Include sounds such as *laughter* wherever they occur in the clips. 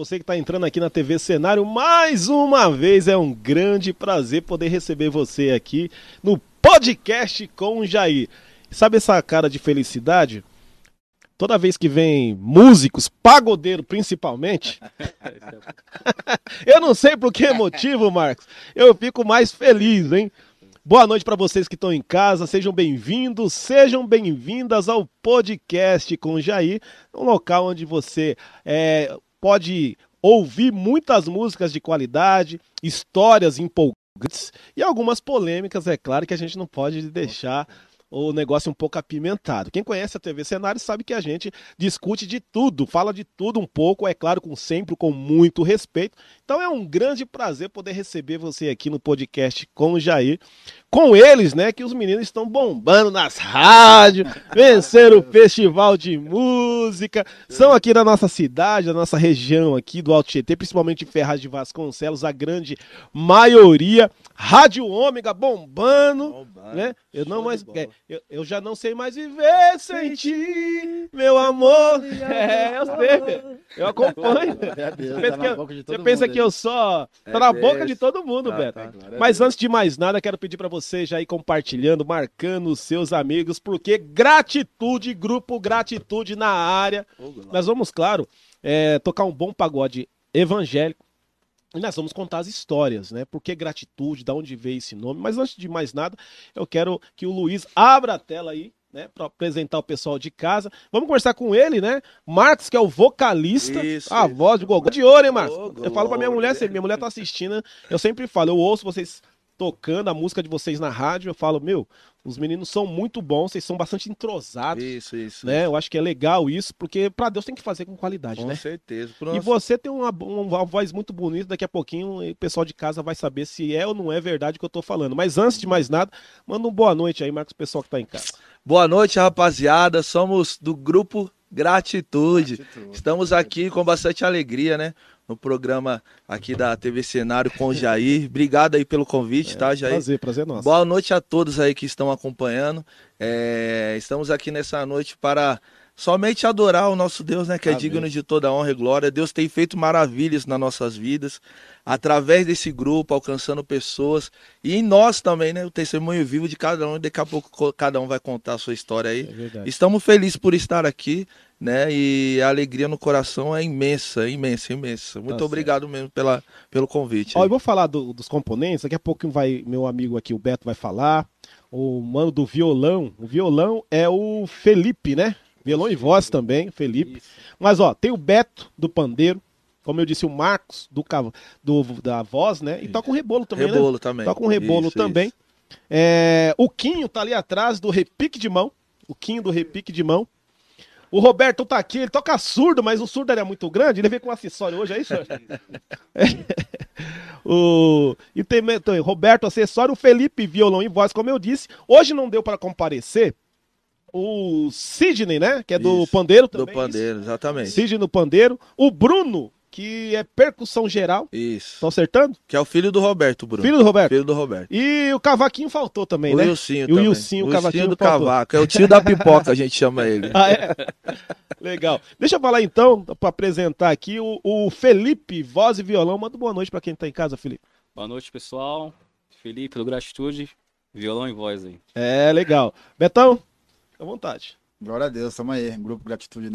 você que está entrando aqui na TV Cenário. Mais uma vez é um grande prazer poder receber você aqui no podcast com o Jair. Sabe essa cara de felicidade? Toda vez que vem músicos, pagodeiro principalmente, *laughs* eu não sei por que motivo, Marcos, eu fico mais feliz, hein? Boa noite para vocês que estão em casa, sejam bem-vindos, sejam bem-vindas ao podcast com Jair, um local onde você é, pode ouvir muitas músicas de qualidade, histórias empolgantes e algumas polêmicas, é claro, que a gente não pode deixar o negócio um pouco apimentado. Quem conhece a TV Cenário sabe que a gente discute de tudo, fala de tudo um pouco, é claro, com sempre com muito respeito. Então é um grande prazer poder receber você aqui no podcast com o Jair com eles, né, que os meninos estão bombando nas rádios, *laughs* venceram o festival de música, são aqui da nossa cidade, da nossa região aqui do Alto Tietê, principalmente Ferraz de Vasconcelos, a grande maioria. Rádio Ômega bombando, bombando né? Eu não mais, eu, eu, já não sei mais viver sem ti, meu amor. *laughs* É, eu sei. Eu acompanho. *laughs* Deus, você pensa, tá que, eu, você pensa que eu só tá na boca de todo mundo, tá, Beto. Tá, Mas antes de mais nada, quero pedir para você você já ir compartilhando, marcando os seus amigos, porque gratitude, grupo gratitude na área. Nós vamos, claro, é, tocar um bom pagode evangélico. E nós vamos contar as histórias, né? Por que gratitude, de onde veio esse nome. Mas antes de mais nada, eu quero que o Luiz abra a tela aí, né? Para apresentar o pessoal de casa. Vamos conversar com ele, né? Marcos, que é o vocalista, isso, a isso. voz de Gogô. De ouro, hein, Marcos? Eu falo pra minha mulher, se minha mulher tá assistindo, eu sempre falo, eu ouço vocês tocando a música de vocês na rádio, eu falo, meu, os meninos são muito bons, vocês são bastante entrosados. Isso, isso. Né? Isso. Eu acho que é legal isso, porque para Deus tem que fazer com qualidade, com né? Com certeza. E você tem uma, uma voz muito bonita, daqui a pouquinho o pessoal de casa vai saber se é ou não é verdade o que eu tô falando. Mas antes de mais nada, manda um boa noite aí, Marcos, pessoal que tá em casa. Boa noite, rapaziada. Somos do grupo Gratitude. Gratitude. Estamos aqui com bastante alegria, né? no programa aqui da TV Cenário com o Jair. *laughs* Obrigado aí pelo convite, é, tá, Jair? Prazer, prazer nosso. Boa noite a todos aí que estão acompanhando. É, estamos aqui nessa noite para somente adorar o nosso Deus, né, que é Amém. digno de toda honra e glória. Deus tem feito maravilhas nas nossas vidas, através desse grupo, alcançando pessoas e em nós também, né, o testemunho vivo de cada um. Daqui a pouco cada um vai contar a sua história aí. É Estamos felizes por estar aqui né? E a alegria no coração é imensa, imensa, imensa. Muito tá obrigado certo. mesmo pela, pelo convite. Ó, eu vou falar do, dos componentes, daqui a pouco vai meu amigo aqui, o Beto, vai falar. O mano do violão, o violão é o Felipe, né? Violão e voz também, Felipe. Isso. Mas ó, tem o Beto do pandeiro, como eu disse, o Marcos do, do da voz, né? E toca um rebolo também, né? rebolo né? também. Toca um rebolo isso, também. É, o Quinho tá ali atrás do repique de mão. O Quinho do repique de mão. O Roberto tá aqui, ele toca surdo, mas o surdo era muito grande, ele veio com um acessório hoje, é isso? é. *laughs* *laughs* o... E tem, tem Roberto acessório, o Felipe violão e voz, como eu disse. Hoje não deu para comparecer o Sidney, né? Que é do isso, Pandeiro também. Do Pandeiro, isso. exatamente. Sidney no Pandeiro. O Bruno, que é percussão geral. Isso. Estão acertando? Que é o filho do Roberto, Bruno. Filho do Roberto. Filho do Roberto. E o cavaquinho faltou também, o né? Wilsinho e também. o Wilsinho, o cavaquinho do faltou. cavaco. É o tio da pipoca, a gente chama ele. *laughs* ah, é? Legal. Deixa eu falar então, para apresentar aqui, o, o, Felipe, voz e violão. Manda boa noite para quem tá em casa, Felipe. Boa noite, pessoal. Felipe, do Gratitude, violão e voz aí. É, legal. Betão, à vontade. Glória a Deus, estamos aí. Grupo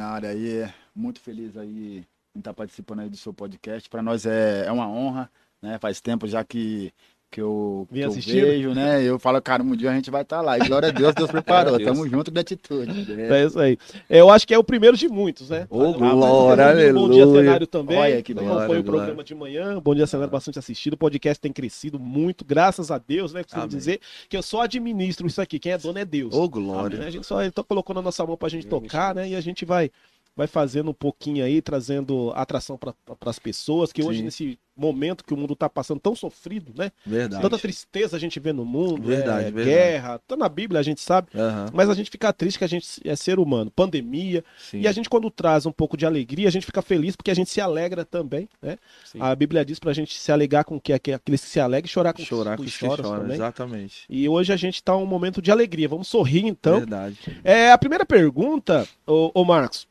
área aí. Muito feliz aí em estar participando aí do seu podcast. Para nós é, é uma honra, né? Faz tempo já que, que eu, que eu vejo, né? Eu falo, cara, um dia a gente vai estar lá. E glória a Deus, Deus *laughs* preparou. Deus. Tamo junto, gratitude. É. é isso aí. Eu acho que é o primeiro de muitos, né? Ô, glória, aleluia. Bom dia, cenário também. Olha que glória, o programa de manhã. Bom dia, cenário, bastante assistido. O podcast tem crescido muito, graças a Deus, né? Preciso dizer que eu só administro isso aqui. Quem é dono é Deus. Ô, glória. Amém? A gente só ele tá colocando a nossa mão pra gente tocar, né? E a gente vai vai fazendo um pouquinho aí, trazendo atração para as pessoas, que Sim. hoje, nesse momento que o mundo está passando tão sofrido, né? Verdade. Tanta tristeza a gente vê no mundo, verdade, é, verdade. guerra, tá na Bíblia, a gente sabe, uhum. mas a gente fica triste que a gente é ser humano, pandemia, Sim. e a gente quando traz um pouco de alegria, a gente fica feliz porque a gente se alegra também, né? Sim. A Bíblia diz pra gente se alegrar com que aqueles que se alegram e chorar com chorar os que choram chora, também. Exatamente. E hoje a gente tá um momento de alegria, vamos sorrir então. Verdade. É, a primeira pergunta, ô, ô Marcos,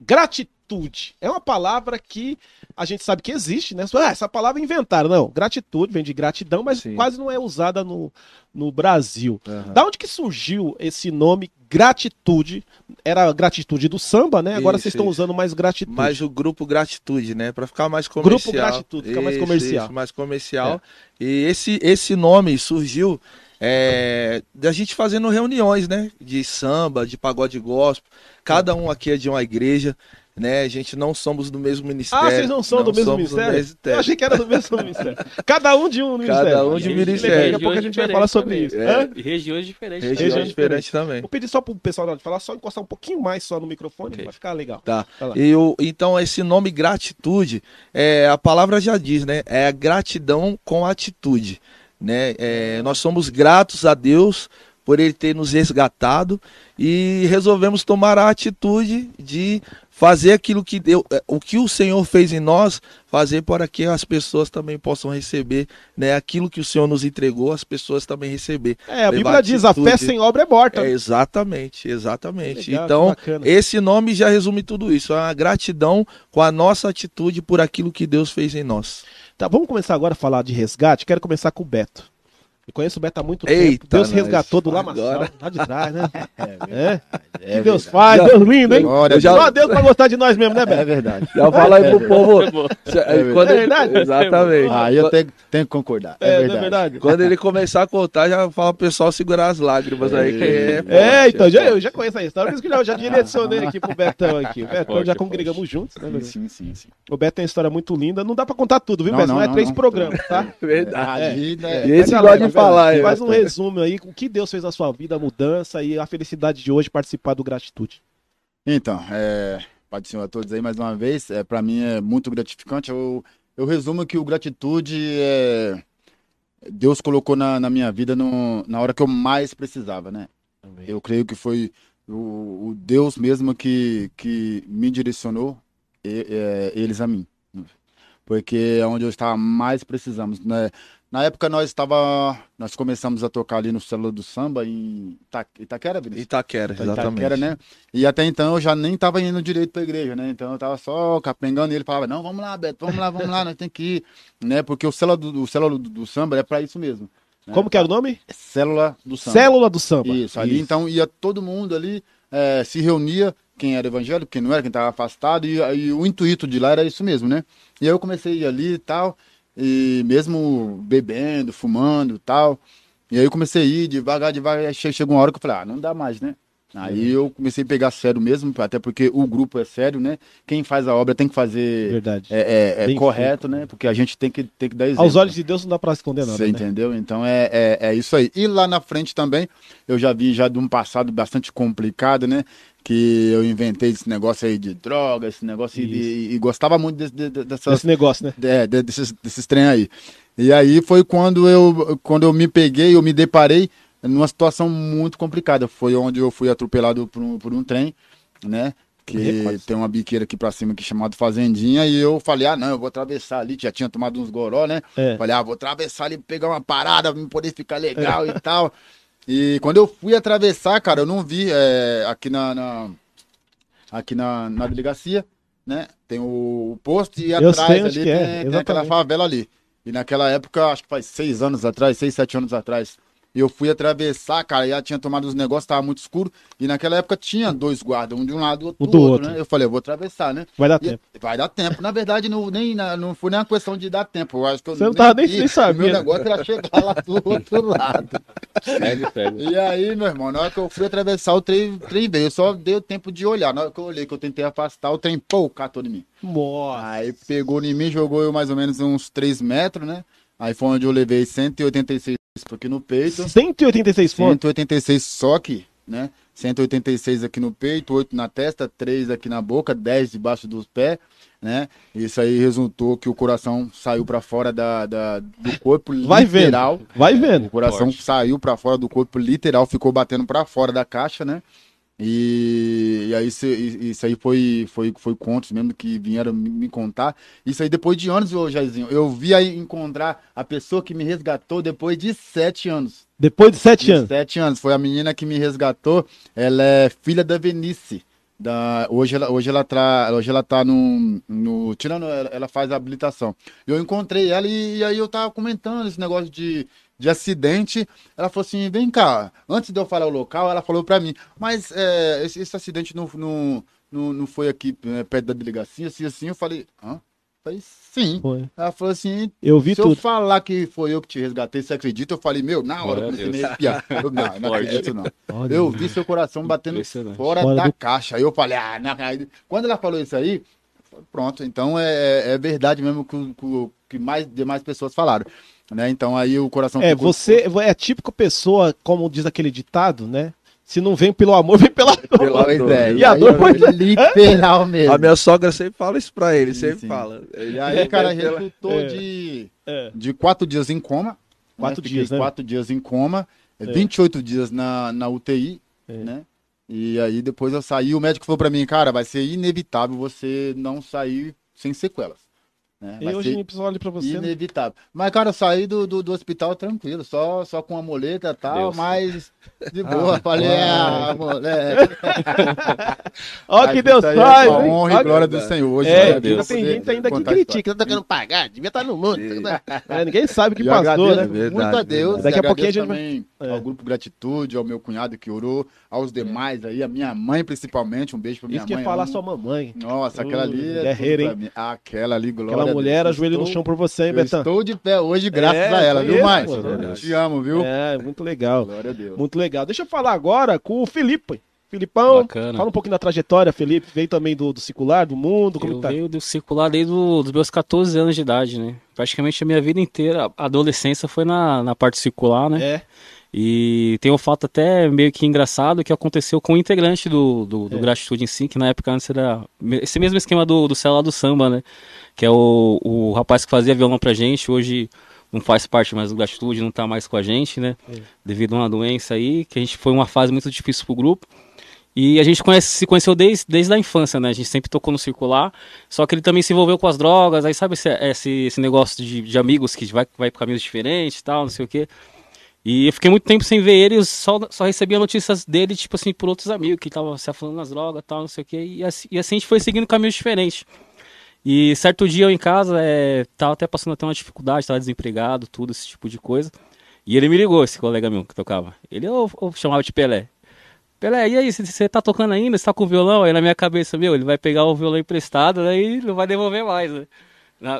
Gratitude. É uma palavra que a gente sabe que existe, né? Ah, essa palavra inventaram. Não, gratitude vem de gratidão, mas Sim. quase não é usada no, no Brasil. Uhum. Da onde que surgiu esse nome gratitude? Era gratitude do samba, né? Agora isso, vocês estão usando mais gratitude. Mais o grupo gratitude, né? Para ficar mais comercial. Grupo gratitude, ficar mais comercial. Isso, mais comercial. É. E esse, esse nome surgiu é, da gente fazendo reuniões, né? De samba, de pagode gospel. Cada um aqui é de uma igreja né? A gente não somos do mesmo ministério. Ah, vocês não são não do mesmo ministério? ministério? Eu achei que era do mesmo ministério. Cada um de um ministério. Cada um de um ministério. Daqui a pouco a gente vai falar sobre também. isso. É. E regiões diferentes. Regiões também. diferentes também. Vou pedir só pro pessoal falar, só encostar um pouquinho mais só no microfone, okay. vai ficar legal. Tá. E o, então, esse nome gratitude, é, a palavra já diz, né? É a gratidão com atitude. Né? É, nós somos gratos a Deus por ele ter nos resgatado e resolvemos tomar a atitude de fazer aquilo que deu, é, o que o Senhor fez em nós, fazer para que as pessoas também possam receber, né, aquilo que o Senhor nos entregou, as pessoas também receber. É, a Bíblia diz, a fé sem obra é morta. É, exatamente, exatamente. Legal, então, esse nome já resume tudo isso, a gratidão com a nossa atitude por aquilo que Deus fez em nós. Tá, vamos começar agora a falar de resgate. Quero começar com o Beto. Eu conheço o Beto há muito Eita, tempo. Deus resgatou do Lamaçal, lá de trás, né? *laughs* É, é, que Deus faz, Deus lindo, hein? Glória, já... Só Deus pra gostar de nós mesmo, né, Beto? É verdade. Já fala aí pro povo. É, quando... é verdade? Exatamente. Aí eu tenho, tenho que concordar. É, é, verdade. é, verdade. Quando ele começar a contar, já fala pro pessoal segurar as lágrimas aí. Que é, é, então, já, eu já conheço a história, por isso que eu já direcionei aqui pro Betão aqui. O Betão já congregamos juntos, né, Sim, sim, sim. O Beto tem uma história muito linda. Não dá pra contar tudo, viu, Beto? Não, não é três programas, tá? Verdade. E esse gosta de falar. Faz um resumo aí, o que Deus fez na sua vida, a mudança e a felicidade de hoje participar do Gratitude. Então, é, Pai do Senhor a todos aí mais uma vez, é, para mim é muito gratificante. Eu, eu resumo que o Gratitude é, Deus colocou na, na minha vida no, na hora que eu mais precisava, né? Amém. Eu creio que foi o, o, Deus mesmo que, que me direcionou, e, é, eles a mim. Porque é onde eu estava mais precisamos, né? Na época nós estava, nós começamos a tocar ali no Célula do Samba em Ita Itaquera, Vinícius? Itaquera, exatamente. Itaquera, né? E até então eu já nem estava indo direito para a igreja, né? Então eu estava só capengando e ele falava: "Não, vamos lá, Beto, vamos lá, vamos lá, nós tem que ir", né? Porque o Célula do, o Célula do, do Samba é para isso mesmo. Né? Como que era o nome? Célula do Samba. Célula do Samba. Isso, ali isso. então ia todo mundo ali, é, se reunia, quem era evangélico, quem não era, quem estava afastado, e, e o intuito de lá era isso mesmo, né? E aí eu comecei a ir ali e tal. E mesmo bebendo, fumando tal. E aí eu comecei a ir devagar, devagar. Chegou uma hora que eu falei, ah, não dá mais, né? Aí uhum. eu comecei a pegar sério mesmo, até porque o grupo é sério, né? Quem faz a obra tem que fazer Verdade. É, é, é correto, feito. né? Porque a gente tem que, tem que dar exemplo. Aos olhos de Deus não dá para esconder nada. Você né? entendeu? Então é, é, é, isso aí. E lá na frente também, eu já vi já de um passado bastante complicado, né? Que eu inventei esse negócio aí de droga, esse negócio e, e, gostava muito desse, de, dessas, desse negócio, né? É, de, desses, desses trem aí. E aí foi quando eu, quando eu me peguei, eu me deparei numa situação muito complicada. Foi onde eu fui atropelado por um, por um trem, né? Que tem uma biqueira aqui pra cima que chamado Fazendinha, e eu falei, ah, não, eu vou atravessar ali, já tinha tomado uns goró, né? É. Falei, ah, vou atravessar ali, pegar uma parada pra poder ficar legal é. e tal. *laughs* E quando eu fui atravessar, cara, eu não vi é, aqui na, na, aqui na, na delegacia, né? Tem o, posto e atrás ali tem, é, tem aquela favela ali. E naquela época, acho que faz seis anos atrás, seis, sete anos atrás, eu fui atravessar, cara, já tinha tomado os negócios, tava muito escuro. E naquela época tinha dois guardas, um de um lado e outro do, outro, outro, né? Eu falei, eu vou atravessar, né? Vai dar e, tempo. Vai dar tempo. Na verdade, não, nem, não foi nem uma questão de dar tempo. Eu acho que eu Você não tava nem, nem sabendo. Meu negócio era chegar lá do outro *laughs* lado. Pega, pega. E aí, meu irmão, na hora que eu fui atravessar, o trem, trem veio. Eu só dei o tempo de olhar. Na hora que eu olhei, que eu tentei afastar, o trem, pô, catou em mim. Nossa. Aí pegou em mim, jogou eu mais ou menos uns 3 metros, né? Aí foi onde eu levei 186 aqui no peito. 186 pontos? 186 só aqui, né? 186 aqui no peito, 8 na testa, 3 aqui na boca, 10 debaixo dos pés, né? Isso aí resultou que o coração saiu para fora da, da, do corpo Vai literal. Vendo. Vai vendo. O coração Forte. saiu para fora do corpo literal, ficou batendo para fora da caixa, né? E, e aí isso, isso, aí foi, foi, foi contos mesmo que vieram me contar. Isso aí depois de anos, ô Jairzinho. Eu vi aí encontrar a pessoa que me resgatou depois de sete anos. Depois de sete de anos? Sete anos. Foi a menina que me resgatou. Ela é filha da Venice. Da, hoje ela, hoje ela, tra, hoje ela tá no, no tirando, ela, ela faz a habilitação. Eu encontrei ela e, e, aí eu tava comentando esse negócio de, de acidente. Ela falou assim: vem cá, antes de eu falar o local, ela falou para mim, mas é, esse, esse, acidente não, não, não, não foi aqui é, perto da delegacia, assim, assim. Eu falei: hã? Falei, sim. Foi. Ela falou assim: eu vi se tudo. eu falar que foi eu que te resgatei, você acredita? Eu falei, meu, na hora eu comecei a. Eu, não, não acredito, não. Olha, eu vi seu coração batendo fora, fora da do... caixa. Aí eu falei, ah, não. Quando ela falou isso aí, pronto. Então é, é verdade mesmo que, que, que mais demais pessoas falaram. Né? Então aí o coração. É, você é a típica pessoa, como diz aquele ditado, né? Se não vem pelo amor, vem pela dor. Pela dor. É, e a dor foi *laughs* literal mesmo. A minha sogra sempre fala isso pra ele, sim, sempre sim. fala. E aí, cara, resultou é. de, é. de quatro dias em coma. Quatro né? dias, né? Quatro dias em coma, é. 28 dias na, na UTI, é. né? E aí depois eu saí, o médico falou pra mim, cara, vai ser inevitável você não sair sem sequelas. Né? E hoje em episódio pra você. Né? Inevitável. Né? Mas, cara, eu saí do, do, do, hospital tranquilo, só, só com a muleta e tal, Deus. mas de boa. Ah, falei, ah, *laughs* moleque. Olha que Deus faz. É honra e glória do Senhor. Hoje, é, Deus. tem gente ainda que critica, tá querendo pagar, devia estar no mundo. É, ninguém sabe o que passou, né? Verdade, muito a Deus. Daqui a pouquinho a gente também vai... ao Grupo Gratitude, ao meu cunhado que orou, aos demais aí, a minha mãe principalmente. Um beijo pra minha Isso mãe. Isso que falar sua mamãe. Nossa, aquela ali. É guerreira, hein? Aquela ali, glória mulher ajoelha no chão por você, hein, Betão? Estou de pé hoje graças é, a ela, viu, mais? Te amo, viu? É, muito legal. Glória a Deus. Muito legal. Deixa eu falar agora com o Felipe. Filipão, Bacana. fala um pouquinho da trajetória, Felipe. Veio também do, do circular, do mundo, como eu tá? Veio do circular desde os meus 14 anos de idade, né? Praticamente a minha vida inteira, a adolescência foi na, na parte circular, né? É. E tem um fato até meio que engraçado que aconteceu com o integrante do, do, do é. Gratitude em si, que na época antes era esse mesmo esquema do, do Célula do Samba, né? Que é o, o rapaz que fazia violão pra gente, hoje não faz parte mais do Gratitude, não tá mais com a gente, né? É. Devido a uma doença aí, que a gente foi uma fase muito difícil pro grupo. E a gente conhece, se conheceu desde, desde a infância, né? A gente sempre tocou no circular, só que ele também se envolveu com as drogas, aí sabe esse, esse, esse negócio de, de amigos que vai, vai por caminhos diferentes e tal, não sei o quê. E eu fiquei muito tempo sem ver ele, só, só recebia notícias dele, tipo assim, por outros amigos que estavam se afundando nas drogas tal, não sei o quê. E assim, e assim a gente foi seguindo caminhos diferentes. E certo dia eu em casa, é, tava até passando até uma dificuldade, tava desempregado, tudo, esse tipo de coisa. E ele me ligou, esse colega meu que tocava. Ele, eu, eu chamava de Pelé. Pelé, e aí, você tá tocando ainda? Você tá com violão? Aí na minha cabeça, meu, ele vai pegar o violão emprestado, né, e não vai devolver mais, né?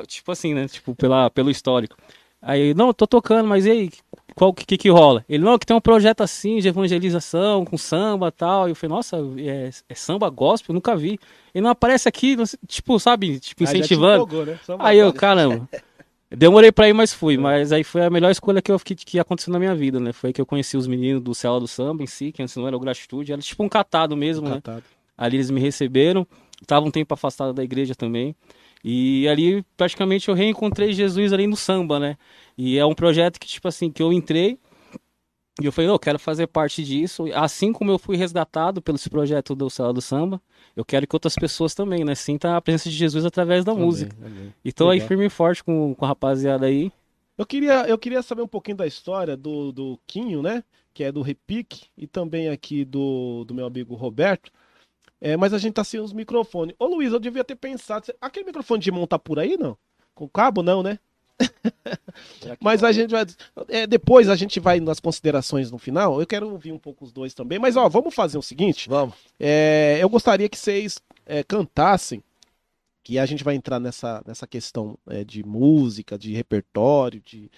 tipo assim, né? Tipo, pela, pelo histórico. Aí, não, tô tocando, mas e aí, qual que, que rola? Ele, não, que tem um projeto assim de evangelização, com samba e tal. E eu falei, nossa, é, é, samba gospel? Eu nunca vi. Ele não aparece aqui, não, tipo, sabe, tipo, incentivando. Empolgou, né? Aí eu, caramba. *laughs* Demorei pra ir, mas fui. Mas aí foi a melhor escolha que, eu, que, que aconteceu na minha vida, né? Foi que eu conheci os meninos do Cela do Samba em si, que antes não era o Gratitude. Era tipo um catado mesmo, um né? Catado. Ali eles me receberam. Tava um tempo afastado da igreja também. E ali praticamente eu reencontrei Jesus ali no samba, né? E é um projeto que, tipo assim, que eu entrei e eu falei, eu quero fazer parte disso. Assim como eu fui resgatado pelo esse projeto do Céu do Samba, eu quero que outras pessoas também, né? Sintam a presença de Jesus através da música. Amém. E tô Legal. aí firme e forte com, com a rapaziada aí. Eu queria, eu queria saber um pouquinho da história do, do Quinho, né? Que é do Repique, e também aqui do, do meu amigo Roberto. É, mas a gente tá sem os microfones. Ô Luiz, eu devia ter pensado. Aquele microfone de montar por aí, não? Com cabo, não, né? mas a gente vai. É, depois a gente vai nas considerações no final. Eu quero ouvir um pouco os dois também. Mas ó, vamos fazer o seguinte. Vamos. É, eu gostaria que vocês é, cantassem. Que a gente vai entrar nessa, nessa questão é, de música, de repertório, de,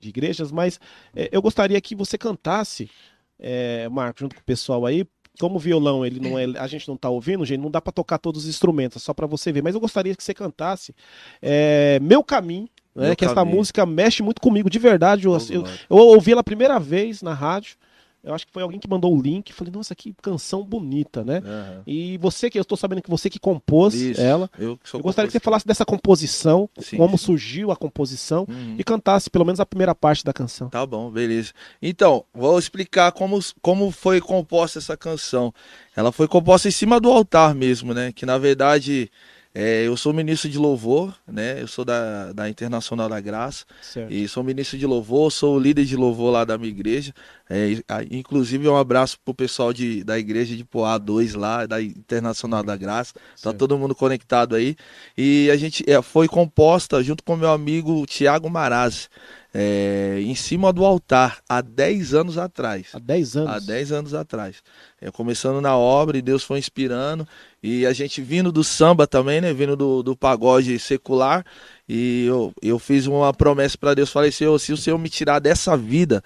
de igrejas, mas é, eu gostaria que você cantasse, é, Marco, junto com o pessoal aí, como o violão ele não é, a gente não está ouvindo, gente, não dá para tocar todos os instrumentos, só para você ver. Mas eu gostaria que você cantasse é, Meu Caminho, né? que essa música mexe muito comigo de verdade. Eu, eu, eu, ouvi ela a primeira vez na rádio. Eu acho que foi alguém que mandou o link. Falei, nossa, que canção bonita, né? Uhum. E você que eu estou sabendo que você que compôs Isso, ela. Eu, eu gostaria que você falasse dessa composição, sim, como sim. surgiu a composição uhum. e cantasse pelo menos a primeira parte da canção. Tá bom, beleza. Então, vou explicar como, como foi composta essa canção. Ela foi composta em cima do altar mesmo, né? Que na verdade É, eu sou ministro de louvor, né? Eu sou da, da Internacional da Graça. Certo. E sou ministro de louvor, sou líder de louvor lá da minha igreja. É, inclusive, um abraço pro pessoal de, da igreja de Poá 2 lá, da Internacional da Graça. Tá certo. Tá todo mundo conectado aí. E a gente é, foi composta junto com meu amigo Tiago Marazzi é, em cima do altar há 10 anos atrás. Há 10 anos? Há 10 anos atrás. É, começando na obra e Deus foi inspirando. E a gente vindo do samba também, né? Vindo do, do pagode secular. E eu, eu fiz uma promessa para Deus. Falei, Senhor, se o Senhor me tirar dessa vida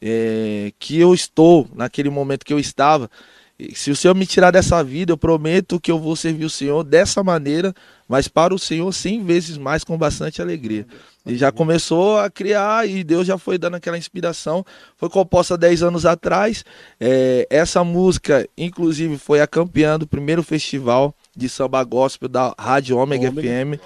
é, que eu estou, naquele momento que eu estava, se o Senhor me tirar dessa vida, eu prometo que eu vou servir o Senhor dessa maneira, mas para o Senhor cem vezes mais com bastante alegria. E já começou a criar e Deus já foi dando aquela inspiração. Foi composta 10 anos atrás. É, essa música, inclusive, foi a campeã do primeiro festival de samba gospel da Rádio Ômega, FM.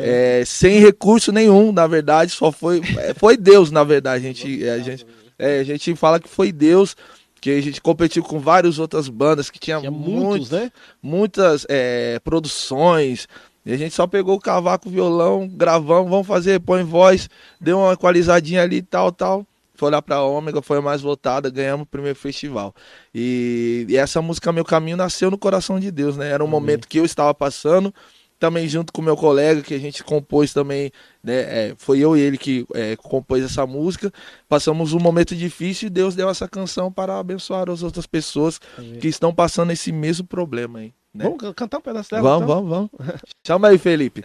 É, sem recurso nenhum, na verdade, só foi. É, foi Deus, na verdade. A gente, a, gente, é, a gente fala que foi Deus que a gente competiu com várias outras bandas que tinha, tinha muitos, né? muitas é, produções. E a gente só pegou o cavaco, o violão, gravamos, vamos fazer, põe voz, deu uma equalizadinha ali, tal, tal. Foi lá pra Ômega, foi a mais votada, ganhamos o primeiro festival. E, e, essa música Meu Caminho nasceu no coração de Deus, né? Era um Amém. momento que eu estava passando, também junto com meu colega, que a gente compôs também, né? É, foi eu e ele que é, compôs essa música. Passamos um momento difícil e Deus deu essa canção para abençoar as outras pessoas Amém. que estão passando esse mesmo problema aí. Né? Vamos cantar um pedaço dela? Vamos, então? vamos, vamos. *laughs* Chama aí, Felipe.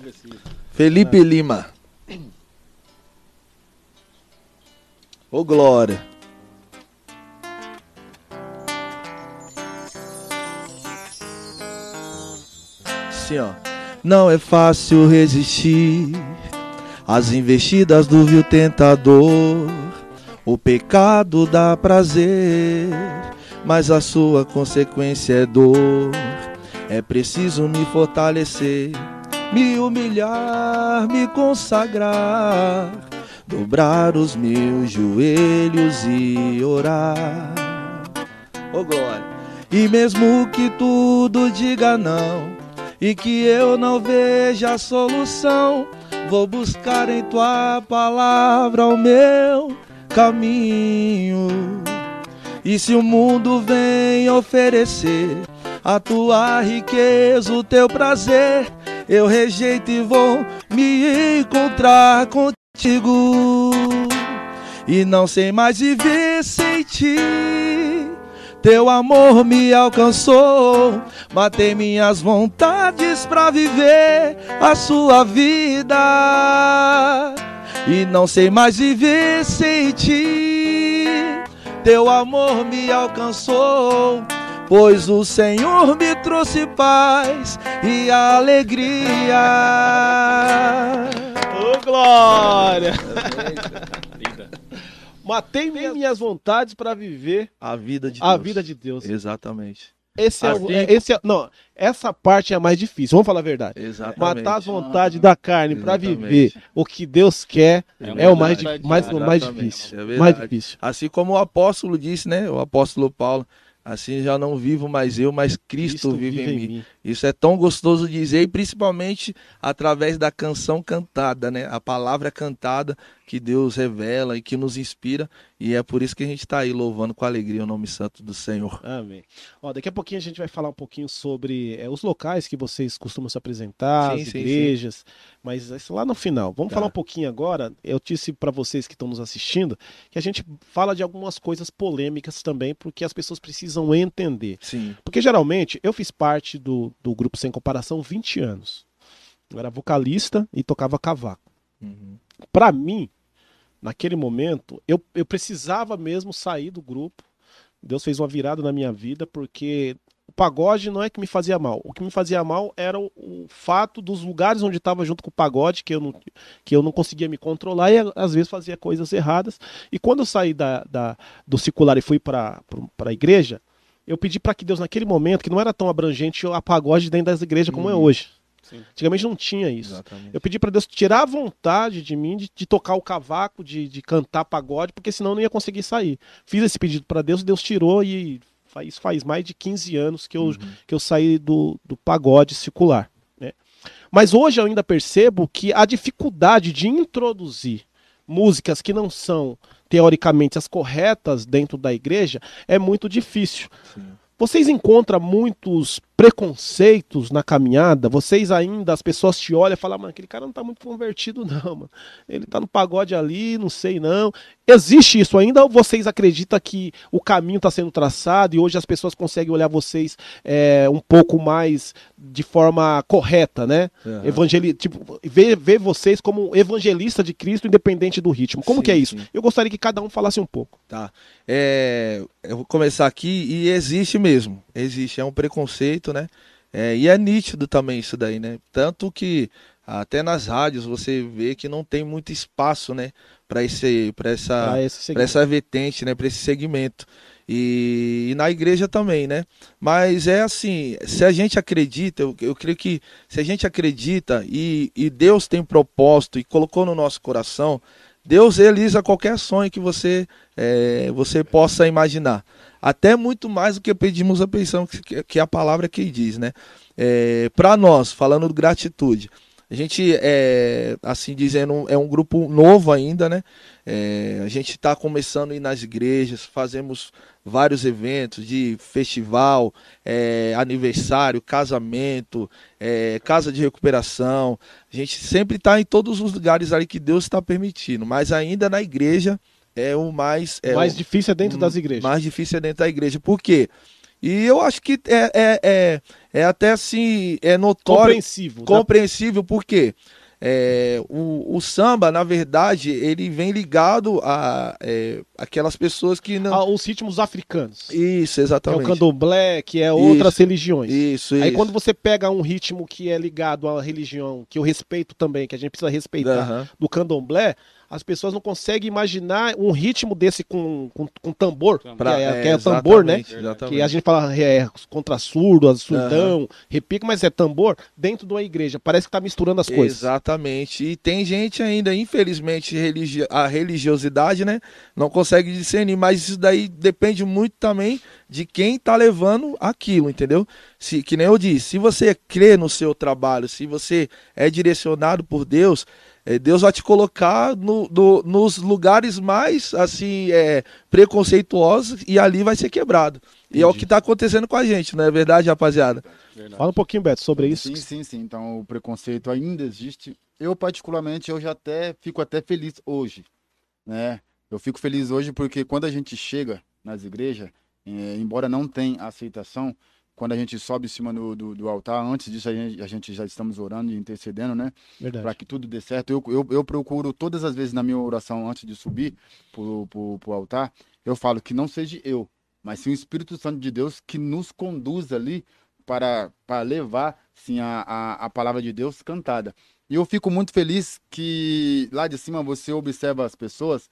*laughs* Felipe Lima. Ô, oh, Glória. Assim, ó. Não é fácil resistir às investidas do vil tentador. O pecado dá prazer, mas a sua consequência é dor. É preciso me fortalecer, me humilhar, me consagrar, dobrar os meus joelhos e orar. Oh glória! E mesmo que tudo diga não, e que eu não veja solução. Vou buscar em tua palavra o meu caminho. E se o mundo vem oferecer a tua riqueza, o teu prazer, eu rejeito e vou me encontrar contigo. E não sei mais viver sem ti teu amor me alcançou. Matei minhas vontades para viver a sua vida. E não sei mais viver sem ti. Teu amor me alcançou. Pois o Senhor me trouxe paz e alegria. Ô, oh, glória! Matei minhas vontades para viver a vida de a Deus. vida de Deus. Exatamente. Esse é, assim, é, esse é, não, essa parte é a mais difícil. Vamos falar a verdade. Exatamente. Matar as vontades ah, da carne para viver o que Deus quer é, é o mais, mais, mais difícil. É mais difícil. Assim como o apóstolo disse, né? O apóstolo Paulo, Assim já não vivo mais eu, mas Cristo, Cristo vive, vive, em, mim. mim. Isso é tão gostoso dizer, e principalmente através da canção cantada, né? A palavra cantada que Deus revela e que nos inspira. E é por isso que a gente está aí louvando com alegria o nome santo do Senhor. Amém. Ó, daqui a pouquinho a gente vai falar um pouquinho sobre é, os locais que vocês costumam se apresentar, sim, as sim, igrejas, sim. mas isso lá no final. Vamos tá. falar um pouquinho agora. Eu disse para vocês que estão nos assistindo que a gente fala de algumas coisas polêmicas também, porque as pessoas precisam entender. Sim. Porque geralmente eu fiz parte do, do grupo Sem Comparação 20 anos. Eu era vocalista e tocava cavaco. Uhum. Para mim, naquele momento, eu, eu precisava mesmo sair do grupo. Deus fez uma virada na minha vida, porque o pagode não é que me fazia mal. O que me fazia mal era o, o fato dos lugares onde estava junto com o pagode, que eu, não, que eu não conseguia me controlar e às vezes fazia coisas erradas. E quando eu saí da, da do circular e fui para a igreja, eu pedi para que Deus, naquele momento, que não era tão abrangente, a pagode dentro das igrejas como é uhum. hoje. Sim. Antigamente não tinha isso. Exatamente. Eu pedi para Deus tirar a vontade de mim de, de tocar o cavaco, de, de, cantar pagode, porque senão eu não ia conseguir sair. Fiz esse pedido para Deus, Deus tirou e Isso faz mais de 15 anos que eu, uhum. que eu saí do, do pagode circular. Né? Mas hoje eu ainda percebo que a dificuldade de introduzir músicas que não são teoricamente as corretas dentro da igreja é muito difícil. Sim. Vocês encontram muitos preconceitos na caminhada? Vocês ainda, as pessoas te olham e falam, mano, aquele cara não tá muito convertido, *laughs* não, mano. Ele tá no pagode ali, não sei não. Existe isso ainda ou vocês acreditam que o caminho está sendo traçado e hoje as pessoas conseguem olhar vocês é, um pouco mais de forma correta, né? Uhum. Evangeli tipo, ver, ver vocês como evangelista de Cristo independente do ritmo. Como sim, que é isso? Sim. Eu gostaria que cada um falasse um pouco. Tá. É, eu vou começar aqui e existe mesmo. Existe, é um preconceito, né? É, e é nítido também isso daí, né? Tanto que até nas rádios você vê que não tem muito espaço, né? para esse para essa para essa vertente, né, para esse segmento. E, e, na igreja também, né? Mas é assim, se a gente acredita, eu, eu creio que se a gente acredita e, e Deus tem propósito e colocou no nosso coração, Deus realiza qualquer sonho que você é, você possa imaginar. Até muito mais do que pedimos a pensão, que, que a palavra que diz, né? É, para nós, falando de gratitude, a gente, é, assim dizendo, é um grupo novo ainda, né? É, a gente está começando a ir nas igrejas, fazemos vários eventos de festival, é, aniversário, casamento, é, casa de recuperação. A gente sempre está em todos os lugares ali que Deus está permitindo, mas ainda na igreja é o mais. É mais o, difícil é dentro das igrejas. Mais difícil é dentro da igreja. Por quê? E eu acho que é, é, é, é até assim, é notório. Compreensível. Compreensível, né? por quê? É, o, o, samba, na verdade, ele vem ligado a é, aquelas pessoas que não. Ah, os ritmos africanos. Isso, exatamente. Que é o candomblé, que é outras isso, religiões. Isso, Aí isso. quando você pega um ritmo que é ligado à religião, que eu respeito também, que a gente precisa respeitar, uhum. do candomblé, as pessoas não conseguem imaginar um ritmo desse com, com, com tambor, pra, que é, é, que é tambor, né? Exatamente. Que a gente fala é, contra surdo, surdão, uhum. repique, mas é tambor dentro de uma igreja. Parece que está misturando as coisas. Exatamente. E tem gente ainda, infelizmente, religi a religiosidade, né? Não consegue discernir, mas isso daí depende muito também de quem está levando aquilo, entendeu? Se, que nem eu disse, se você crê no seu trabalho, se você é direcionado por Deus, é, Deus vai te colocar no, no, nos lugares mais assim é, preconceituosos e ali vai ser quebrado. Entendi. E é o que está acontecendo com a gente, não é verdade, rapaziada? Verdade. Fala um pouquinho, Beto, sobre isso. Sim, sim, sim. Então o preconceito ainda existe. Eu particularmente eu já até fico até feliz hoje, né? Eu fico feliz hoje porque quando a gente chega nas igrejas, é, embora não tenha aceitação, quando a gente sobe em cima do, do, do altar, antes disso a gente, a gente, já estamos orando e intercedendo, né? Para que tudo dê certo. Eu, eu, eu, procuro todas as vezes na minha oração, antes de subir para o altar, eu falo que não seja eu, mas sim o Espírito Santo de Deus que nos conduz ali para, para levar sim, a, a, a palavra de Deus cantada. E eu fico muito feliz que lá de cima você observa as pessoas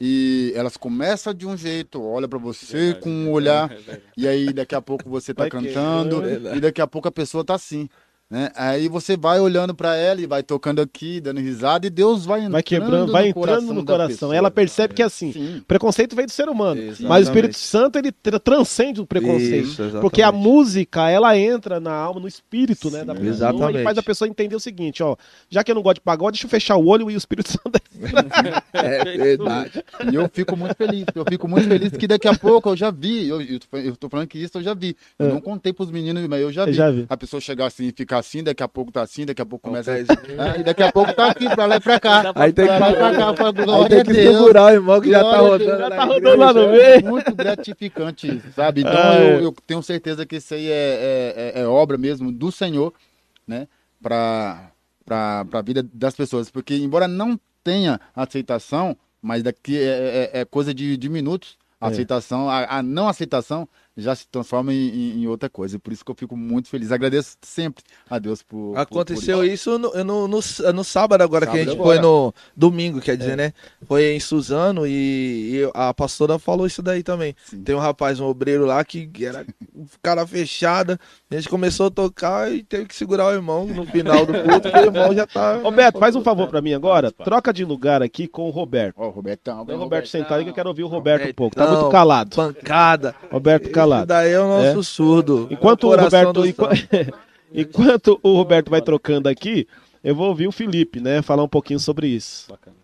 e elas começam de um jeito, olha para você verdade, com um olhar, *laughs* é e aí daqui a pouco você tá Vai cantando, e daqui a pouco a pessoa tá assim. Né? Aí você vai olhando para ela e vai tocando aqui, dando risada, e Deus vai entrando, vai quebrando, vai entrando coração no coração. Ela percebe que assim, Sim. preconceito vem do ser humano, exatamente. mas o Espírito Santo ele transcende o preconceito, Isso, porque a música ela entra na alma, no espírito, Sim, né, da pessoa exatamente. e faz a pessoa entender o seguinte, ó, já que eu não gosto de pagode, deixa eu fechar o olho e o Espírito Santo *laughs* é verdade. E eu fico muito feliz, eu fico muito feliz que daqui a pouco eu já vi, eu, eu tô falando que isso eu já vi. Eu é. não contei pros meninos, mas eu já vi. Eu já vi. A pessoa chegar assim e ficar assim, daqui a pouco tá assim, daqui a pouco começa. Ah, e daqui a pouco tá aqui, pra lá e pra cá. Aí tem que, pra pra cá, pra aí tem que segurar o irmão que já tá rodando. Já tá rodando lá no meio. É *laughs* muito gratificante, sabe? Então ah, eu, eu, tenho certeza que isso aí é, é, é, é obra mesmo do Senhor, né? Pra, pra, pra vida das pessoas. Porque, embora não tenha aceitação, mas daqui é, é, é coisa de, de minutos, a aceitação, a, a não aceitação já se transforma em, em, outra coisa. Por isso que eu fico muito feliz. Agradeço sempre a Deus por. Aconteceu por, por isso no, no, no, no, sábado agora, sábado que a gente agora. foi no domingo, quer dizer, é. né? Foi em Suzano e, e, a pastora falou isso daí também. Sim. Tem um rapaz, um obreiro lá que era um cara fechada, A gente começou a tocar e teve que segurar o irmão no final do culto, porque o irmão já tá. Roberto, faz um favor para mim agora. Troca de lugar aqui com o Roberto. Ó, oh, o Robertão. o Roberto sentado que eu quero ouvir o Roberto um pouco. Tá muito calado. Pancada. Roberto calado. Esse daí é o nosso é. surdo. Enquanto o, o Roberto. *laughs* Enquanto o Roberto vai trocando aqui, eu vou ouvir o Felipe, né? Falar um pouquinho sobre isso. Bacana.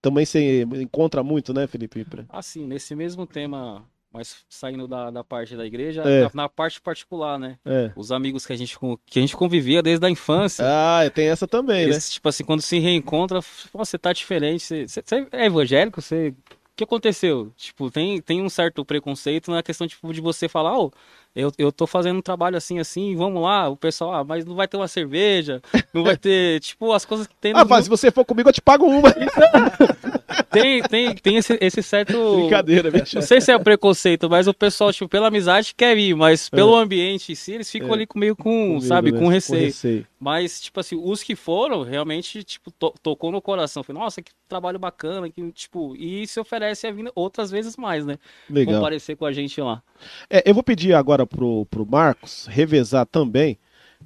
Também você encontra muito, né, Felipe? Assim, nesse mesmo tema mas saindo da, da parte da igreja, é. na, na, parte particular, né? É. Os amigos que a, gente, que a gente convivia desde a infância. Ah, tem essa também, eles, né? Tipo assim, quando se reencontra, você tá diferente. Você, você é evangélico? Você. O que aconteceu? Tipo, tem, tem um certo preconceito na questão tipo, de você falar, oh, eu, eu tô fazendo um trabalho assim, assim, vamos lá, o pessoal, ah, mas não vai ter uma cerveja, não vai ter, *laughs* tipo, as coisas que tem. Ah, mas se você for comigo, eu te pago uma. *laughs* tem, tem, tem esse, esse certo. Brincadeira, bicho. Não sei se é preconceito, mas o pessoal, tipo, pela amizade quer ir, mas pelo é. ambiente em si, eles ficam é. ali meio com, sabe, né? com, receio. com receio. Mas, tipo assim, os que foram, realmente, tipo, to tocou no coração. Falei, nossa, que trabalho bacana, que, tipo, e se oferece a vir outras vezes mais, né? Legal. Comparecer com a gente lá. É, eu vou pedir agora pro, pro Marcos revezar também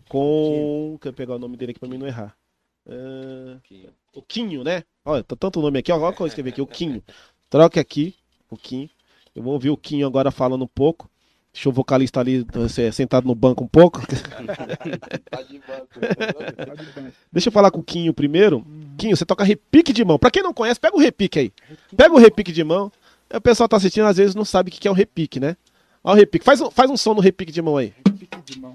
com. Quer pegar o nome dele aqui pra mim não errar. Uh, o Quinho, né? Olha, tá tanto nome aqui, olha como eu escrevi aqui, o Quinho. Troque aqui, o Quinho. Eu vou ouvir o Quinho agora falando um pouco. Deixa o vocalista ali sentado no banco um pouco. Deixa eu falar com o Quinho primeiro. Quinho, você toca repique de mão. Pra quem não conhece, pega o repique aí. Pega o repique de mão. O pessoal tá assistindo, às vezes não sabe o que é o repique, né? Olha o repique. Faz um, faz um som no repique de mão aí. Repique de mão.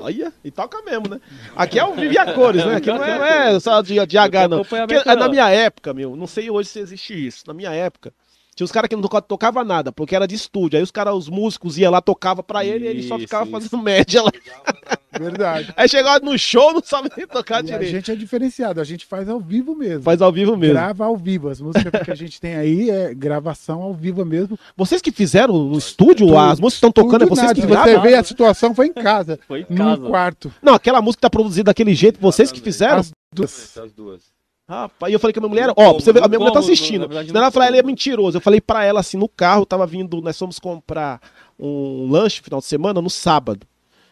Olha, e toca mesmo, né? Aqui é o vivo e a cores, né? Aqui não é, não é só de, de H, não. Porque, na minha época, meu, não sei hoje se existe isso. Na minha época, tinha os caras que não tocava nada, porque era de estúdio. Aí os caras, os músicos iam lá, tocava pra ele isso, e ele só ficava isso. fazendo média lá. *laughs* Verdade. Aí chegava no show, não sabe nem tocar e direito. A gente é diferenciado, a gente faz ao vivo mesmo. Faz ao vivo mesmo. Grava ao vivo. As músicas que a gente tem aí é gravação ao vivo mesmo. Vocês que fizeram no estúdio, tudo, as músicas estão tocando, é vocês nada. que gravaram? Você vê, a situação foi em casa. Foi em casa. No quarto. Não, aquela música tá produzida daquele jeito, vocês que fizeram? As duas. As duas. Rapaz, e eu falei com a minha mulher, ó, você ver, a minha mulher tá assistindo. Ela falou, ele é mentiroso. Eu falei pra ela assim, no carro, tava vindo, nós fomos comprar um lanche final de semana no sábado.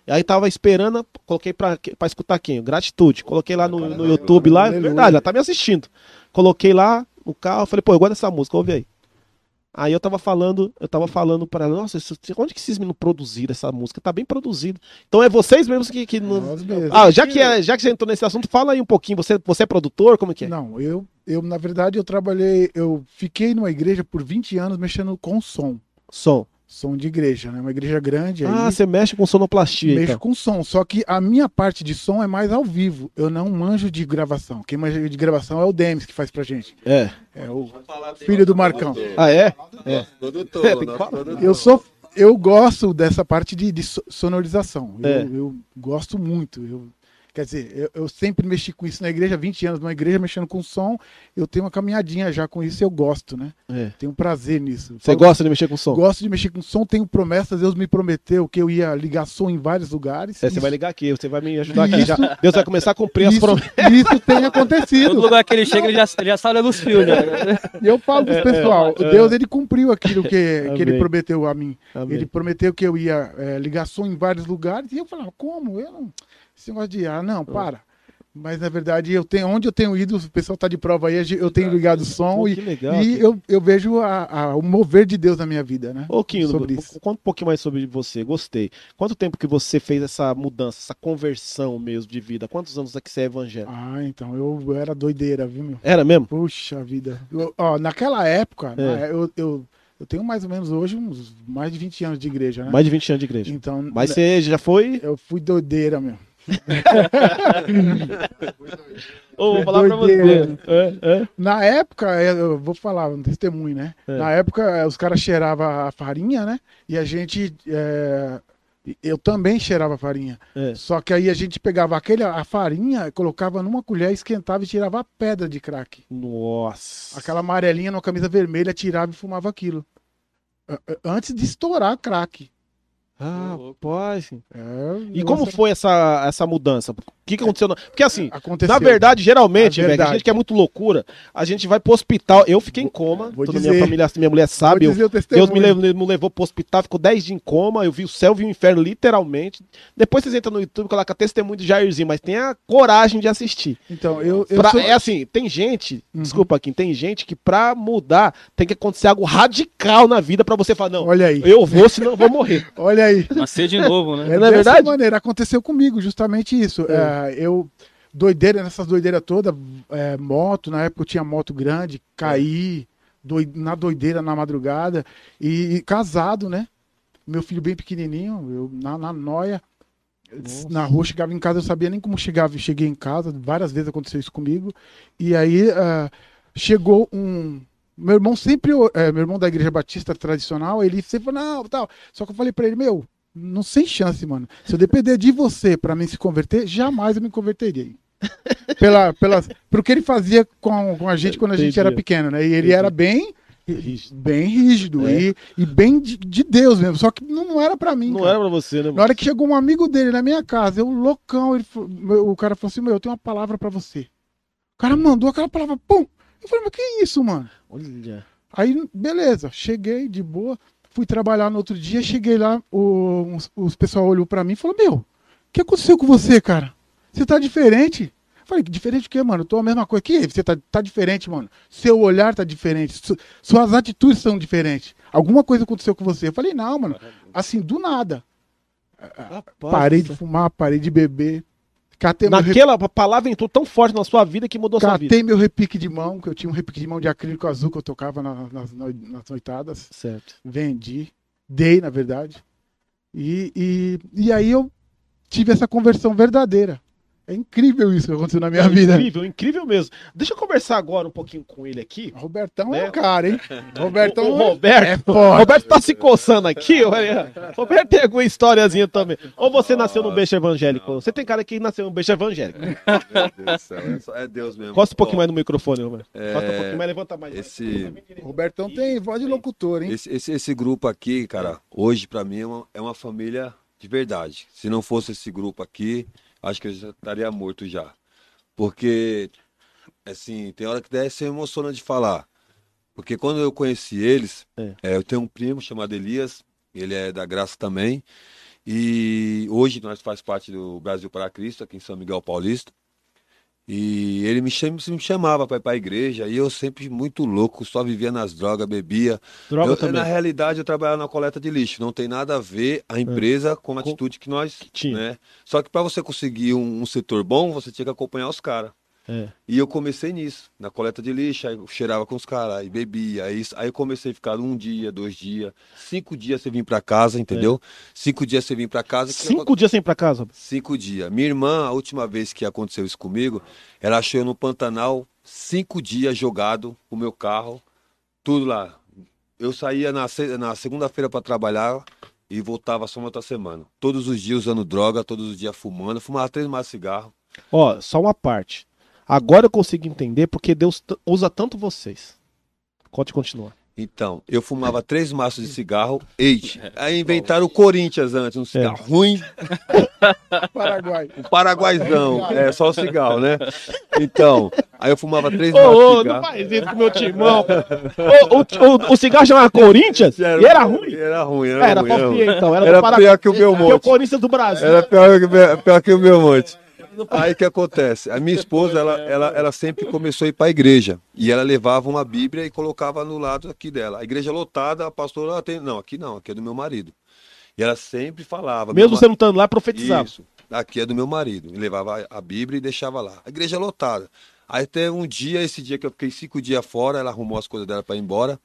E aí tava esperando, coloquei pra, pra escutar quem? Gratitude. Coloquei lá no, no YouTube lá, verdade, ela tá me assistindo. Coloquei lá no carro, falei, pô, eu gosto dessa música, ouve aí. Aí eu tava falando, eu tava falando para ela, nossa, onde que esses meninos produziram essa música? Tá bem produzido. Então é vocês mesmos que. que não... Ah, já que, é, já que você entrou nesse assunto, fala aí um pouquinho. Você, você é produtor? Como é que é? Não, eu, eu, na verdade, eu trabalhei, eu fiquei numa igreja por 20 anos mexendo com som. Som som de igreja, né? Uma igreja grande. Ah, aí, você mexe com sonoplastia. Mexo então. com som, só que a minha parte de som é mais ao vivo. Eu não manjo de gravação. Quem manja de gravação é o Demis que faz pra gente. É. É o filho do Marcão. Ah, é? É. Eu sou eu gosto dessa parte de, de sonorização. É. Eu, eu, gosto muito. Eu Quer dizer, eu, eu, sempre mexi com isso na igreja, 20 anos numa igreja mexendo com som, eu tenho uma caminhadinha já com isso e eu gosto, né? É. Tenho prazer nisso. Você Falo, gosta de mexer com som? Gosto de mexer com som, tenho promessas, Deus me prometeu que eu ia ligar som em vários lugares. É, isso, você vai ligar aqui, você vai me ajudar aqui. já, Deus vai começar a cumprir isso, as promessas. Isso tem acontecido. Todo lugar que ele chega, ele já, ele já sabe dos fios, né? Eu falo pro é, pessoal, é, Deus ele cumpriu aquilo que, que ele prometeu a mim. Amém. Ele prometeu que eu ia é, ligar som em vários lugares, e eu falava, como? Eu não. Esse negócio de, ah, não, para. Mas na verdade, eu tenho, onde eu tenho ido, o pessoal está de prova aí, eu tenho ligado o som Pô, e, legal, e eu, eu vejo a, a, o mover de Deus na minha vida, né? Ô, Quinho, sobre isso. conta um pouquinho mais sobre você, gostei. Quanto tempo que você fez essa mudança, essa conversão mesmo de vida? Quantos anos é que você é evangélico? Ah, então, eu, era doideira, viu, meu? Era mesmo? Puxa vida. Eu, ó, naquela época, é. né, eu, eu eu tenho mais ou menos hoje uns mais de 20 anos de igreja, né? Mais de 20 anos de igreja. Então, Mas você já foi? Eu fui doideira, meu. Ô, vou falar pra você. É, é. Na época, é, eu vou falar um testemunho, né? É. Na época, é, os caras cheiravam a farinha, né? E a gente. É... Eu também cheirava farinha. Só que aí a gente pegava aquele, a farinha, colocava numa colher, esquentava e tirava a pedra de crack. Nossa. Aquela amarelinha numa camisa vermelha, tirava e fumava aquilo. Antes de estourar crack. Ah, pode. É, e como foi essa, essa mudança? Que, que aconteceu? Porque assim, aconteceu. na verdade, geralmente, velho, a gente que é muito loucura, a gente vai pro hospital. Eu fiquei em coma, vou toda dizer, minha família, minha mulher sabe. Eu, Deus me levou, me levou pro hospital, ficou 10 dias em coma, eu vi o céu, vi o inferno, literalmente. Depois vocês entram no YouTube e colocam testemunho de Jairzinho, mas tenha coragem de assistir. Então, eu. eu pra, sou... É assim, tem gente, uhum. desculpa aqui, tem gente que pra mudar tem que acontecer algo radical na vida pra você falar, não, Olha aí. eu vou, senão eu vou morrer. *laughs* Olha aí. Nascer de novo, né? É, não é verdade? maneira, aconteceu comigo justamente isso. É. É, eu, doideira, nessas doideiras todas, é, moto, na época eu tinha moto grande, caí na doideira na madrugada, e, e, casado, né? Meu filho bem pequenininho, eu na, na noia, Nossa. na rua, chegava em casa, eu sabia nem como chegava, cheguei em casa, várias vezes aconteceu isso comigo, e aí uh, chegou um, meu irmão sempre, é, meu irmão da igreja batista tradicional, ele sempre falou, não, tal. Só que eu falei para ele, meu, não sem chance, mano. Se eu depender de você para mim se converter, jamais eu me converteria. *laughs* pela, pela, pro que ele fazia com, com a gente quando a gente era pequeno, né? E ele era bem rígido. bem rígido é. e, e bem de, de, Deus mesmo. Só que não, era para mim. Não cara. era para você, né? Mano? Na hora que chegou um amigo dele na minha casa, eu loucão, ele, o cara falou assim: Meu, eu tenho uma palavra para você. O cara mandou aquela palavra, pum! Eu falei, mas que isso, mano? Olha. Aí, beleza, cheguei de boa, fui trabalhar no outro dia, cheguei lá, o, os, pessoal olhou para mim e falou: Meu, o que aconteceu com você, cara? Você tá diferente? Falei, diferente o quê, mano? Eu tô a mesma coisa. Que você tá, tá diferente, mano. Seu olhar tá diferente. Su, suas atitudes são diferentes. Alguma coisa aconteceu com você. Eu falei, não, mano. Assim, do nada. Rapaz, parei de fumar, parei de beber. Catei Naquela rep... palavra entrou tão forte na sua vida que mudou Catei sua vida. Catei meu repique de mão, que eu tinha um repique de mão de acrílico azul que eu tocava na, nas, nas noitadas. Certo. Vendi. Dei, na verdade. E, e, e aí eu tive essa conversão verdadeira. É incrível isso que aconteceu na minha é vida. Incrível, incrível mesmo. Deixa eu conversar agora um pouquinho com ele aqui. Robertão né? é o cara, hein? *laughs* Robertão o, o Roberto, é forte. Roberto tá se coçando aqui. Olha. Roberto tem alguma historiazinha também. Ou você nasceu num beijo evangélico? Você tem cara que nasceu num beijo evangélico. *laughs* Meu Deus do céu, é Deus mesmo. Costa um pouquinho mais no microfone, Roberto. É... Costa um pouquinho mais, levanta mais. Esse... Robertão tem voz de locutor, hein? Esse, esse, esse grupo aqui, cara, hoje pra mim é uma, é uma família de verdade. Se não fosse esse grupo aqui, acho que eu já estaria morto já. Porque, assim, tem hora que até se emociona de falar. Porque quando eu conheci eles, é. É, eu tenho um primo chamado Elias, ele é da Graça também. E hoje nós faz parte do Brasil para Cristo, aqui em São Miguel Paulista. E ele me, cham, me chamava para ir para a igreja e eu sempre muito louco, só vivia nas drogas, bebia. Droga eu, também. Na realidade, eu trabalhava na coleta de lixo. Não tem nada a ver a empresa é. com a atitude que nós que tinha. Né? Só que para você conseguir um, um, setor bom, você tinha que acompanhar os caras. É. E eu comecei nisso, na coleta de lixo, aí eu cheirava com os caras, aí bebia, aí, aí eu comecei a ficar um dia, dois dias, cinco dias você vir para casa, entendeu? É. Cinco dias você vir para casa. Cinco dias sem ir para casa? Cinco dias. Minha irmã, a última vez que aconteceu isso comigo, ela achou eu no Pantanal, cinco dias jogado o meu carro, tudo lá. Eu saía na, na segunda-feira para trabalhar, e voltava só uma outra semana. Todos os dias usando droga, todos os dias fumando, fumava três mais cigarro. Ó, só uma parte. Agora eu consigo entender porque Deus usa tanto vocês. Pode continuar. Então, eu fumava três maços de cigarro, eight. Aí inventaram o Corinthians antes, um cigarro é. ruim. *laughs* Paraguai. Um paraguaizão, é, só o cigarro, né? Então, aí eu fumava três maços de cigarro. Não faz isso com meu timão. o, o, o, o, cigarro chamava Corinthians era, e era ruim? Era ruim, era, era ruim. Era, ruim, então. Era, era pior que o meu monte. o Corinthians do Brasil. Era pior, pior que o meu monte. Aí que acontece? A minha esposa, ela, ela, ela sempre começou a ir para a igreja. E ela levava uma Bíblia e colocava no lado aqui dela. A igreja lotada, a pastora, tem... não, aqui não, aqui é do meu marido. E ela sempre falava. Mesmo você não estando lá, profetizava. Isso, aqui é do meu marido. E levava a Bíblia e deixava lá. A igreja lotada. Aí teve um dia, esse dia que eu fiquei cinco dias fora, ela arrumou as coisas dela para ir embora.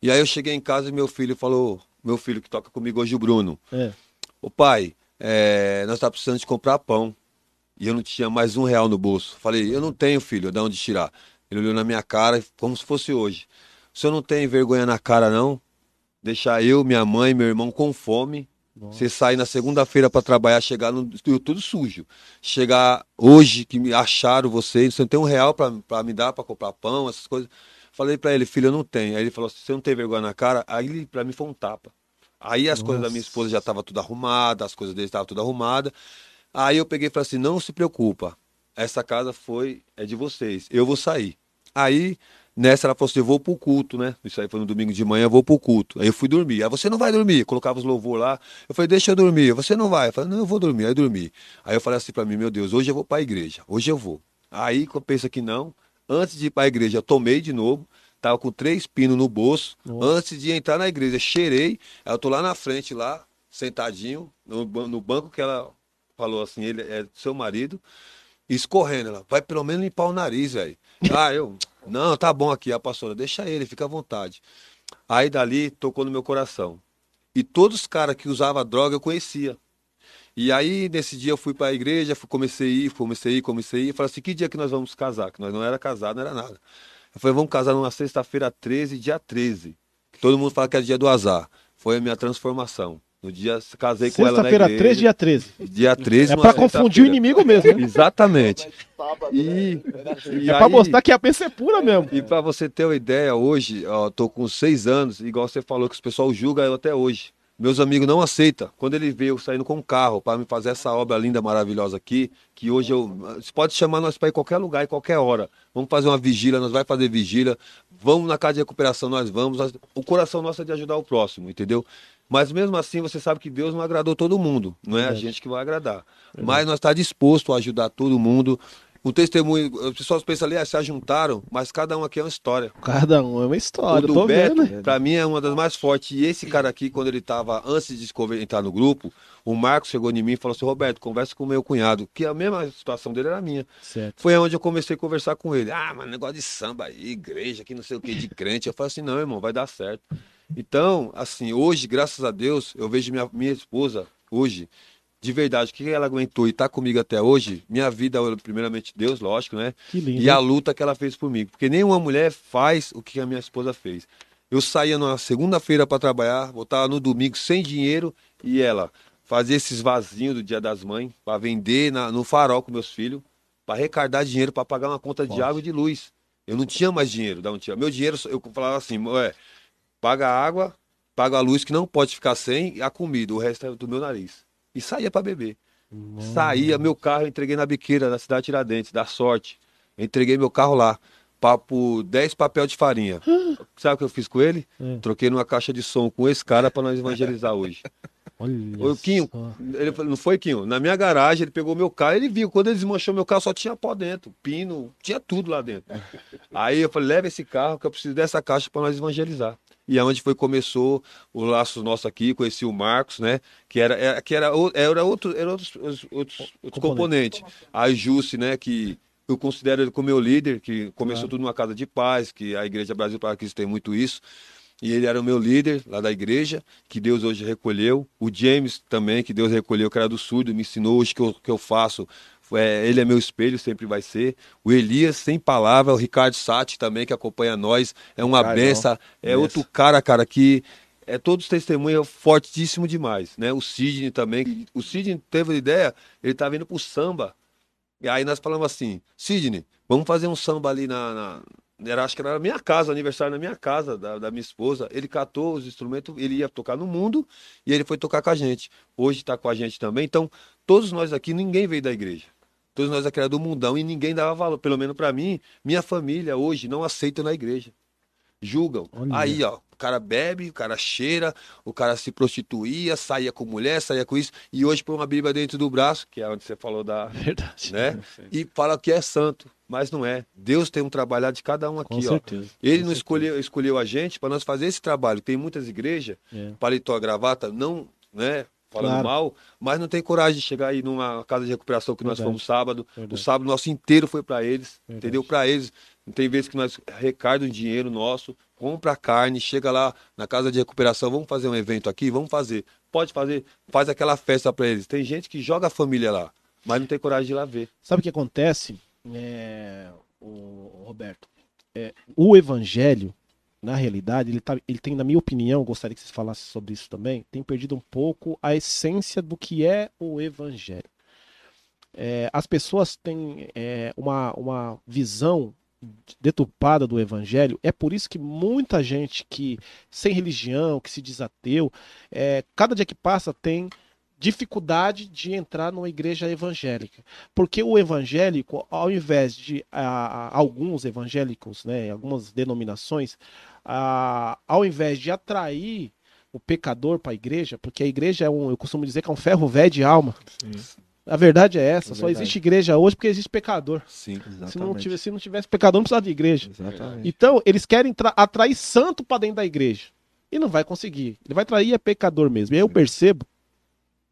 E aí eu cheguei em casa e meu filho falou, meu filho que toca comigo hoje, o Bruno. É. O pai, é, nós estamos tá precisando de comprar pão e eu não tinha mais um real no bolso. Falei, eu não tenho, filho, de onde tirar? Ele olhou na minha cara, como se fosse hoje. O senhor não tem vergonha na cara, não? Deixar eu, minha mãe, meu irmão com fome. Nossa. Você sair na segunda-feira para trabalhar, chegar no, tudo sujo. Chegar hoje que me acharam vocês, você não tem um real para me dar para comprar pão, essas coisas. Falei para ele, filho, eu não tenho. Aí ele falou, você não tem vergonha na cara? Aí para mim foi um tapa. Aí as Nossa. coisas da minha esposa já estavam tudo arrumadas, as coisas dele estavam tudo arrumadas. Aí eu peguei e falei assim: não se preocupa, essa casa foi, é de vocês, eu vou sair. Aí Nessa ela falou assim: eu vou pro culto, né? Isso aí foi no domingo de manhã, eu vou pro culto. Aí eu fui dormir. Aí você não vai dormir. colocava os louvor lá. Eu falei: deixa eu dormir. Você não vai. Eu falei: não, eu vou dormir. Aí eu dormi. Aí eu falei assim para mim: meu Deus, hoje eu vou para a igreja. Hoje eu vou. Aí quando pensa que não, antes de ir para a igreja, eu tomei de novo. Tava com três pinos no bolso. Nossa. Antes de entrar na igreja, cheirei. Aí eu tô lá na frente, lá, sentadinho, no, no banco que ela falou assim: ele é seu marido. Escorrendo, ela vai pelo menos limpar o nariz, velho. Ah, eu. Não, tá bom aqui, a pastora, deixa ele, fica à vontade. Aí dali tocou no meu coração. E todos os caras que usavam droga eu conhecia. E aí, nesse dia, eu fui para a igreja, comecei a ir, comecei a ir, comecei a ir. Falei assim: que dia que nós vamos casar? Que nós não era casado, não era nada. Eu falei: vamos casar numa sexta-feira 13, dia 13. Que todo mundo fala que é dia do azar. Foi a minha transformação. No dia, casei com ela na igreja. Sexta-feira 13, dia 13. Dia 13. É pra confundir o inimigo mesmo, né? Exatamente. E, e é aí, pra mostrar que a peça é pura mesmo. E pra você ter uma ideia, hoje, ó, tô com seis anos, igual você falou que o pessoal julga eu até hoje. Meus amigos não aceitam. Quando ele vê eu saindo com um carro para me fazer essa obra linda, maravilhosa aqui, que hoje eu. Você pode chamar nós para ir qualquer lugar, em qualquer hora. Vamos fazer uma vigília, nós vai fazer vigília. Vamos na casa de recuperação, nós vamos. O coração nosso é de ajudar o próximo, entendeu? Mas mesmo assim, você sabe que Deus não agradou todo mundo, não é Verdade. a gente que vai agradar. Verdade. Mas nós está disposto a ajudar todo mundo. O testemunho, as pessoas pensam ali, ah, se ajuntaram, mas cada um aqui é uma história. Cada um é uma história, o do Beto, vendo. Pra mim é uma das mais fortes. E esse cara aqui, quando ele estava antes de entrar no grupo, o Marcos chegou em mim e falou assim: Roberto, conversa com o meu cunhado, que a mesma situação dele era a minha. Certo. Foi onde eu comecei a conversar com ele. Ah, mas negócio de samba aí, igreja, que não sei o que, de crente. Eu falei assim: não, irmão, vai dar certo. Então, assim, hoje, graças a Deus, eu vejo minha, minha esposa, hoje, de verdade, o que ela aguentou e está comigo até hoje, minha vida, primeiramente Deus, lógico, né? Que lindo. E a luta que ela fez por mim. Porque nenhuma mulher faz o que a minha esposa fez. Eu saía na segunda-feira para trabalhar, voltava no domingo sem dinheiro e ela fazia esses vasinhos do Dia das Mães para vender na, no farol com meus filhos, para arrecadar dinheiro para pagar uma conta de água e de luz. Eu não tinha mais dinheiro, não tinha. Meu dinheiro, eu falava assim, ué, paga a água, paga a luz, que não pode ficar sem, a comida, o resto é do meu nariz. E saía para beber. Nossa. Saía, meu carro entreguei na biqueira, na cidade de Tiradentes, da sorte. Entreguei meu carro lá, papo 10 papel de farinha. *gasps* Sabe o que eu fiz com ele? É. Troquei numa caixa de som com esse cara para nós evangelizar *laughs* hoje. Olha o Quinho, ele não foi Quinho, na minha garagem ele pegou meu carro, ele viu, quando ele desmanchou meu carro só tinha pó dentro, pino, tinha tudo lá dentro. *laughs* Aí eu falei, leva esse carro que eu preciso dessa caixa para nós evangelizar e aonde foi começou o laço nosso aqui, conheci o Marcos, né? Que era, era que era, era outro, era outros, outros, outros componentes. A Jusce, né? Que eu considero ele como meu líder, que começou tudo numa casa de paz, que a Igreja Brasil para Cristo tem muito isso. E ele era o meu líder lá da igreja, que Deus hoje recolheu. O James também, que Deus recolheu, que era do surdo, me ensinou hoje que eu, que eu faço é, ele é meu espelho, sempre vai ser. O Elias, sem palavra, o Ricardo Sati também, que acompanha nós, é uma benção. É outro cara, cara, que é todos testemunhos fortíssimo demais, né? O Sidney também. O Sidney teve a ideia, ele tá vindo pro samba. E aí nós falamos assim, Sidney, vamos fazer um samba ali na, na era, acho que era na minha casa, aniversário na minha casa, da, da, minha esposa. Ele catou os instrumentos, ele ia tocar no mundo e ele foi tocar com a gente. Hoje está com a gente também. Então, todos nós aqui, ninguém veio da igreja. Todos nós era do mundão e ninguém dava valor. Pelo menos para mim, minha família hoje não aceita na igreja. Julgam. Olha. Aí, ó, o cara bebe, o cara cheira, o cara se prostituía, saía com mulher, saía com isso. E hoje põe uma Bíblia dentro do braço, que é onde você falou da. *laughs* Verdade. Né? E fala que é santo. Mas não é. Deus tem um trabalho de cada um aqui, com ó. Certeza. Ele não escolheu, escolheu a gente para nós fazer esse trabalho. Tem muitas igrejas, é. paletó, gravata, não, né? Falando claro. mal, mas não tem coragem de chegar aí numa casa de recuperação que Verdade. nós fomos sábado. Verdade. O sábado nosso inteiro foi para eles, Verdade. entendeu? Para eles. Tem vezes que nós recardam dinheiro nosso, compra carne, chega lá na casa de recuperação, vamos fazer um evento aqui, vamos fazer. Pode fazer, faz aquela festa para eles. Tem gente que joga a família lá, mas não tem coragem de ir lá ver. Sabe o que acontece, é, o Roberto? É, o evangelho na realidade, ele, tá, ele tem, na minha opinião, gostaria que vocês falassem sobre isso também, tem perdido um pouco a essência do que é o evangelho. É, as pessoas têm é, uma, uma visão deturpada do evangelho. É por isso que muita gente que sem religião, que se diz ateu, é, cada dia que passa tem dificuldade de entrar numa igreja evangélica. Porque o evangélico, ao invés de a, alguns evangélicos, né, algumas denominações, a, ao invés de atrair o pecador para a igreja, porque a igreja é um, eu costumo dizer que é um ferro velho de alma. Sim. A verdade é essa, é só existe igreja hoje porque existe pecador. Sim, exatamente. Se não tivesse, se não tivesse pecador, não precisava de igreja. Exatamente. Então, eles querem atrair santo para dentro da igreja. E não vai conseguir. Ele vai atrair é pecador mesmo. E aí eu percebo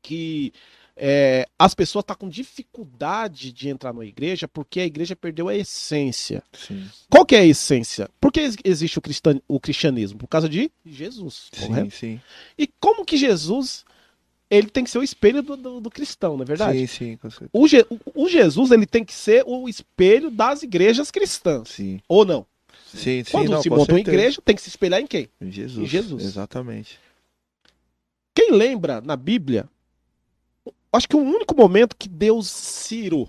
que é, as pessoas estão tá com dificuldade de entrar na igreja porque a igreja perdeu a essência. Sim. Qual que é a essência? Por que existe o, cristan... o cristianismo? Por causa de Jesus. Sim, correto? sim. E como que Jesus ele tem que ser o espelho do, do, do cristão, não é verdade? Sim, sim, com certeza. O, Je... o, Jesus ele tem que ser o espelho das igrejas cristãs. Sim. Ou não? Sim, sim. Quando não, se monta uma igreja, tem que se espelhar em quem? Em Jesus. Em Jesus. Exatamente. Quem lembra na Bíblia acho que o único momento que Deus se irou,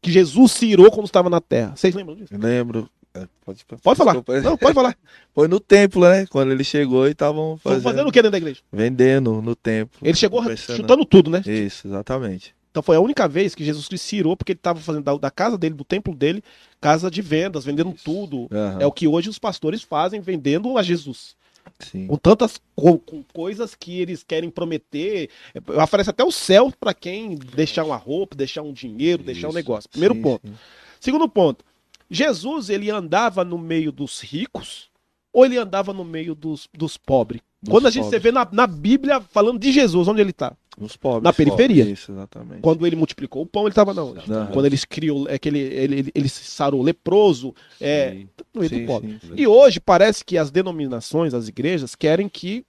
que Jesus se irou quando estava na terra. Vocês lembram disso? Eu lembro. É, pode, pode falar. Desculpa. Não, pode falar. *laughs* Foi no templo, né? Quando ele chegou e estavam fazendo... fazendo o que dentro da igreja? Vendendo no templo. Ele chegou chutando tudo, né? Isso, exatamente. Então foi a única vez que Jesus Cristo se irou, porque ele estava fazendo da, da, casa dele, do templo dele, casa de vendas, vendendo tudo. Uhum. É o que hoje os pastores fazem, vendendo a Jesus. Sim. Com tantas com, com coisas que eles querem prometer. Aparece até o céu para quem deixar uma roupa, deixar um dinheiro, Isso. deixar um negócio. Primeiro sim, ponto. Sim. Segundo ponto. Jesus, ele andava no meio dos ricos ou ele andava no meio dos, dos pobres? Quando a gente pobres. vê na, na Bíblia falando de Jesus, onde ele está? Nos pobres. Na periferia. Isso, exatamente. Quando ele multiplicou o pão, ele estava não. Uhum. Quando ele criou, é que ele, ele, ele, ele sarou leproso, é, no meio do pobre. Sim, sim. E hoje parece que as denominações, as igrejas, querem que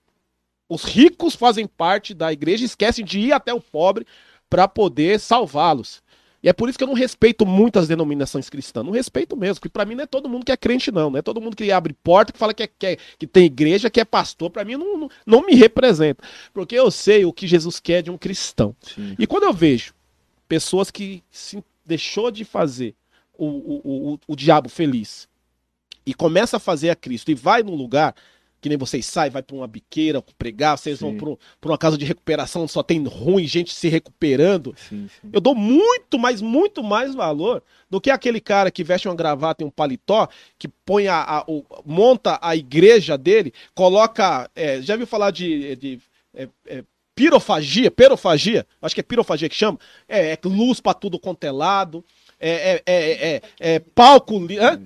os ricos fazem parte da igreja, esquecem de ir até o pobre para poder salvá-los. E é por isso que eu não respeito muito as denominações cristãs. Não respeito mesmo, porque para mim não é todo mundo que é crente, não. Não é todo mundo que abre porta, que fala que, é, que, é, que tem igreja, que é pastor. Para mim não, não, não, me representa. Porque eu sei o que Jesus quer de um cristão. Sim. E quando eu vejo pessoas que se deixou de fazer o, o, o, o diabo feliz e começa a fazer a Cristo e vai num lugar que nem vocês saem, vai para uma biqueira pregar, vocês sim. vão para uma casa de recuperação, só tem ruim, gente se recuperando. Sim, sim. Eu dou muito, mas muito mais valor do que aquele cara que veste uma gravata e um paletó, que põe a, a o, monta a igreja dele, coloca. É, já viu falar de. de é, é, pirofagia, perofagia, acho que é pirofagia que chama, é, é luz para tudo quanto é lado, é, é, é, é, é palco, hã?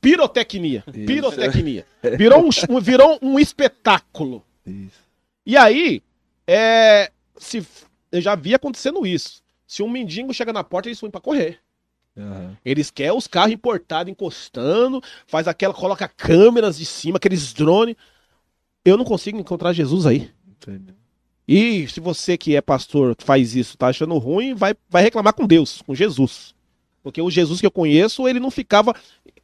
Pirotecnia. Isso. Pirotecnia. Virou um, virou um espetáculo. Isso. E aí, é, se, eu já vi acontecendo isso. Se um mendigo chega na porta, eles põem pra correr. Uhum. Eles querem os carros importados encostando, faz aquela, coloca câmeras de cima, aqueles drones. Eu não consigo encontrar Jesus aí. Entendi. E se você que é pastor faz isso, tá achando ruim, vai, vai reclamar com Deus, com Jesus. Porque o Jesus que eu conheço, ele não ficava.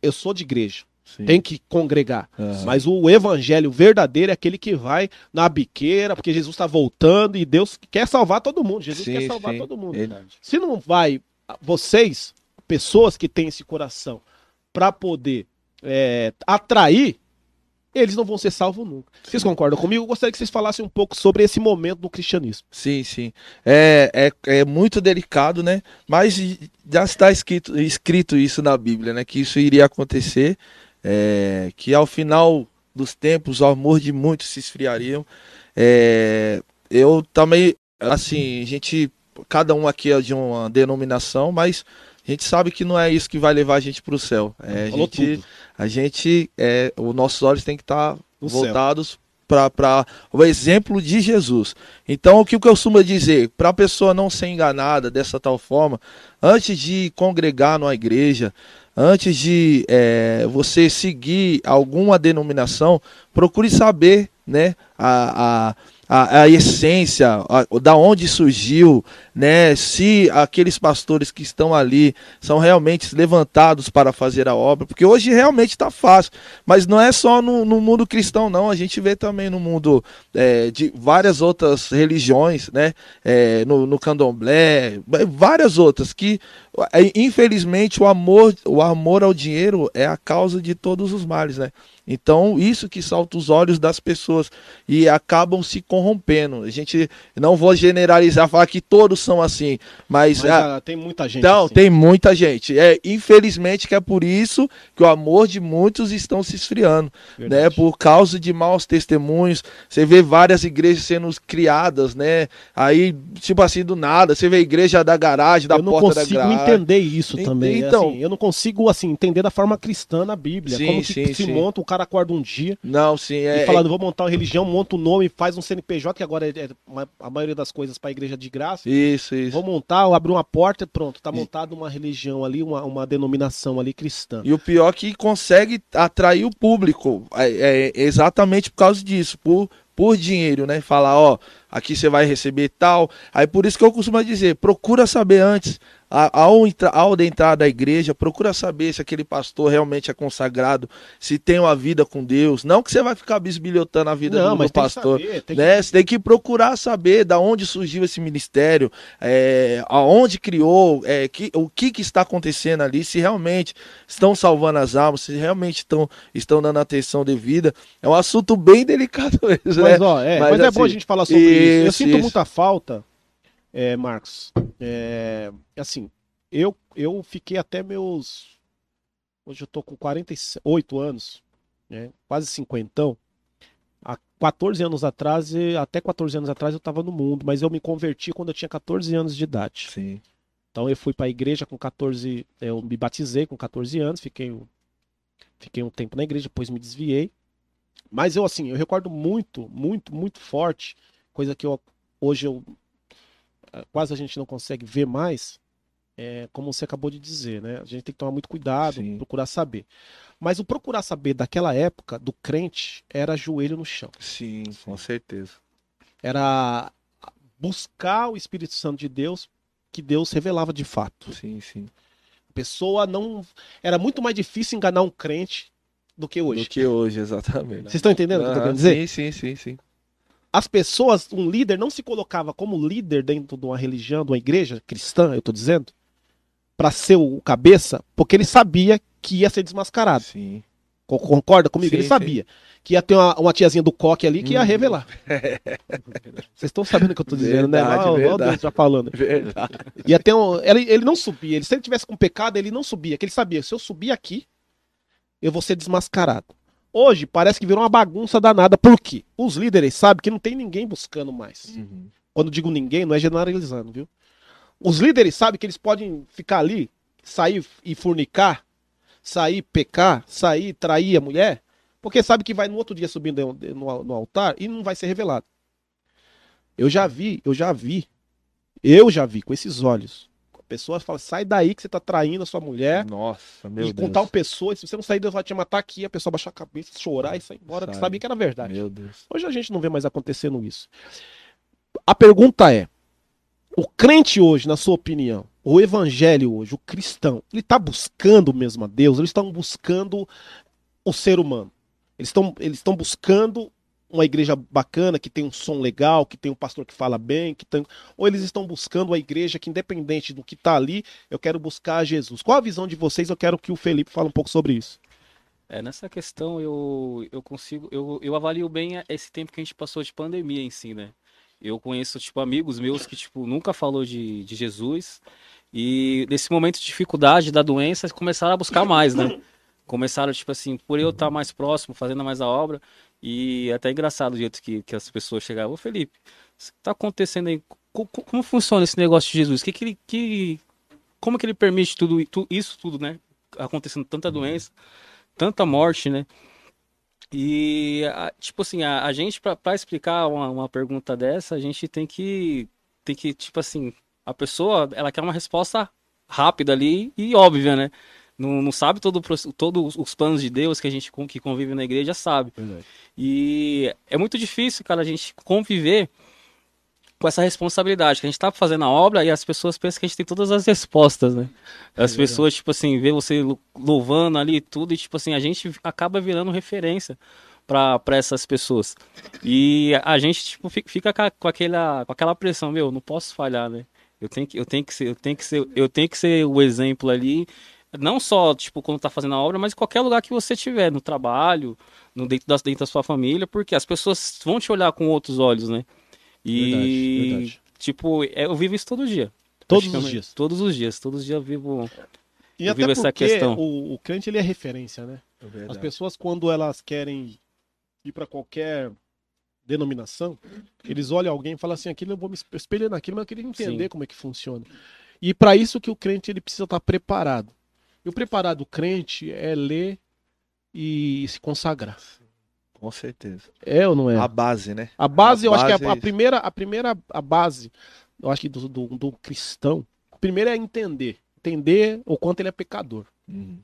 Eu sou de igreja. Sim. Tem que congregar. Uhum. Mas o evangelho verdadeiro é aquele que vai na biqueira, porque Jesus está voltando e Deus quer salvar todo mundo. Jesus sim, quer salvar sim. todo mundo. Verdade. Se não vai, vocês, pessoas que têm esse coração, para poder é, atrair eles não vão ser salvos nunca. Vocês concordam comigo? Eu gostaria que vocês falassem um pouco sobre esse momento do cristianismo. Sim, sim. É, é, é muito delicado, né? Mas já está escrito, escrito isso na Bíblia, né? Que isso iria acontecer, é, que ao final dos tempos o amor de muitos se esfriariam. É, eu também, assim, a gente, cada um aqui é de uma denominação, mas a gente sabe que não é isso que vai levar a gente para o céu. É, a gente, tudo. A gente, é, os nossos olhos têm que estar tá voltados para o exemplo de Jesus. Então, o que eu costumo dizer, para a pessoa não ser enganada dessa tal forma, antes de congregar numa igreja, antes de é, você seguir alguma denominação, procure saber né, a, a a, a essência, a, da onde surgiu, né? Se aqueles pastores que estão ali são realmente levantados para fazer a obra, porque hoje realmente está fácil, mas não é só no, no, mundo cristão, não. A gente vê também no mundo é, de várias outras religiões, né? É, no, no candomblé, várias outras que, é, infelizmente, o amor, o amor ao dinheiro é a causa de todos os males, né? Então, isso que salta os olhos das pessoas e acabam se corrompendo. A gente não vou generalizar, falar que todos são assim, mas, mas ah, tem muita gente. Então, assim. tem muita gente. É, infelizmente que é por isso que o amor de muitos estão se esfriando, né? Verdade. né? Por causa de maus testemunhos. Você vê várias igrejas sendo criadas, né? Aí, tipo assim, do nada, você vê a igreja da garagem, da porta da garagem. Eu não consigo entender isso também. Então, assim, eu não consigo assim entender da forma cristã na Bíblia, sim, como que sim, se sim. monta, o cara acorda um dia. Não, sim, é. E falando, vou montar uma religião, monta um nome, faz um CNPJ, que agora é, é a maioria das coisas para a igreja de graça. Isso, isso. Vou montar, abrir uma porta, pronto, tá montada uma religião ali, uma, uma denominação ali cristã. E o pior é que consegue atrair o público, é, é exatamente por causa disso, por por dinheiro, né? Falar, ó, aqui você vai receber tal. Aí por isso que eu costumo dizer, procura saber antes ao, ao entrar da igreja, procura saber se aquele pastor realmente é consagrado, se tem uma vida com Deus. Não que você vai ficar bisbilhotando a vida Não, do, pastor. Saber, tem né? Que... Você tem que procurar saber da onde surgiu esse ministério, é, aonde criou, é, que, o que, que está acontecendo ali, se realmente estão salvando as almas, se realmente estão, estão dando atenção devida. É um assunto bem delicado mesmo. Mas, né? ó, é, mas, mas assim, é bom a assim, gente falar sobre isso. isso. Eu sinto isso. muita falta é, Marcos, é, assim, eu, eu fiquei até meus. Hoje eu tô com 48 anos, né, quase 50. Há 14 anos atrás, até 14 anos atrás eu estava no mundo, mas eu me converti quando eu tinha 14 anos de idade. Sim. Então eu fui para a igreja com 14, eu me batizei com 14 anos, fiquei, fiquei um tempo na igreja, depois me desviei. Mas eu assim, eu recordo muito, muito, muito forte, coisa que eu hoje eu quase a gente não consegue ver mais, é, como você acabou de dizer, né? A gente tem que tomar muito cuidado, Sim. procurar saber. Mas o procurar saber daquela época, do crente, era joelho no chão. Sim, com certeza. Era buscar o Espírito Santo de Deus, que Deus revelava de fato. Sim, sim. A pessoa não. Era muito mais difícil enganar um crente do que hoje. Do que hoje, exatamente. Vocês estão entendendo o que eu tô querendo dizer? Sim, sim, sim, sim as pessoas, um líder não se colocava como líder dentro de uma religião, de uma igreja cristã, eu estou dizendo, para ser o cabeça, porque ele sabia que ia ser desmascarado. Sim. Concorda comigo? Sim, ele sabia sim. que ia ter uma, uma, tiazinha do coque ali que ia hum. revelar. *laughs* Vocês estão sabendo o que eu estou dizendo, né? verdade, né? Olha o Deus já falando. Verdade. Ia ter um, ele, ele não subia. Ele, se ele tivesse com pecado, ele não subia. Que ele sabia, se eu subir aqui, eu vou ser desmascarado. Hoje parece que virou uma bagunça danada. Por quê? Os líderes sabem que não tem ninguém buscando mais. Uhum. Quando digo ninguém, não é generalizando, viu? Os líderes sabem que eles podem ficar ali, sair e fornicar, sair pecar, sair trair a mulher, porque sabe que vai no outro dia subir no, no, no altar e não vai ser revelado. Eu já vi, eu já vi, eu já vi com esses olhos pessoa fala, sai daí que você tá traindo a sua mulher. Nossa, meu e Deus. com tal pessoa, se você não sair, Deus vai te matar aqui, a pessoa baixar a cabeça, chorar e sair embora, que sabia que era verdade. Meu Deus. Hoje a gente não vê mais acontecendo isso. A pergunta é, o crente hoje, na sua opinião, o evangelho hoje, o cristão, ele está buscando mesmo a Deus? Eles estão buscando o ser humano? Eles estão eles buscando uma igreja bacana, que tem um som legal, que tem um pastor que fala bem, que tem... ou eles estão buscando uma igreja que, independente do que está ali, eu quero buscar Jesus. Qual a visão de vocês? Eu quero que o Felipe fale um pouco sobre isso. É, nessa questão eu, eu consigo, eu, eu avalio bem esse tempo que a gente passou de pandemia em si, né? Eu conheço, tipo, amigos meus que, tipo, nunca falou de, de Jesus e nesse momento de dificuldade da doença começaram a buscar mais, né? Começaram, tipo assim, por eu estar mais próximo, fazendo mais a obra, e é até engraçado o jeito que, que as pessoas chegavam. Ô Felipe, o que está acontecendo aí? Como, como, funciona esse negócio de Jesus? Que que ele, que, como que ele permite tudo isso tudo, né? Acontecendo tanta doença, tanta morte, né? E, tipo assim, a, a gente, para explicar uma, uma pergunta dessa, a gente tem que, tem que, tipo assim, a pessoa, ela quer uma resposta rápida ali e óbvia, né? Não, não sabe todo, todos os planos de Deus que a gente que convive na igreja sabe. Verdade. E é muito difícil, cara, a gente conviver com essa responsabilidade, que a gente tá fazendo a obra e as pessoas pensam que a gente tem todas as respostas, né? As é pessoas, tipo assim, vê você louvando ali tudo e, tipo assim, a gente acaba virando referência para essas pessoas. E a gente, tipo, fica com aquela, com aquela pressão, meu, não posso falhar, né? Eu tenho que, eu tenho que ser, eu tenho que ser, eu tenho que ser o exemplo ali Não só, tipo, quando tá fazendo a obra, mas em qualquer lugar que você tiver, no trabalho, no dentro, das, dentro da sua família, porque as pessoas vão te olhar com outros olhos, né? E, verdade, verdade. tipo, é, eu vivo isso todo dia. Todos os dias? Todos os dias. Todos os dias eu vivo, e eu até vivo essa questão. O, o crente, ele é referência, né? É as pessoas, quando elas querem ir para qualquer denominação, eles olham alguém e falam assim, aquilo eu vou me espelhar naquilo, mas eu queria entender Sim. como é que funciona. E para isso que o crente ele precisa estar preparado. E o preparado do crente é ler e se consagrar. Com certeza. É ou não é? A base, né? A base, a eu base acho que é a, a, primeira, a primeira a base, eu acho que do, do, do cristão, primeiro é entender. Entender o quanto ele é pecador. Uhum.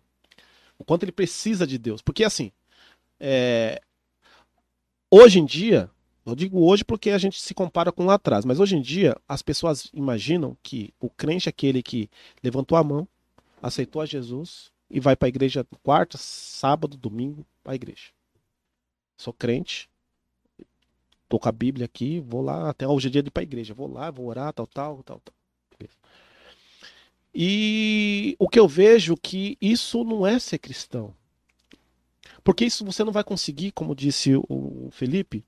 O quanto ele precisa de Deus. Porque assim, é, Hoje em dia, eu digo hoje porque a gente se compara com lá atrás, mas hoje em dia as pessoas imaginam que o crente é aquele que levantou a mão, aceitou a Jesus e vai para a igreja quarta, sábado, domingo, para a igreja. Sou crente, tô com a Bíblia aqui, vou lá, até hoje é dia de ir para a igreja, vou lá, vou orar, tal, tal, tal, tal. E o que eu vejo que isso não é ser cristão. Porque isso você não vai conseguir, como disse o Felipe,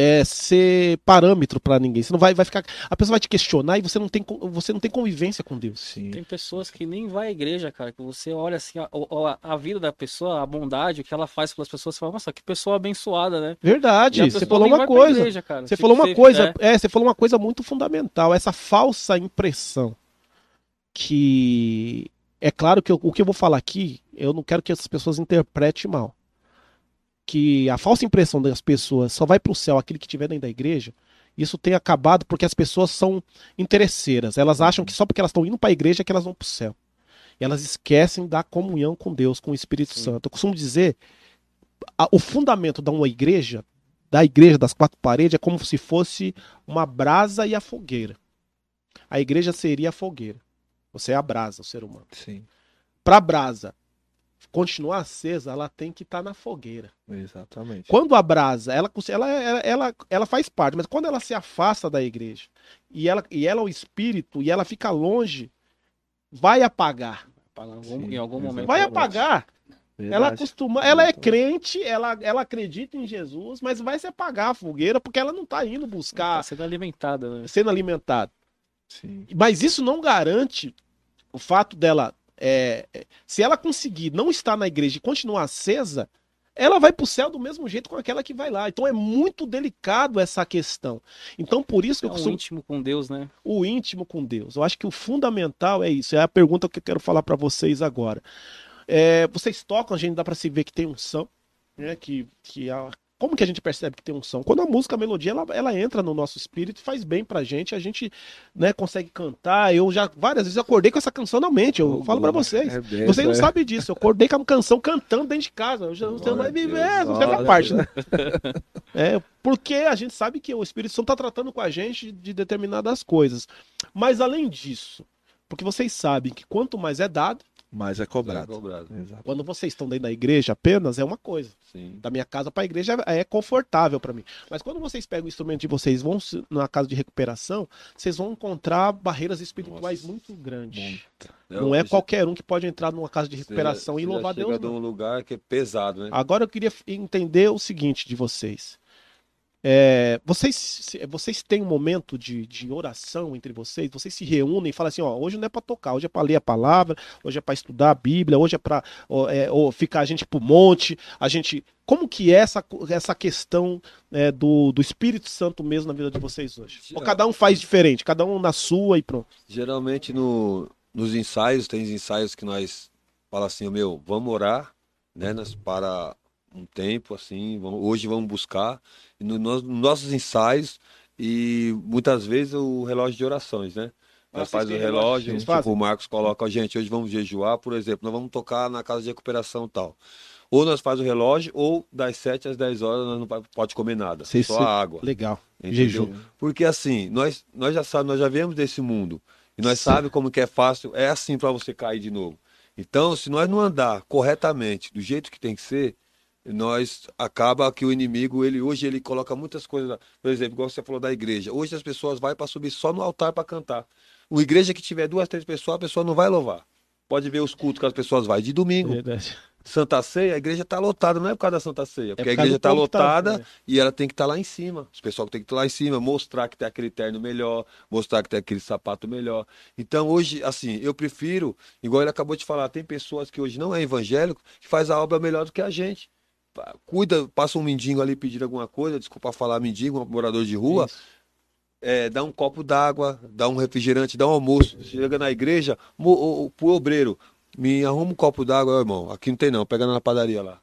é, ser parâmetro para ninguém. Você não vai, vai ficar. A pessoa vai te questionar e você não tem, você não tem convivência com Deus. Sim. Tem pessoas que nem vai à igreja, cara. Que você olha assim a, a, a vida da pessoa, a bondade, o que ela faz pelas pessoas, você fala, nossa, que pessoa abençoada, né? Verdade. Você falou uma coisa. Igreja, você falou uma coisa. É. é, você falou uma coisa muito fundamental. Essa falsa impressão que é claro que eu, o que eu vou falar aqui, eu não quero que as pessoas interpretem mal. Que a falsa impressão das pessoas só vai para o céu aquele que estiver dentro da igreja, isso tem acabado porque as pessoas são interesseiras. Elas acham que só porque elas estão indo para a igreja é que elas vão para o céu. E elas esquecem da comunhão com Deus, com o Espírito Sim. Santo. Eu costumo dizer, a, o fundamento da uma igreja, da igreja das quatro paredes, é como se fosse uma brasa e a fogueira. A igreja seria a fogueira. Você é a brasa, o ser humano. Sim. Para a brasa continuar acesa, ela tem que estar tá na fogueira. Exatamente. Quando a brasa, ela, ela, ela, ela, faz parte, mas quando ela se afasta da igreja e ela, e ela é o espírito e ela fica longe, vai apagar. Sim, em algum momento. Vai apagar. Verdade. Ela costuma, ela é crente, ela, ela acredita em Jesus, mas vai se apagar a fogueira porque ela não está indo buscar. Tá sendo alimentada, né? Sendo alimentada. Sim. Mas isso não garante o fato dela. É, é, se ela conseguir não estar na igreja e continuar acesa, ela vai para o céu do mesmo jeito com aquela que vai lá. Então é muito delicado essa questão. Então por isso que é eu costumo... O íntimo com Deus, né? O íntimo com Deus. Eu acho que o fundamental é isso. É a pergunta que eu quero falar para vocês agora. É, vocês tocam, a gente dá para se ver que tem unção, né? Que, que a como que a gente percebe que tem unção? Quando a música, a melodia, ela, ela entra no nosso espírito faz bem pra gente, a gente né, consegue cantar. Eu já várias vezes acordei com essa canção na mente, eu oh, falo para vocês. É bem, vocês não é. sabem disso, eu acordei com a canção cantando dentro de casa. Eu já, você não vai viver, não sei a parte, né? *laughs* é, porque a gente sabe que o Espírito Santo tá tratando com a gente de determinadas coisas. Mas além disso, porque vocês sabem que quanto mais é dado, mais é cobrado. É cobrado. Quando vocês estão dentro da igreja apenas, é uma coisa. Sim. Da minha casa para a igreja é confortável para mim. Mas quando vocês pegam o instrumento de vocês vão na casa de recuperação, vocês vão encontrar barreiras espirituais Nossa. muito grandes. Não é qualquer um que pode entrar numa casa de recuperação você, e louvar Deus. Chega de um lugar que é pesado, né? Agora eu queria entender o seguinte de vocês. É, vocês, vocês têm um momento de, de oração entre vocês? Vocês se reúnem e falam assim: ó, hoje não é para tocar, hoje é para ler a palavra, hoje é para estudar a Bíblia, hoje é para é, ou ficar a gente pro monte, a gente. Como que é essa, essa questão é, do, do Espírito Santo mesmo na vida de vocês hoje? Ou cada um faz diferente, cada um na sua e pronto? Geralmente no, nos ensaios, tem ensaios que nós fala assim, meu, vamos orar, né, nós para um tempo assim, vamos, hoje vamos buscar nos no, nossos ensaios e muitas vezes o relógio de orações, né? Nós faz o relógio, tipo, o Marcos coloca, gente, hoje vamos jejuar, por exemplo, nós vamos tocar na casa de recuperação tal. Ou nós faz o relógio, ou das 7 às 10 horas nós não pode comer nada, Cê, só a água. Legal. Jejum. Porque assim, nós, nós já sabemos, nós já viemos desse mundo. E nós sabemos como que é fácil, é assim para você cair de novo. Então, se nós não andar corretamente, do jeito que tem que ser, nós acaba que o inimigo ele hoje ele coloca muitas coisas por exemplo igual você falou da igreja hoje as pessoas vai para subir só no altar para cantar uma igreja que tiver duas três pessoas a pessoa não vai louvar pode ver os cultos que as pessoas vão de domingo. Verdade. Santa Ceia, a igreja está lotada, não é por causa da Santa Ceia, é porque é a igreja está lotada tá, e ela tem que estar tá lá em cima. Os pessoal tem que estar tá lá em cima, mostrar que tem aquele terno melhor, mostrar que tem aquele sapato melhor. Então hoje, assim, eu prefiro, igual ele acabou de falar, tem pessoas que hoje não é evangélico que faz a obra melhor do que a gente. Cuida, passa um mendigo ali pedir alguma coisa, desculpa falar mendigo, um morador de rua. É, dá um copo d'água, dá um refrigerante, dá um almoço. Chega na igreja, o, o, pro obreiro, me arruma um copo d'água, irmão. Aqui não tem não, pega na padaria lá.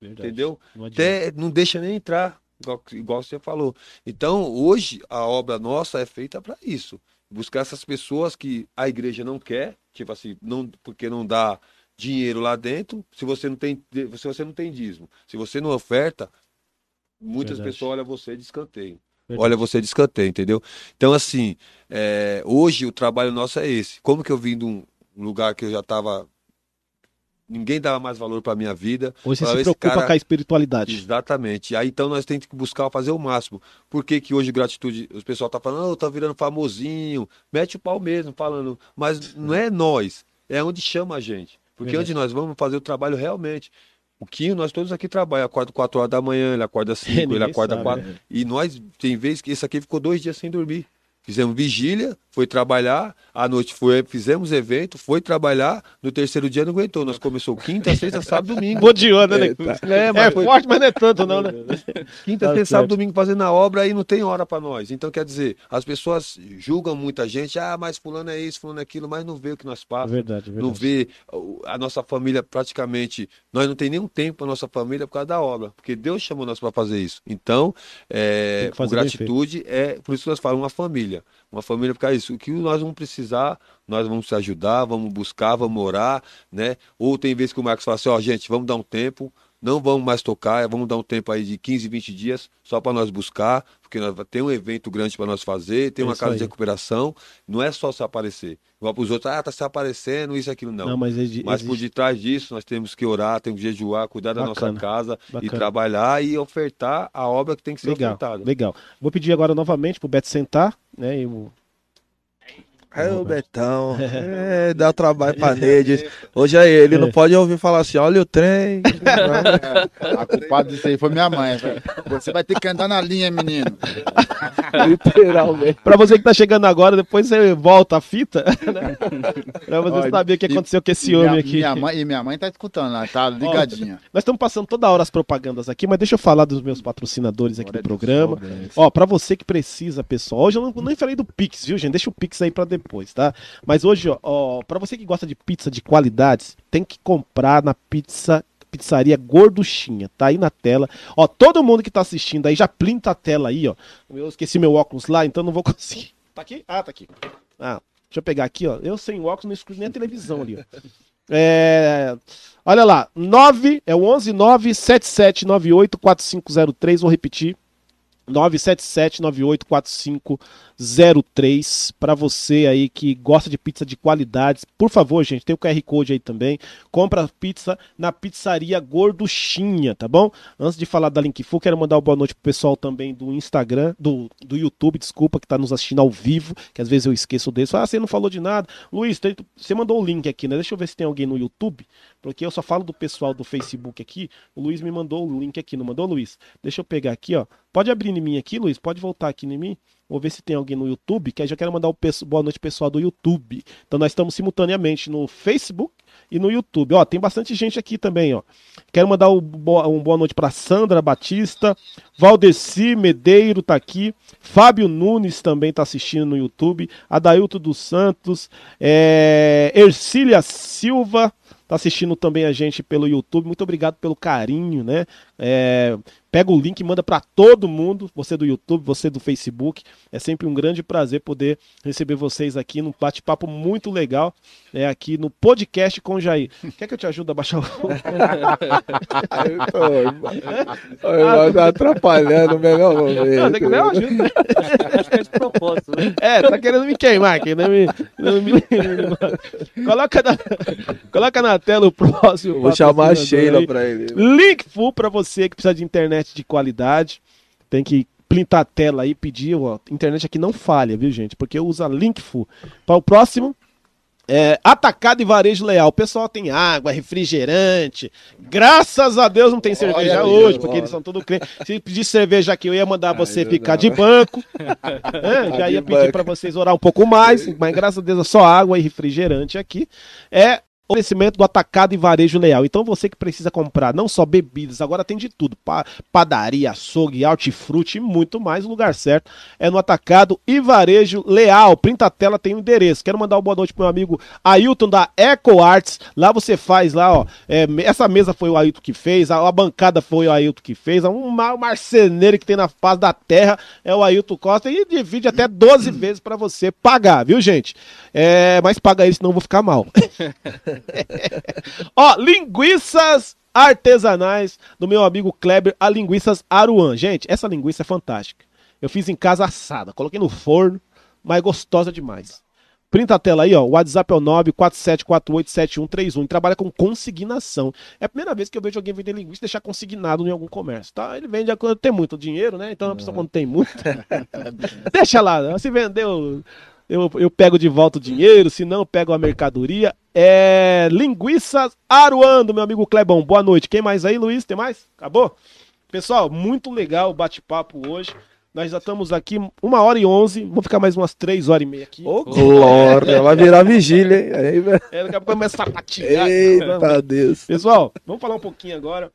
Verdade. Entendeu? Não, Até, não deixa nem entrar, igual, igual você falou. Então, hoje, a obra nossa é feita para isso. Buscar essas pessoas que a igreja não quer, tipo assim, não, porque não dá dinheiro lá dentro, se você não tem, se você não tem dízimo. Se você não oferta, muitas Verdade. pessoas olham você de escanteio. Verdade. Olha você de escanteio, entendeu? Então, assim, é, hoje o trabalho nosso é esse. Como que eu vim de um, lugar que eu já estava ninguém dava mais valor para minha vida. Hoje você se preocupa cara... com a espiritualidade. Exatamente. Aí então nós temos que buscar fazer o máximo. Por que, que hoje gratitude, os pessoal tá falando, oh, tá virando famosinho, mete o pau mesmo, falando, mas não é nós, é onde chama a gente. Porque onde nós vamos fazer o trabalho realmente. O Quinho, nós todos aqui trabalhamos, acorda 4 horas da manhã, ele acorda *laughs* 5, ele acorda 4. É. E nós, tem vezes que esse aqui ficou dois dias sem dormir. Fizemos vigília, foi trabalhar, à noite foi, fizemos evento, foi trabalhar, no terceiro dia não aguentou. Nós começou quinta, sexta, sábado, domingo. Onda, né? É, é, é foi... forte, mas não é tanto não, né? Quinta, tá sexta, sábado, domingo fazendo a obra aí não tem hora para nós. Então, quer dizer, as pessoas julgam muita gente, ah, mas fulano é isso, fulano é aquilo, mas não vê o que nós passamos. Verdade, verdade. Não vê a nossa família praticamente, nós não tem nenhum tempo para nossa família por causa da obra, porque Deus chamou nós para fazer isso. Então, é, gratitude é, por isso que nós falamos uma família. Uma família por isso. O que nós vamos precisar, nós vamos se ajudar, vamos buscar, vamos orar, né? Ou tem vezes que o Marcos fala assim, ó, oh, gente, vamos dar um tempo, não vamos mais tocar, vamos dar um tempo aí de 15, 20 dias só para nós buscar, porque nós tem um evento grande para nós fazer, tem é uma casa aí. de recuperação, não é só se aparecer. Igual para os outros, ah, tá se aparecendo, isso, aquilo, não. não mas, existe... mas por detrás disso, nós temos que orar, temos que jejuar, cuidar da Bacana. nossa casa Bacana. e trabalhar e ofertar a obra que tem que ser legal, ofertada. Legal. Vou pedir agora novamente pro Beto sentar, né, e o é o Betão. *laughs* É, dá trabalho pra rede. Hoje é ele, não pode ouvir falar assim, olha o trem. É, *laughs* a culpada disso aí foi minha mãe. Você vai ter que andar na linha, menino. *laughs* Literalmente. Pra você que tá chegando agora, depois você volta a fita, *laughs* né? Pra você Olha, saber o que aconteceu com esse homem aqui. Minha mãe, e minha mãe tá escutando, ela tá ligadinha. Ó, nós estamos passando toda hora as propagandas aqui, mas deixa eu falar dos meus patrocinadores aqui do programa. Ó, pra você que precisa, pessoal. Hoje eu não, nem falei do Pix, viu, gente? Deixa o Pix aí pra depois depois, tá? Mas hoje, ó, para você que gosta de pizza de qualidades, tem que comprar na pizza pizzaria Gorduchinha, tá aí na tela. Ó, todo mundo que tá assistindo aí já plinta a tela aí, ó. Eu esqueci meu óculos lá, então não vou *laughs* conseguir. Tá aqui? Ah, tá aqui. Ah, deixa eu pegar aqui, ó. Eu sem óculos não escuto nem a televisão ali, ó. É, olha lá, 9 é o 11 9 7798 4503, vou repetir. 977984503 para você aí que gosta de pizza de qualidades. Por favor, gente, tem o QR Code aí também. Compra pizza na pizzaria Gorduchinha, tá bom? Antes de falar da Linkfu, quero mandar uma boa noite pro pessoal também do Instagram, do, do YouTube, desculpa, que tá nos assistindo ao vivo, que às vezes eu esqueço desse. Ah, você não falou de nada. Luiz, você mandou o link aqui, né? Deixa eu ver se tem alguém no YouTube, porque eu só falo do pessoal do Facebook aqui. O Luiz me mandou o link aqui, não mandou, Luiz? Deixa eu pegar aqui, ó. Pode abrir em mim aqui, Luiz? Pode voltar aqui em mim? Vou ver se tem alguém no YouTube, que aí já quero mandar o boa noite pessoal do YouTube. Então nós estamos simultaneamente no Facebook e no YouTube. Ó, tem bastante gente aqui também, ó. Quero mandar um boa, um boa noite para Sandra Batista, Valdeci Medeiro tá aqui, Fábio Nunes também tá assistindo no YouTube, Adailto dos Santos, é, Ercília Silva, tá assistindo também a gente pelo YouTube. Muito obrigado pelo carinho, né? É, pega o link e manda para todo mundo, você do YouTube, você do Facebook. É sempre um grande prazer poder receber vocês aqui num bate-papo muito legal, é aqui no podcast com o Jair. Quer que eu te ajude a baixar o Eu tô atrapalhando o melhor momento. Tem que ajuda. Acho que é de propósito, né? É, tá querendo me queimar aqui, né? Me, não me... coloca, na, coloca na tela o próximo. Vou chamar a Sheila para ele. Link full para você que precisa de internet de qualidade. Tem que printar a tela aí, pedir, ó, internet aqui não falha, viu, gente? Porque usa Linkful. Para o próximo, É, atacado e varejo leal. O pessoal tem água, refrigerante. Graças a Deus não tem cerveja Olha hoje, Deus, porque eles são tudo crentes. Se pedir cerveja aqui, eu ia mandar Ai, você ficar não. de banco. *laughs* É, já ia pedir para vocês orar um pouco mais, mas graças a Deus é só água e refrigerante aqui. É oferecimento do atacado e varejo leal. Então você que precisa comprar não só bebidas, agora tem de tudo: padaria, açougue, hortifruti e muito mais. O lugar certo é no atacado e varejo leal. Printa a tela, tem o endereço. Quero mandar uma boa noite pro meu amigo Ailton da Eco Arts. Lá você faz lá, ó. É, essa mesa foi o Ailton que fez, a, a, bancada foi o Ailton que fez, um marceneiro que tem na face da terra é o Ailton Costa e divide até 12 vezes para você pagar, viu, gente? É, mas paga ele, senão eu vou ficar mal. *laughs* *laughs* Ó, linguiças artesanais do meu amigo Kleber, a linguiças Aruan. Gente, essa linguiça é fantástica. Eu fiz em casa assada, coloquei no forno, mas gostosa demais. Printa a tela aí, ó. O WhatsApp é o 947487131. Trabalha com consignação. É a primeira vez que eu vejo alguém vender linguiça e deixar consignado em algum comércio, tá? Ele vende quando tem muito dinheiro, né? Então a pessoa quando tem muito. *laughs* *laughs* Deixa lá. Se vendeu eu, eu pego de volta o dinheiro, se não, pego a mercadoria. É. Linguiças Aruando, meu amigo Clebão. Boa noite. Quem mais aí, Luiz? Tem mais? Acabou? Pessoal, muito legal o bate-papo hoje. Nós já estamos aqui uma hora e onze. Vou ficar mais umas três horas e meia aqui. Ô, oh, glória! Vai virar vigília, hein? Aí, é, daqui a pouco começa a patinar. Eita, Deus. Pessoal, vamos falar um pouquinho agora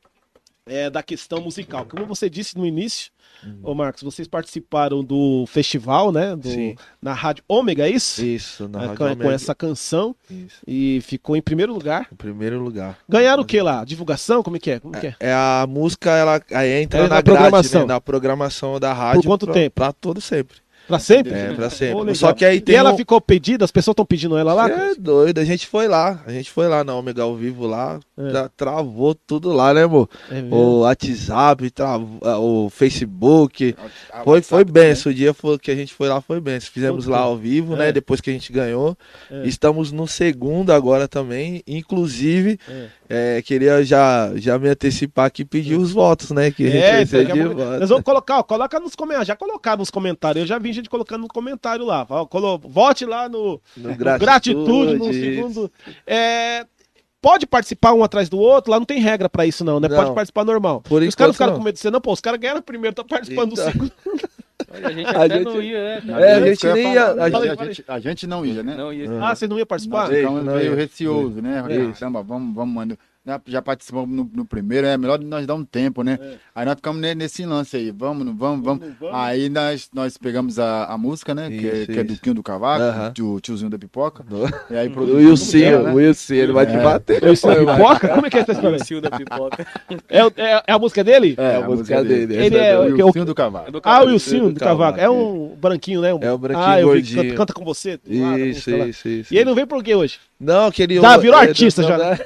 é, da questão musical. Como você disse no início, Uhum. Ô Marcos, vocês participaram do festival, né? Do, Sim. Na Rádio Ômega, é isso? Isso, na é, Rádio com, Ômega. Com essa canção. Isso. E ficou em primeiro lugar. Em primeiro lugar. Ganharam o que lá? Divulgação? Como é que é? Como é, que é? é a música, ela aí entra é na, na programação. Grade, né? na programação da rádio. Por quanto pra, tempo? Pra todo sempre. Pra sempre? É, pra sempre. Só que aí tem. E ela um... ficou pedida? As pessoas estão pedindo ela lá? É doido, a gente foi lá. A gente foi lá na Omega ao vivo lá. É. travou tudo lá, né, amor? É o WhatsApp, travou, o Facebook. A, foi, foi bem. Esse dia foi, que a gente foi lá foi bem. Fizemos lá ao vivo, né? É. Depois que a gente ganhou. É. Estamos no segundo agora também. Inclusive. É. É, queria já, já me antecipar aqui e pedir os votos, né? Que é, então, de voto. nós vamos colocar, ó, coloca nos comentários, já colocaram nos comentários, eu já vi gente colocando no comentário lá, colo, vote lá no, no, no gratitude, no segundo. É, pode participar um atrás do outro, lá não tem regra pra isso não, né? Não, pode participar normal. Por os caras ficaram com medo de ser, não, pô, os caras ganharam primeiro, tá participando então... do segundo. *laughs* A gente a gente, não ia, né? É, a gente nem ia. A, gente, a, gente, a gente não ia, né? Não ia. Ah, vocês não iam participar? Não, então veio receoso, né? Caramba, vamos, vamos, mano já participamos no, no, primeiro, é melhor nós dar um tempo, né? É. Aí nós ficamos nesse lance aí, vamos, não vamos, vamos. vamos. Aí nós, nós pegamos a, a música, né? Isso, que, é, que, é do Quinho do Cavaco, uh -huh. o tiozinho da pipoca. E aí *laughs* o Wilson, né? o Wilson, ele vai te é. bater. Wilson da pipoca? Como é que é essa *laughs* história? Wilson da pipoca. *laughs* É, é, é, a música dele? É, a, música dele. dele. Ele é, o Wilson do Cavaco. Ah, o Wilson do Cavaco. É um branquinho, né? É o branquinho ah, gordinho. Canta, canta, com você. Isso, isso, isso. E ele não veio por quê hoje? Não, queria. Tá, virou artista já. *laughs*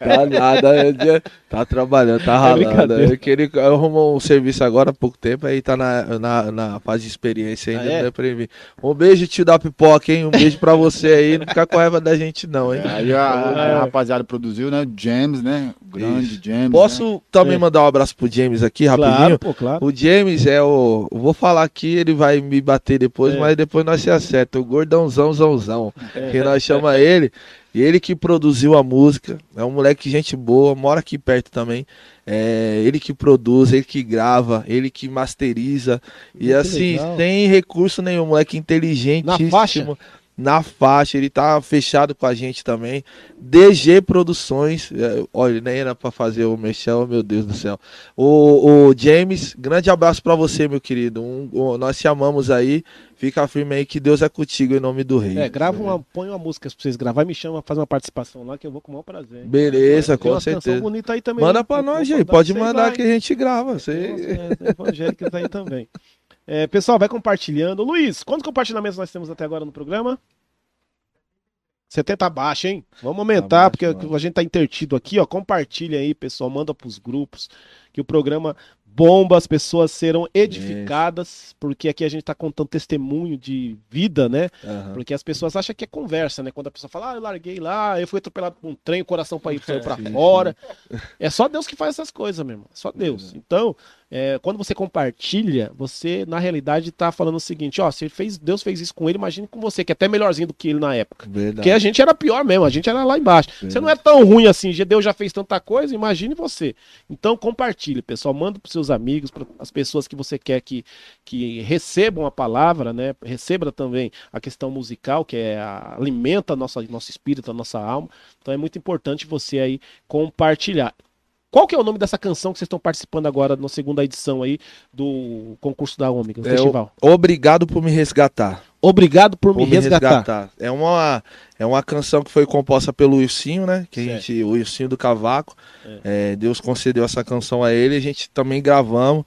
Tá nada, tá trabalhando, tá ralando. É ele arrumou um serviço agora há pouco tempo, aí tá na, na, na fase de experiência ainda, ah, é? né, pra mim. Um beijo, tio da pipoca, hein? Um beijo pra você aí. Não fica com raiva da gente, não, hein? Aí a, a, a rapaziada produziu, né? James, né? O grande Isso. James. Posso né? também é. mandar um abraço pro James aqui, rapidinho? Claro, pô, claro. O James é o. Vou falar aqui, ele vai me bater depois, é. mas depois nós se acerta. O gordãozão, zãozão. É. Que nós chama ele. E ele que produziu a música, é um moleque gente boa, mora aqui perto também. É, ele que produz, ele que grava, ele que masteriza. E assim, legal. sem recurso nenhum, moleque inteligente. Na faixa? Na faixa, ele tá fechado com a gente também. DG Produções, é, olha, nem era pra fazer o mexão, meu Deus do céu. O, o James, grande abraço para você, meu querido. Um, um, nós te amamos aí. Fica firme aí que Deus é contigo em nome do rei. É, grava uma, põe uma música pra vocês gravar, me chama, fazer uma participação lá que eu vou com o maior prazer. Beleza, com uma certeza. bonita aí também. Manda pra nós, gente. Pode mandar que a gente grava. Você... É, evangélicos aí também. É, pessoal, vai compartilhando. Luiz, quantos compartilhamentos nós temos até agora no programa? 70 abaixo, hein? Vamos aumentar, tá porque a gente tá intertido aqui, ó. Compartilha aí, pessoal. Manda pros grupos. Que o programa bomba, as pessoas serão edificadas, Isso. porque aqui a gente está contando testemunho de vida, né? Uhum. Porque as pessoas acham que é conversa, né? Quando a pessoa fala, ah, eu larguei lá, eu fui atropelado por um trem, o coração para ir para *laughs* fora. É só Deus que faz essas coisas, meu irmão. É só Deus. Então, é, quando você compartilha, você na realidade está falando o seguinte: ó, se fez, Deus fez isso com ele, imagine com você, que é até melhorzinho do que ele na época. Verdade. Porque a gente era pior mesmo, a gente era lá embaixo. Verdade. Você não é tão ruim assim, Deus já fez tanta coisa, imagine você. Então compartilhe, pessoal, manda para seus amigos, para as pessoas que você quer que, que recebam a palavra, né? Receba também a questão musical, que é a, alimenta nossa, nosso espírito, a nossa alma. Então é muito importante você aí compartilhar. Qual que é o nome dessa canção que vocês estão participando agora na segunda edição aí do concurso da Ômega, é festival? O... Obrigado por me resgatar. Obrigado por, por me, resgatar. resgatar. É uma é uma canção que foi composta pelo Wilsinho, né? Que certo. a gente, o Wilsinho do Cavaco. É. É, Deus concedeu essa canção a ele, a gente também gravamos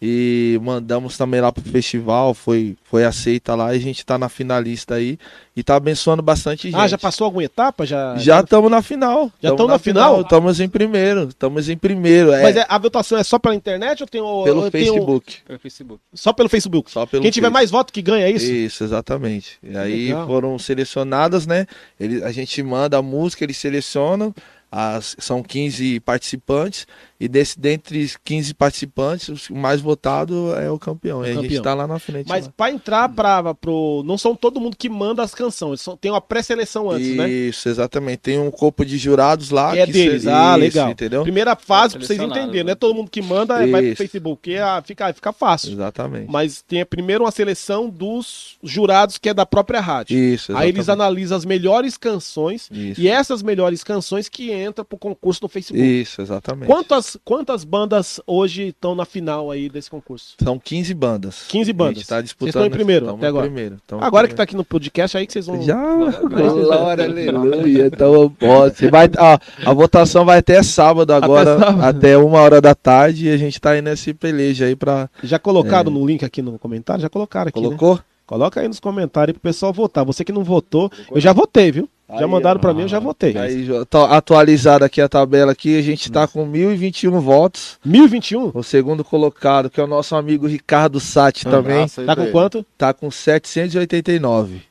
e mandamos também lá pro festival, foi, foi aceita lá e a gente tá na finalista aí e tá abençoando bastante gente. Ah, já passou alguma etapa? Já já estamos na final. Já estamos na, final? Estamos em primeiro, estamos em primeiro. É. Mas é, a votação é só pela internet ou tem o pelo ou Facebook? Tem Pelo Facebook. Só pelo Facebook. Só pelo Quem tiver mais voto que ganha, é isso? Isso, exatamente. E aí Legal. foram selecionadas, né? Ele, a gente manda a música, eles selecionam as, são 15 participantes e desse, dentre 15 participantes, o mais votado é o campeão. O e campeão. a gente tá lá na frente. Mas para entrar para pro. Não são todo mundo que manda as canções, são, tem uma pré-seleção antes, Isso, né? Isso, exatamente. Tem um corpo de jurados lá. Que é deles, se... ah, Isso, legal. Entendeu? Primeira fase, para vocês entenderem, não é todo mundo que manda, Isso. vai pro Facebook, é, fica, fica fácil. Exatamente. Mas tem primeiro uma seleção dos jurados que é da própria rádio. Isso, exatamente. Aí eles analisam as melhores canções Isso. e essas melhores canções que entram pro concurso no Facebook. Isso, exatamente. Quantas Quantas, bandas hoje estão na final aí desse concurso? São 15 bandas. 15 bandas. A gente tá disputando. Vocês estão em primeiro até agora? Primeiro, agora primeiro. que tá aqui no podcast, aí que vocês vão. Já! Glória, aleluia. Então, pode. Vai, ó, a votação vai até sábado agora, até, sábado. até, uma hora da tarde, e a gente tá aí nesse peleja aí pra. Já colocaram é... no link aqui no comentário? Já colocaram aqui. Né? Colocou? Né? Coloca aí nos comentários pro pessoal votar. Você que não votou, eu já votei, viu? Aí, já mandaram para mim, eu já votei. Aí, atualizada aqui a tabela aqui, a gente tá com 1021 votos. 1021? O segundo colocado, que é o nosso amigo Ricardo Sati ah, também. Tá com quanto? Tá com 789.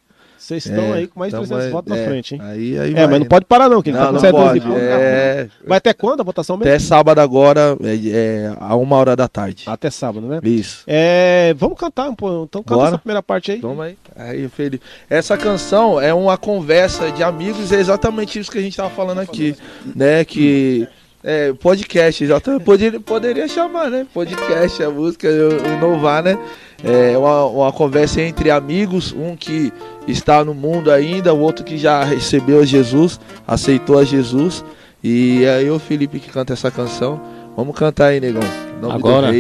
Vocês estão é, aí com mais de 300 votos é, na frente, hein? Aí, aí é, vai, mas não pode parar não, que ele não, tá com não pode, é... Vai até quando a votação mesmo? Até sábado agora, é, é, a uma hora da tarde. Até sábado, né? Isso. É, vamos cantar, pô, então canta Bora. essa primeira parte aí. Vamos aí. Aí, Felipe. Essa canção é uma conversa de amigos, é exatamente isso que a gente tava falando aqui, né? Que... É, podcast, exatamente. Poderia, poderia chamar, né? Podcast, a música, inovar, né? É uma, uma conversa entre amigos, um que está no mundo ainda, o outro que já recebeu a Jesus, aceitou a Jesus. E é eu, Felipe, que canta essa canção. Vamos cantar aí, negão. Agora.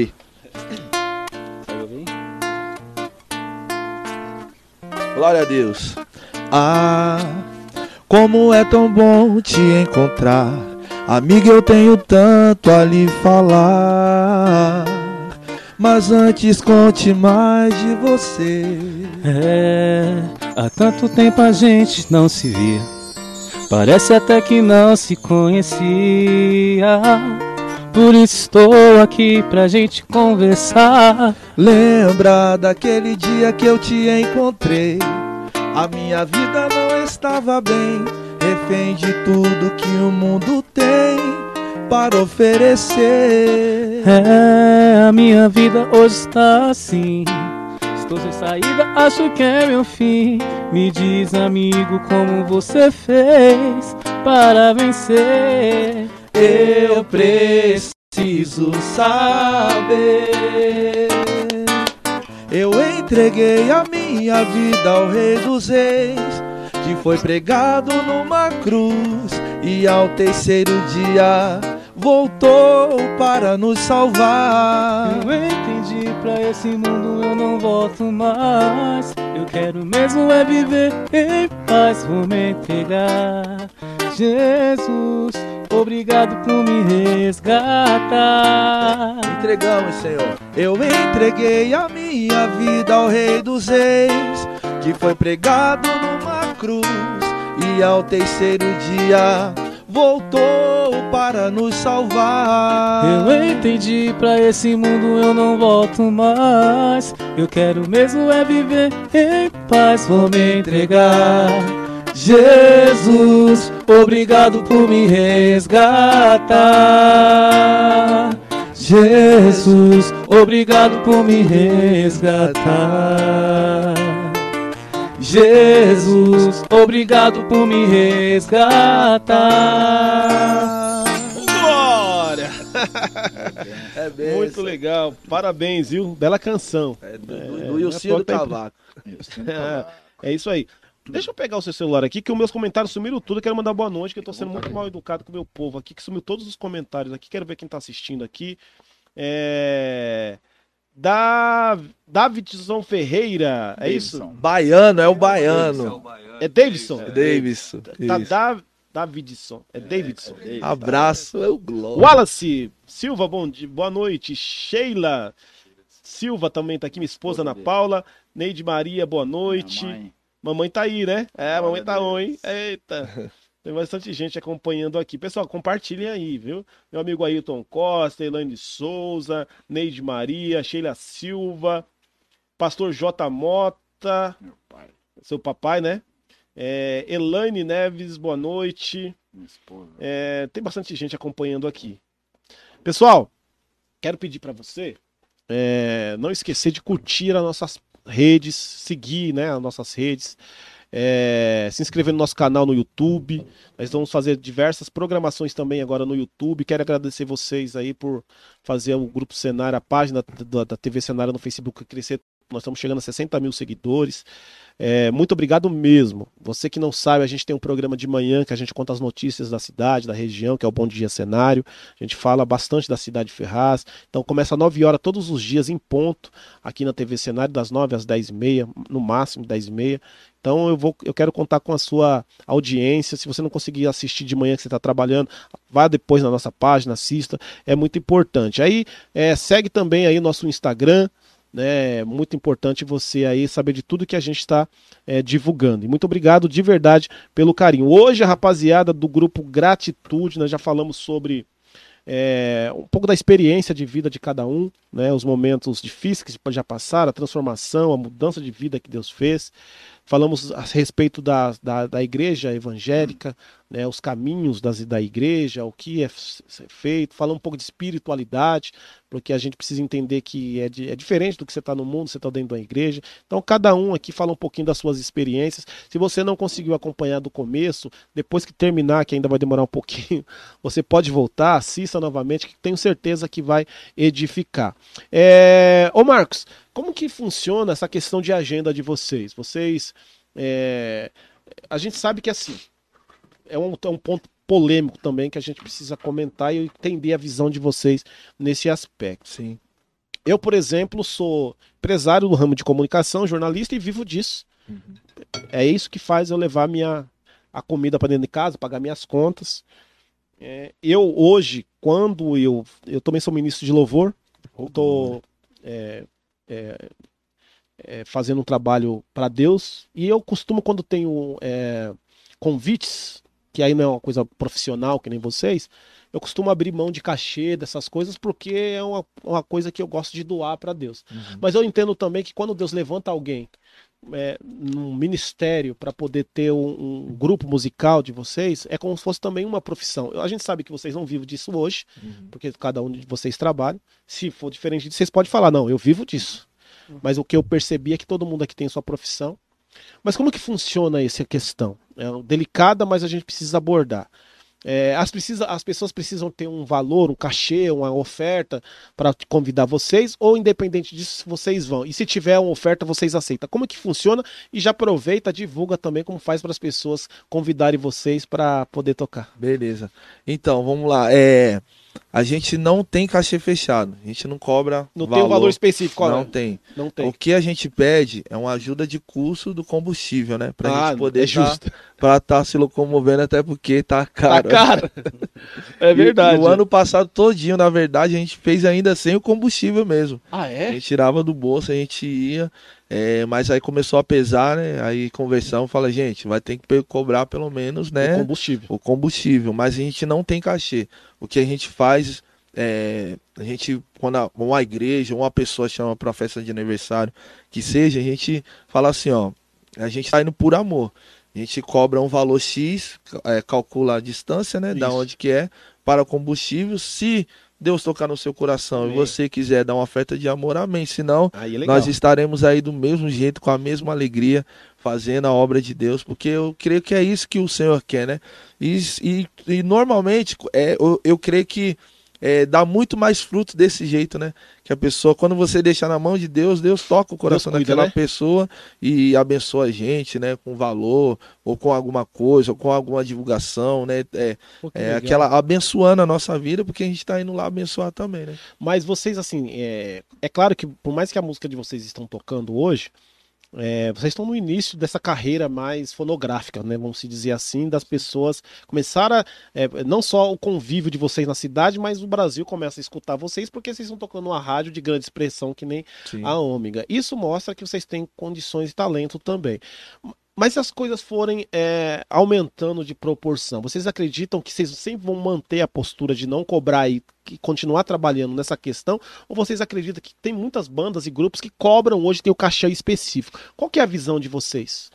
Glória a Deus. Ah, como é tão bom te encontrar. Amigo, eu tenho tanto a lhe falar. Mas antes conte mais de você. É, há tanto tempo a gente não se via. Parece até que não se conhecia. Por isso estou aqui pra gente conversar. Lembra daquele dia que eu te encontrei? A minha vida não estava bem, refém de tudo que o mundo tem para oferecer. É, a minha vida hoje está assim. Estou sem saída, acho que é meu fim. Me diz, amigo, como você fez para vencer. Eu preciso saber. Eu entreguei a minha vida ao Rei dos Reis, que foi pregado numa cruz, e ao terceiro dia voltou para nos salvar. Eu entendi, pra esse mundo eu não volto mais. Eu quero mesmo é viver em paz, vou me entregar. Jesus, obrigado por me resgatar. Entregamos, Senhor. Eu entreguei a minha vida ao Rei dos Reis, que foi pregado numa cruz, e ao terceiro dia voltou para nos salvar. Eu entendi, pra esse mundo eu não volto mais. Eu quero mesmo é viver em paz, vou me entregar. Jesus, obrigado por me resgatar. Jesus, obrigado por me resgatar. Jesus, obrigado por me resgatar. Glória! É *laughs* Muito legal, parabéns, viu? Bela canção. É do, do, do Ilcinho do Cavaco. É, é isso aí. Deixa eu pegar o seu celular aqui, que os meus comentários sumiram tudo. Eu quero mandar boa noite, que eu tô sendo muito mal educado com o meu povo aqui, que sumiu todos os comentários aqui. Quero ver quem tá assistindo aqui. É. Da... Davidson Ferreira, é Davidson. isso? Baiano, é o baiano. É Davidson? É Davidson. Tá, da, Davidson. É Davidson. É, é Abraço, é o Glória. Wallace Silva, bom dia, boa noite. Sheila Silva também tá aqui, minha esposa Ana Paula. Neide Maria, boa noite. Mamãe tá aí, né? É, a mamãe tá on, hein? Eita. *laughs* Tem bastante gente acompanhando aqui. Pessoal, compartilhem aí, viu? Meu amigo Ailton Costa, Elaine Souza, Neide Maria, Sheila Silva, Pastor J. Mota. Meu pai. Seu papai, né? É, Elaine Neves, boa noite. É, tem bastante gente acompanhando aqui. Pessoal, quero pedir para você é, não esquecer de curtir as nossas redes, seguir né, as nossas redes, é, se inscrever no nosso canal no YouTube. Nós vamos fazer diversas programações também agora no YouTube. Quero agradecer vocês aí por fazer o Grupo Cenário, a página da, da TV Cenário no Facebook crescer. Nós estamos chegando a 60 mil seguidores. É, muito obrigado mesmo. Você que não sabe, a gente tem um programa de manhã que a gente conta as notícias da cidade, da região, que é o Bom Dia Cenário. A gente fala bastante da cidade de Ferraz. Então começa às 9 horas todos os dias em ponto, aqui na TV Cenário, das 9 às 10 e meia, no máximo 10 e meia. Então eu, vou, eu quero contar com a sua audiência. Se você não conseguir assistir de manhã que você está trabalhando, vá depois na nossa página, assista. É muito importante. Aí é, segue também aí nosso Instagram né? Muito importante você aí saber de tudo que a gente está é, divulgando. E muito obrigado de verdade pelo carinho. Hoje a rapaziada do grupo Gratitude, nós já falamos sobre é, um pouco da experiência de vida de cada um, né? Os momentos difíceis que já passaram, a transformação, a mudança de vida que Deus fez falamos a respeito da, da, da igreja evangélica, né, os caminhos das, da igreja, o que é feito, falamos um pouco de espiritualidade, porque a gente precisa entender que é, de, é diferente do que você está no mundo, você está dentro da igreja. Então, cada um aqui fala um pouquinho das suas experiências. Se você não conseguiu acompanhar do começo, depois que terminar, que ainda vai demorar um *laughs* pouquinho, você pode voltar, assista novamente, que tenho certeza que vai edificar. É... Ô Marcos, como que funciona essa questão de agenda de vocês? Vocês. É... A gente sabe que assim. É um, é um ponto polêmico também que a gente precisa comentar e entender a visão de vocês nesse aspecto. Sim. Eu, por exemplo, sou empresário do ramo de comunicação, jornalista e vivo disso. Uhum. É isso que faz eu levar minha, a comida para dentro de casa, pagar minhas contas. É, eu hoje, quando eu, eu também sou ministro de louvor, estou é, é, é, fazendo um trabalho para Deus. E eu costumo, quando tenho é, convites, que aí não é uma coisa profissional que nem vocês, eu costumo abrir mão de cachê, dessas coisas, porque é uma, uma coisa que eu gosto de doar para Deus. Uhum. Mas eu entendo também que quando Deus levanta alguém é, num ministério para poder ter um, um, grupo musical de vocês, é como se fosse também uma profissão. A gente sabe que vocês não vivem disso hoje, uhum. porque cada um de vocês trabalha. Se for diferente disso, vocês podem falar, não, eu vivo disso. Uhum. Mas o que eu percebi é que todo mundo aqui tem sua profissão. Mas como que funciona essa questão? É delicada, mas a gente precisa abordar. É, as, precisa, as pessoas precisam ter um valor, um cachê, uma oferta para convidar vocês, ou independente disso, vocês vão. E se tiver uma oferta, vocês aceitam. Como que funciona? E já aproveita, divulga também como faz para as pessoas convidarem vocês para poder tocar. Beleza. Então, vamos lá. É a gente não tem cachê fechado. A gente não cobra. Não valor. tem um valor específico, Não tem. Não tem. O que a gente pede é uma ajuda de custo do combustível, né? Pra ah, gente poder é tá, pra estar tá se locomovendo, até porque tá caro. Tá caro. é *laughs* verdade. E, no ano passado todinho, na verdade, a gente fez ainda sem o combustível mesmo. Ah, é? A gente tirava do bolso, a gente ia. É, mas aí começou a pesar, né? Aí conversão fala, gente, vai ter que cobrar pelo menos, né? O combustível. O combustível, mas a gente não tem cachê. O que a gente faz, é, a gente, quando a, uma igreja, uma pessoa chama para festa de aniversário, que seja, a gente fala assim, ó, a gente tá indo por amor. A gente cobra um valor X, é, calcula a distância, né? Isso. Da onde que é, para o combustível. Se Deus tocar no seu coração e você quiser dar uma oferta de amor, amém. Senão, é nós estaremos aí do mesmo jeito, com a mesma alegria, fazendo a obra de Deus, porque eu creio que é isso que o Senhor quer, né? E, e, e normalmente, é, eu, eu creio que é, dá muito mais fruto desse jeito, né? Que a pessoa, quando você deixa na mão de Deus, Deus toca o coração cuida, daquela né? pessoa e abençoa a gente, né? Com valor, ou com alguma coisa, ou com alguma divulgação, né? É, Pô, é aquela abençoando a nossa vida, porque a gente está indo lá abençoar também, né? Mas vocês, assim, é, é claro que por mais que a música de vocês estão tocando hoje, é, vocês estão no início dessa carreira mais fonográfica, né? Vamos se dizer assim, das pessoas começaram a, é, não só o convívio de vocês na cidade, mas o Brasil começa a escutar vocês porque vocês estão tocando uma rádio de grande expressão que nem Sim. a Ômega. Isso mostra que vocês têm condições e talento também. Mas se as coisas forem é, aumentando de proporção, vocês acreditam que vocês sempre vão manter a postura de não cobrar e continuar trabalhando nessa questão? Ou vocês acreditam que tem muitas bandas e grupos que cobram hoje tem o cachê específico? Qual é a visão de vocês?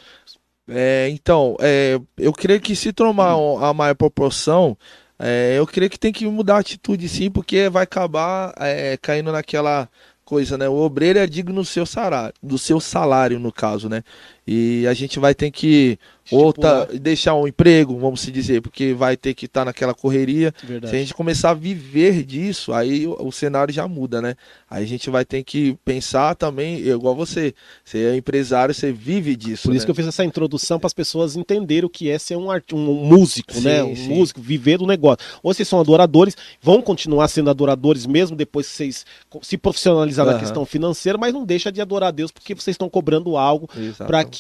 É, então, é, eu creio que se tomar a maior proporção, é, eu creio que tem que mudar a atitude sim, porque vai acabar é, caindo naquela coisa, né? O obreiro é digno do seu salário, do seu salário, no caso, né? E a gente vai ter que ou tá, deixar um emprego, vamos se dizer, porque vai ter que estar tá naquela correria. Verdade. Se a gente começar a viver disso, aí o, o, cenário já muda, né? Aí a gente vai ter que pensar também, igual você, você é empresário, você vive disso. Por né? isso que eu fiz essa introdução para as pessoas entenderem o que é ser um, um músico, sim, né? Um sim. músico, viver do negócio. Ou vocês são adoradores, vão continuar sendo adoradores mesmo depois que vocês se profissionalizar uhum. na questão financeira, mas não deixa de adorar a Deus porque vocês estão cobrando algo para que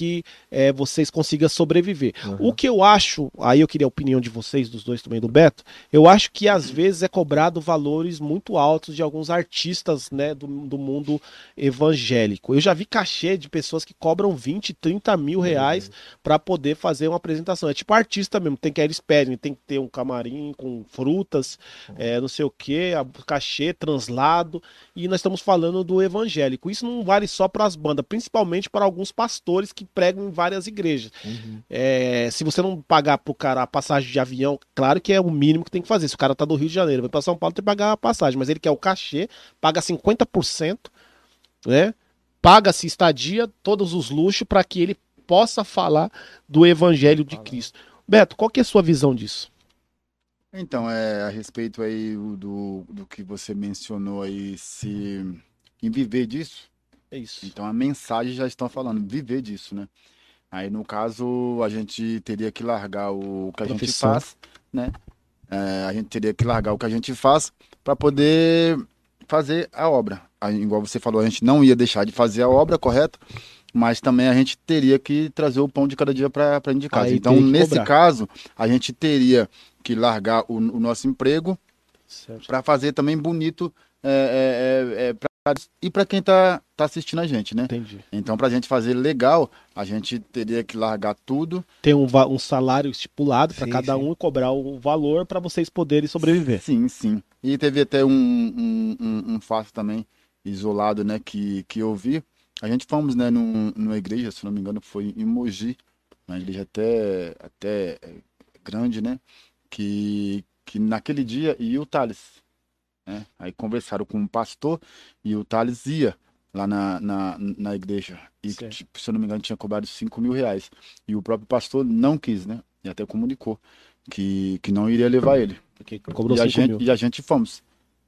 é, vocês consigam sobreviver. Uhum. O que eu acho, aí eu queria a opinião de vocês, dos dois também, do Beto, eu acho que às vezes é cobrado valores muito altos de alguns artistas né, do, do mundo evangélico. Eu já vi cachê de pessoas que cobram 20, 30 mil reais uhum. para poder fazer uma apresentação. É tipo artista mesmo, tem que eles pedem, tem que ter um camarim com frutas, uhum. é, não sei o que, cachê, translado, e nós estamos falando do evangélico. Isso não vale só para as bandas, principalmente para alguns pastores que pregam em várias igrejas. Uhum. É, se você não pagar pro cara a passagem de avião, claro que é o mínimo que tem que fazer. Se o cara tá do Rio de Janeiro, vai para São Paulo, tem que pagar a passagem, mas ele quer o cachê, paga 50%, né? Paga-se estadia, todos os luxos para que ele possa falar do evangelho de Cristo. Beto, qual que é a sua visão disso? Então, é, a respeito aí do, do que você mencionou aí, se em viver disso, é isso. Então a mensagem já estão falando, viver disso, né? Aí no caso a gente teria que largar o que a gente faz, né? É, a gente teria que largar o que a gente faz para poder fazer a obra. Aí, igual você falou, a gente não ia deixar de fazer a obra, correto? Mas também a gente teria que trazer o pão de cada dia para indicar. Então, nesse cobrar. caso, a gente teria que largar o, o nosso emprego para fazer também bonito é, é, é, é e para quem tá, tá assistindo a gente, né? Entendi. Então, pra gente fazer legal, a gente teria que largar tudo. Ter um, um salário estipulado para cada sim. um e cobrar o valor para vocês poderem sobreviver. Sim, sim. E teve até um, um, um, um fato também isolado, né, que, que eu vi. A gente fomos, né, num, numa igreja, se não me engano, foi em Mogi, uma igreja até, até grande, né, que, que naquele dia, e o Thales, né? Aí conversaram com o um pastor e o Thales ia lá na, na, na igreja. E, tipo, se eu não me engano, tinha cobrado 5 mil reais. E o próprio pastor não quis, né? E até comunicou que, que não iria levar ele. Porque cobrou e, a gente, mil. e a gente fomos.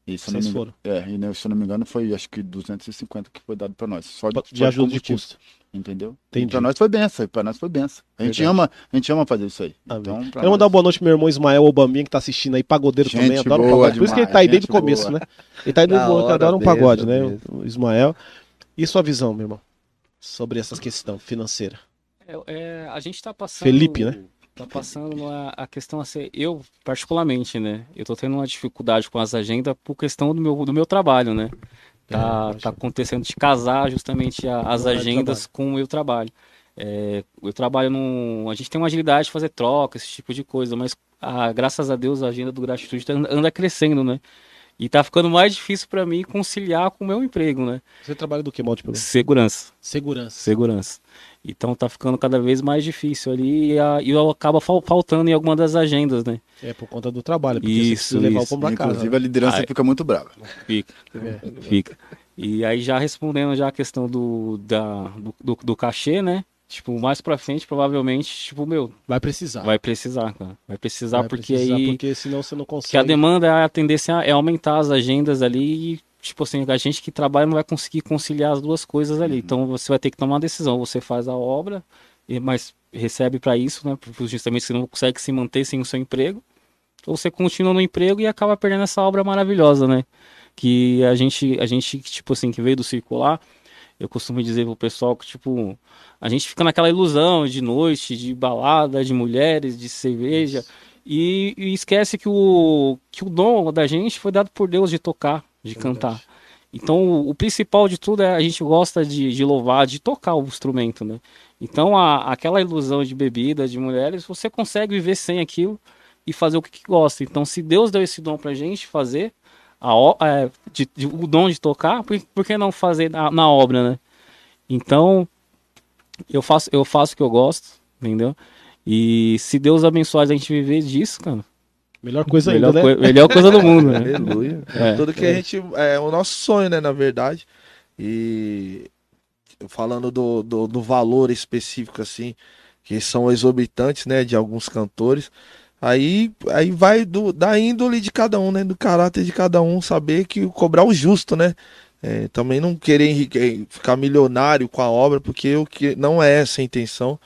E, se Vocês foram? É, e né, se eu não me engano, foi acho que 250 que foi dado para nós. Só de, de ajuda de custo. Entendeu? Para nós foi benção, para nós foi benção. A gente, ama, a gente ama fazer isso aí. Então, Quero mandar uma boa noite pro meu irmão Ismael Obaminha, que tá assistindo aí, pagodeiro gente também, adora pagode. Demais, Por isso que ele tá aí desde o começo, né? Ele tá aí desde o começo, adora um pagode, né? O Ismael. E sua visão, meu irmão, sobre essa questão financeira? É, é, a gente tá passando. Felipe, né? Tá passando a, a questão a ser. Eu, particularmente, né? Eu tô tendo uma dificuldade com as agendas por questão do meu, do meu trabalho, né? Tá, é, tá acontecendo de casar justamente a, as agendas com o meu trabalho. É, eu trabalho num. A gente tem uma agilidade de fazer troca, esse tipo de coisa, mas a, graças a Deus a agenda do Gratitude tá, anda crescendo, né? E tá ficando mais difícil para mim conciliar com o meu emprego, né? Você trabalha do que, Malte? Segurança. Segurança. Segurança. Então tá ficando cada vez mais difícil ali e, a, e acaba faltando em alguma das agendas, né? É por conta do trabalho, porque isso, você levar o pão pra casa. Inclusive né? a liderança Aí, fica muito brava. Fica, é. fica. E aí já respondendo já a questão do, da, do, do, do cachê, né? Tipo, mais pra frente, provavelmente, tipo, meu. Vai precisar. Vai precisar, cara. Vai precisar vai porque precisar aí. Porque senão você não consegue. Que a demanda, a tendência é aumentar as agendas ali e, tipo assim, a gente que trabalha não vai conseguir conciliar as duas coisas ali. Uhum. Então você vai ter que tomar uma decisão. Você faz a obra, mas recebe para isso, né? Justamente você não consegue se manter sem o seu emprego. Ou você continua no emprego e acaba perdendo essa obra maravilhosa, né? Que a gente, a gente, tipo assim, que veio do circular eu costumo dizer pro pessoal que, tipo, a gente fica naquela ilusão de noite, de balada, de mulheres, de cerveja, e, e, esquece que o, que o dom da gente foi dado por Deus de tocar, de é cantar. Então, o, o, principal de tudo é a gente gosta de, de louvar, de tocar o instrumento, né? Então, a, aquela ilusão de bebida, de mulheres, você consegue viver sem aquilo e fazer o que, que gosta. Então, se Deus deu esse dom pra gente fazer, a, é, de, de, o dom de tocar, por, por que não fazer na, na, obra, né? Então, eu faço, eu faço o que eu gosto, entendeu? E se Deus abençoar a gente viver disso, cara. Melhor coisa melhor ainda, né? melhor coisa do mundo, né? Aleluia. É, Tudo que é. a gente. É o nosso sonho, né, na verdade. E falando do, do, do valor específico, assim, que são exorbitantes, né, de alguns cantores. Aí, aí vai do, da índole de cada um, né? Do caráter de cada um, saber que cobrar o justo, né? É, também não querer enrique, ficar milionário com a obra, porque o que não é essa a intenção,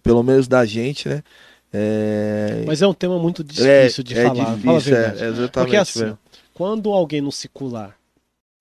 pelo menos da gente, né? É... Mas é um tema muito difícil é, de é falar. Difícil, Fala é, exatamente. Porque assim, quando alguém no secular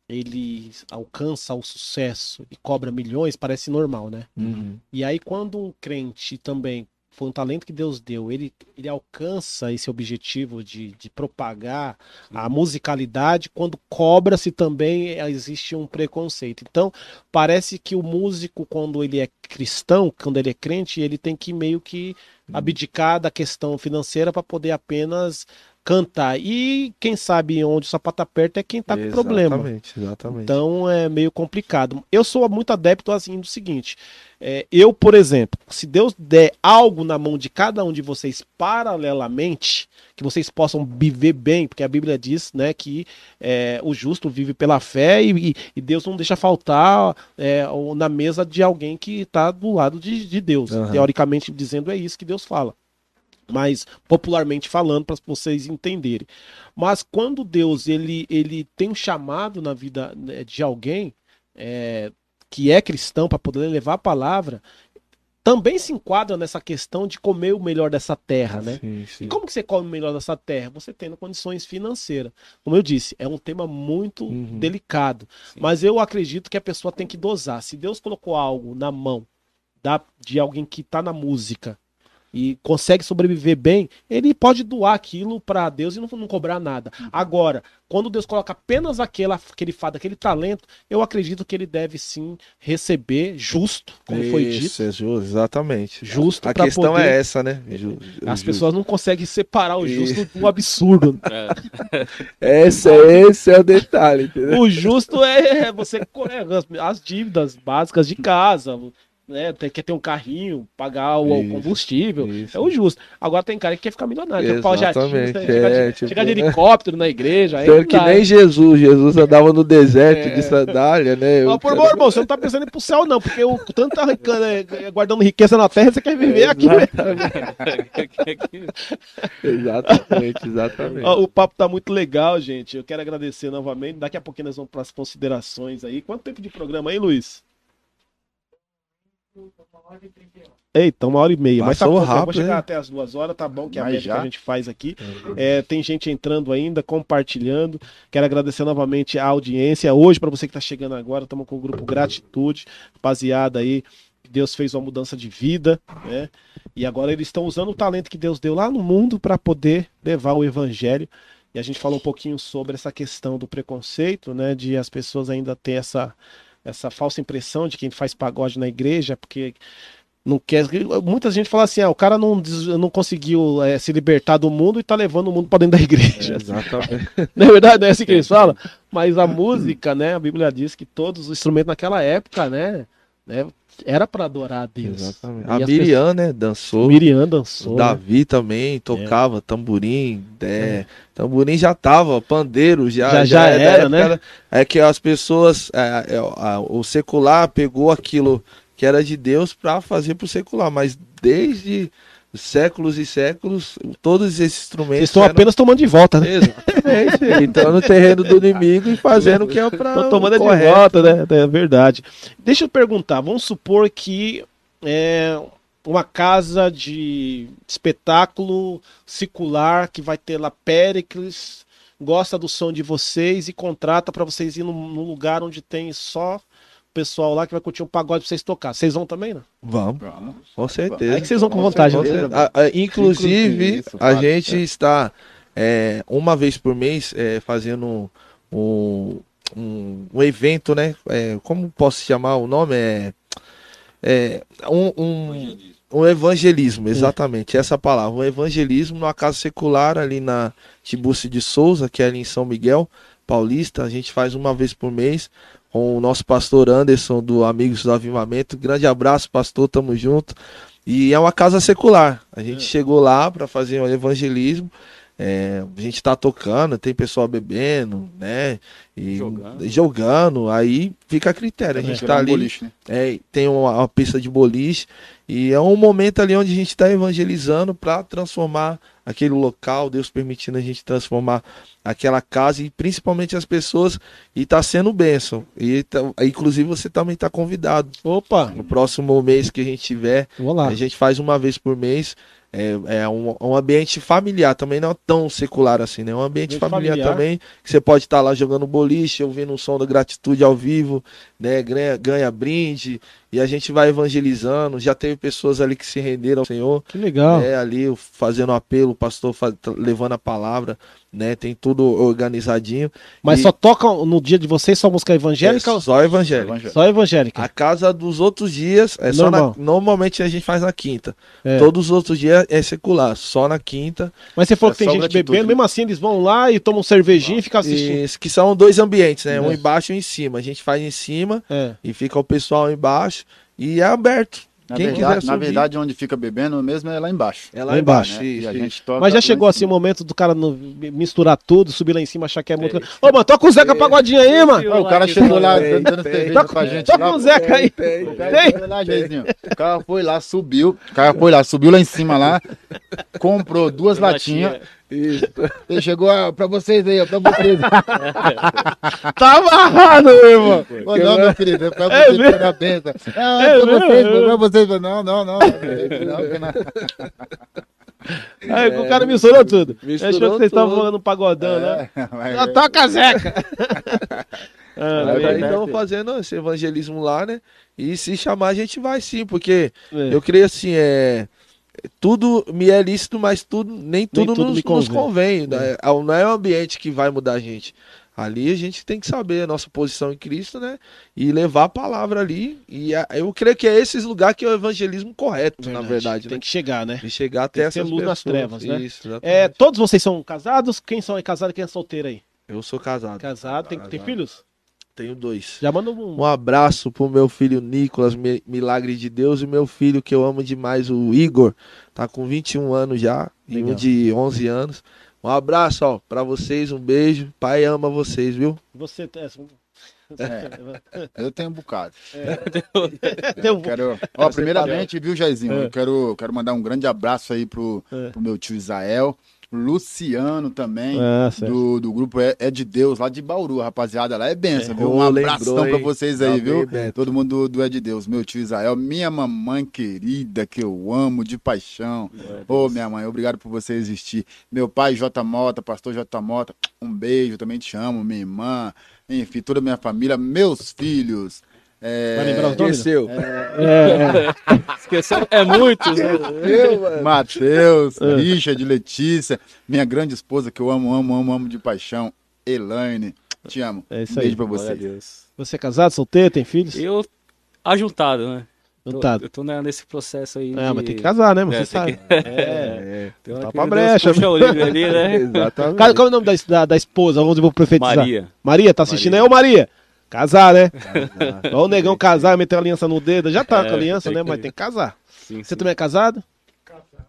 ele alcança o sucesso e cobra milhões, parece normal, né? Uhum. E aí quando um crente também foi um talento que Deus deu, ele, ele alcança esse objetivo de, de propagar a musicalidade quando cobra-se também existe um preconceito. Então, parece que o músico, quando ele é cristão, quando ele é crente, ele tem que meio que uhum. abdicar da questão financeira para poder apenas cantar. E quem sabe onde o sapato aperta é quem tá com problema. Exatamente, exatamente. Então é meio complicado. Eu sou muito adepto assim do seguinte. É, eu, por exemplo, se Deus der algo na mão de cada um de vocês paralelamente, que vocês possam viver bem, porque a Bíblia diz né, que é, o justo vive pela fé e, e Deus não deixa faltar é, na mesa de alguém que está do lado de, de Deus. Uhum. Teoricamente dizendo, é isso que Deus fala mais popularmente falando para vocês entenderem. Mas quando Deus ele, ele tem um chamado na vida né, de alguém é, que é cristão para poder levar a palavra, também se enquadra nessa questão de comer o melhor dessa terra, né? Sim, sim. E como que você come o melhor dessa terra? Você tendo condições financeiras. Como eu disse, é um tema muito uhum. delicado. Sim. Mas eu acredito que a pessoa tem que dosar. Se Deus colocou algo na mão da, de alguém que está na música e consegue sobreviver bem, ele pode doar aquilo para Deus e não, não, cobrar nada. Agora, quando Deus coloca apenas aquela, aquele fado, aquele talento, eu acredito que ele deve sim receber justo, como Isso, foi dito. É justo, exatamente. Justo. A questão poder... é essa, né? Ju, As justo. pessoas não conseguem separar o justo do absurdo. *laughs* É. *laughs* esse, esse é o detalhe. Entendeu? O justo é você as dívidas básicas de casa né, quer ter um carrinho, pagar o, isso, combustível, isso. é o justo. Agora tem cara que quer ficar milionário, quer pau jatinho, né, é, de, tipo, de helicóptero na igreja. Aí que nem Jesus, Jesus andava no deserto é. de sandália, né? Mas, por quero... irmão, você não tá pensando em ir pro céu não, porque o tanto tá é, guardando riqueza na terra, você quer viver aqui. Né? *laughs* exatamente, exatamente. o papo tá muito legal, gente. Eu quero agradecer novamente. Daqui a pouquinho nós vamos para as considerações aí. Quanto tempo de programa aí, Luiz? Eita, uma hora e meia. Passou mas tá bom, rápido, vou chegar até as duas horas, tá bom, que é a média que a gente faz aqui. É, tem gente entrando ainda, compartilhando. Quero agradecer novamente a audiência. Hoje, para você que está chegando agora, estamos com o grupo Gratitude, rapaziada aí. Deus fez uma mudança de vida, né? E agora eles estão usando o talento que Deus deu lá no mundo para poder levar o evangelho. E a gente falou um pouquinho sobre essa questão do preconceito, né? De as pessoas ainda ter essa essa falsa impressão de quem faz pagode na igreja, porque não quer. Muita gente fala assim: ah, o cara não, não conseguiu é, se libertar do mundo e tá levando o mundo para dentro da *laughs* igreja. É, exatamente. *laughs* Na verdade, não é assim que eles falam. Mas a música, né? A Bíblia diz que todos os instrumentos naquela época, né? Né era para adorar a Deus. Exatamente. a Miriam, pessoas... né, dançou. Miriam dançou. O Davi né? também tocava é. tamborim, é, é. tamborim já tava, pandeiro já já, já, já era, né? É que as pessoas, é, é, o secular pegou aquilo que era de Deus para fazer para o secular, mas desde séculos e séculos, todos esses instrumentos. Vocês estão eram... apenas tomando de volta, né? Exatamente. *laughs* então no terreno do inimigo e fazendo o que é para. Estão tomando de volta, né? É verdade. Deixa eu perguntar, vamos supor que é uma casa de espetáculo secular que vai ter lá Péricles, gosta do som de vocês e contrata para vocês ir num lugar onde tem só pessoal lá que vai curtir um pagode pra vocês tocar. Vocês vão também, né? Vamos. Vamos. Com certeza. É que vocês vão com, com vontade. Né? A, a, inclusive, isso, a gente é. está é, uma vez por mês é, fazendo um, um, um, evento, né? É, como posso chamar o nome? É, é um, um, um evangelismo, exatamente, essa palavra. Um evangelismo numa casa secular ali na Tiburcio de Souza, que é ali em São Miguel Paulista. A gente faz uma vez por mês com o nosso pastor Anderson do Amigos do Avivamento. Grande abraço, pastor, tamo junto. E é uma casa secular. A gente é. chegou lá para fazer um evangelismo. É, a gente tá tocando, tem pessoal bebendo, né? E jogando. jogando aí fica a critério. A gente é, tá ali. Um boliche, né? é, tem uma, uma, pista de boliche. E é um momento ali onde a gente está evangelizando para transformar aquele local, Deus permitindo a gente transformar aquela casa e principalmente as pessoas e tá sendo bênção. E tá, inclusive você também está convidado. Opa! No próximo mês que a gente tiver, a gente faz uma vez por mês. É, é um, um, ambiente familiar, também não é tão secular assim, né? É um ambiente familiar, familiar, também, que você pode estar tá lá jogando boliche, ouvindo um som da gratitude ao vivo, né? Ganha, ganha brinde, e a gente vai evangelizando. Já teve pessoas ali que se renderam ao Senhor. Que legal. Né? Ali fazendo apelo, o pastor faz, levando a palavra né? Tem tudo organizadinho. Mas e... só toca no dia de vocês só música evangélica? É só evangélica. Só evangélica. A casa dos outros dias é só na... normalmente a gente faz na quinta. É. Todos os outros dias é secular, só na quinta. Mas você falou é que tem gente gratitude. bebendo, mesmo assim eles vão lá e tomam cervejinha e ficam assistindo. Isso, que são dois ambientes, né? Um é. embaixo e um em cima. A gente faz em cima é. e fica o pessoal embaixo e é aberto. Na, Quem verdade, na verdade, onde fica bebendo mesmo é lá embaixo. É lá, lá embaixo. Né? Isso, isso. Mas já chegou assim o momento do cara no, misturar tudo, subir lá em cima, achar que é muito. Ô, mano, toca o Zeca Pagodinho aí, mano. o cara chegou lá dando cerveja pra gente. Toca o Zeca aí. O cara foi lá, subiu. O cara foi lá, subiu lá em cima lá, comprou duas latinhas. Isso. Ele chegou ó, pra vocês aí, ó, pra vocês. *laughs* tá amarrado, meu irmão. Não, meu querido, é pra é vocês, é parabéns. *laughs* Não, é, é pra vocês, é pra vocês. Não, não, não. não, Aí é, o cara misturou tudo. Misturou Achou que vocês estavam falando pagodão, né? *laughs* Mas... Já toca Zeca! ah, aí estamos fazendo esse evangelismo lá, né? E se chamar, a gente vai sim, porque eu creio assim, é tudo me é lícito, mas tudo, nem tudo, nem tudo nos, convém. Nos convém né? É. Não é o ambiente que vai mudar a gente. Ali a gente tem que saber a nossa posição em Cristo, né? E levar a palavra ali. E eu creio que é esses lugares que é o evangelismo correto, verdade. na verdade. Tem né? que chegar, né? E chegar até essa luz nas trevas, né? Isso, é, todos vocês são casados? Quem são casados e quem é solteiro aí? Eu sou casado. Casado, tem, tem filhos? Tenho dois. Já manda um... um abraço pro meu filho Nicolas, Milagre de Deus, e meu filho que eu amo demais, o Igor. Tá com 21 anos já, Legal. e um de 11 anos. Um abraço, ó, pra vocês, um beijo. Pai ama vocês, viu? Você é... É, eu tenho um bocado. É. *laughs* quero, ó, primeiramente, viu, Jairzinho? É. Eu quero, quero mandar um grande abraço aí pro, é. pro meu tio Israel. Luciano também, é, do, do grupo é, é, de Deus, lá de Bauru, rapaziada. Lá é benção, é, viu? Um abração lembrou, pra vocês aí, viu? Bem, Todo mundo do, do, É de Deus, meu tio Israel, minha mamãe querida, que eu amo de paixão. Ô, oh, minha mãe, obrigado por você existir. Meu pai, J. Mota, pastor J. Mota, um beijo, também te amo, minha irmã, enfim, toda a minha família, meus filhos. É... Vai lembrar os nomes? Esqueceu. É, é. *laughs* Esqueceu é muito. Né? Matheus, é. Richard, Letícia, minha grande esposa que eu amo, amo, amo, amo de paixão, Elaine. Te amo. É isso um beijo aí. pra você. Você é casado, solteiro, tem filhos? Eu, ajuntado, né? Tá. Eu tô nesse processo aí. É, de... mas tem que casar, né? Você é, sabe. Que... É, *laughs* é. Tá pra brecha. Ali, né? *laughs* Exatamente. Cara, qual é o nome da, da, da esposa? Onde eu vou profetizar? Maria. Maria, tá assistindo Maria. aí? Ô, Maria! Casar, né? Casar. o negão casar, meter a aliança no dedo. Já tá é, com a aliança, né? Que... Mas tem que casar. Sim, Você sim. também é casado? Casado.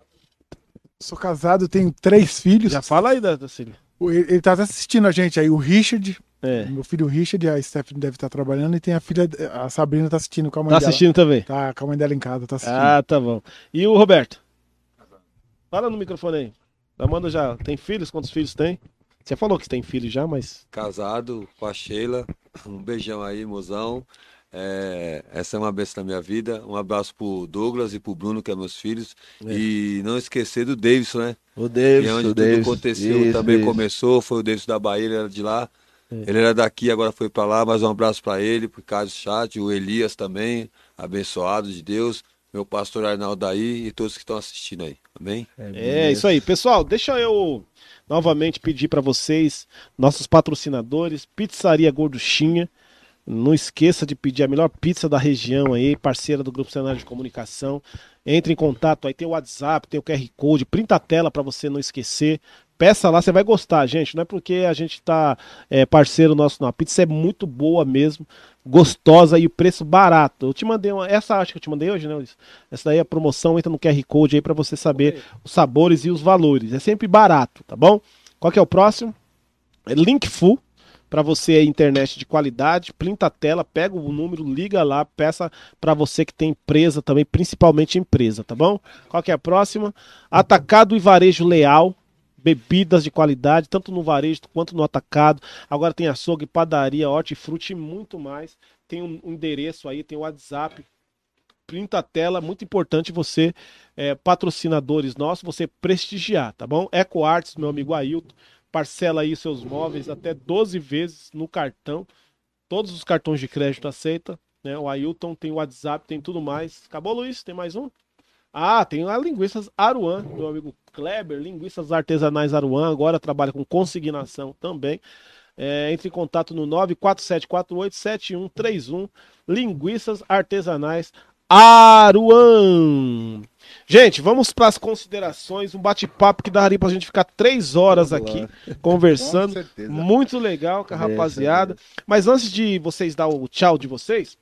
Sou casado, tenho três filhos. Já fala aí da, da Ele, ele tá assistindo a gente aí, o Richard, é. Meu filho Richard, a Stephanie deve estar trabalhando e tem a filha, a Sabrina tá assistindo com a mãe tá dela. Tá assistindo também? Tá com a mãe dela em casa, tá assistindo. Ah, tá bom. E o Roberto? Fala no microfone aí. Amanda já tem filhos? Quantos filhos tem? Você falou que tem filho já, mas. Casado com a Sheila. Um beijão aí, mozão. É, essa é uma bênção na minha vida. Um abraço pro Douglas e pro Bruno, que é meus filhos. É. E não esquecer do Davidson, né? O Davidson. Que é onde tudo aconteceu, isso, também isso. começou. Foi o Davidson da Bahia, ele era de lá. É. Ele era daqui, agora foi para lá, mas um abraço para ele, pro Carlos Chat, o Elias também, abençoado de Deus, meu pastor Arnaldo aí e todos que estão assistindo aí. Amém? É isso aí. Pessoal, deixa eu novamente pedir para vocês, nossos patrocinadores, Pizzaria Gorduchinha. Não esqueça de pedir a melhor pizza da região aí, parceira do Grupo Cenário de Comunicação. Entre em contato, aí tem o WhatsApp, tem o QR Code, printa a tela para você não esquecer. Peça lá, você vai gostar, gente. Não é porque a gente tá é, parceiro nosso na pizza, é muito boa mesmo, gostosa e o preço barato. Eu te mandei uma, essa acho que eu te mandei hoje, né, Luiz? Essa daí é a promoção, entra no QR Code aí para você saber os sabores e os valores. É sempre barato, tá bom? Qual que é o próximo? É Linkful para você internet de qualidade, printa a tela, pega o número, liga lá, peça para você que tem empresa também, principalmente empresa, tá bom? Qual que é a próxima? Atacado e varejo leal, bebidas de qualidade, tanto no varejo quanto no atacado. Agora tem açougue, padaria, hortifruti e muito mais. Tem um endereço aí, tem o WhatsApp. Printa a tela, muito importante você, é, patrocinadores nossos, você prestigiar, tá bom? Eco Arts, meu amigo Ailton, parcela aí seus móveis até 12 vezes no cartão. Todos os cartões de crédito aceita. Né? O Ailton tem o WhatsApp, tem tudo mais. Acabou, Luiz? Tem mais um? Ah, tem a Linguiças Aruan, meu amigo Kleber, Linguiças Artesanais Aruan, agora trabalha com consignação também. É, entre em contato no 947487131, Linguiças Artesanais Aruan. Gente, vamos para as considerações, um bate-papo que daria para a gente ficar três horas aqui *laughs* conversando. Com Muito legal com a rapaziada. Mas antes de vocês dar o tchau de vocês,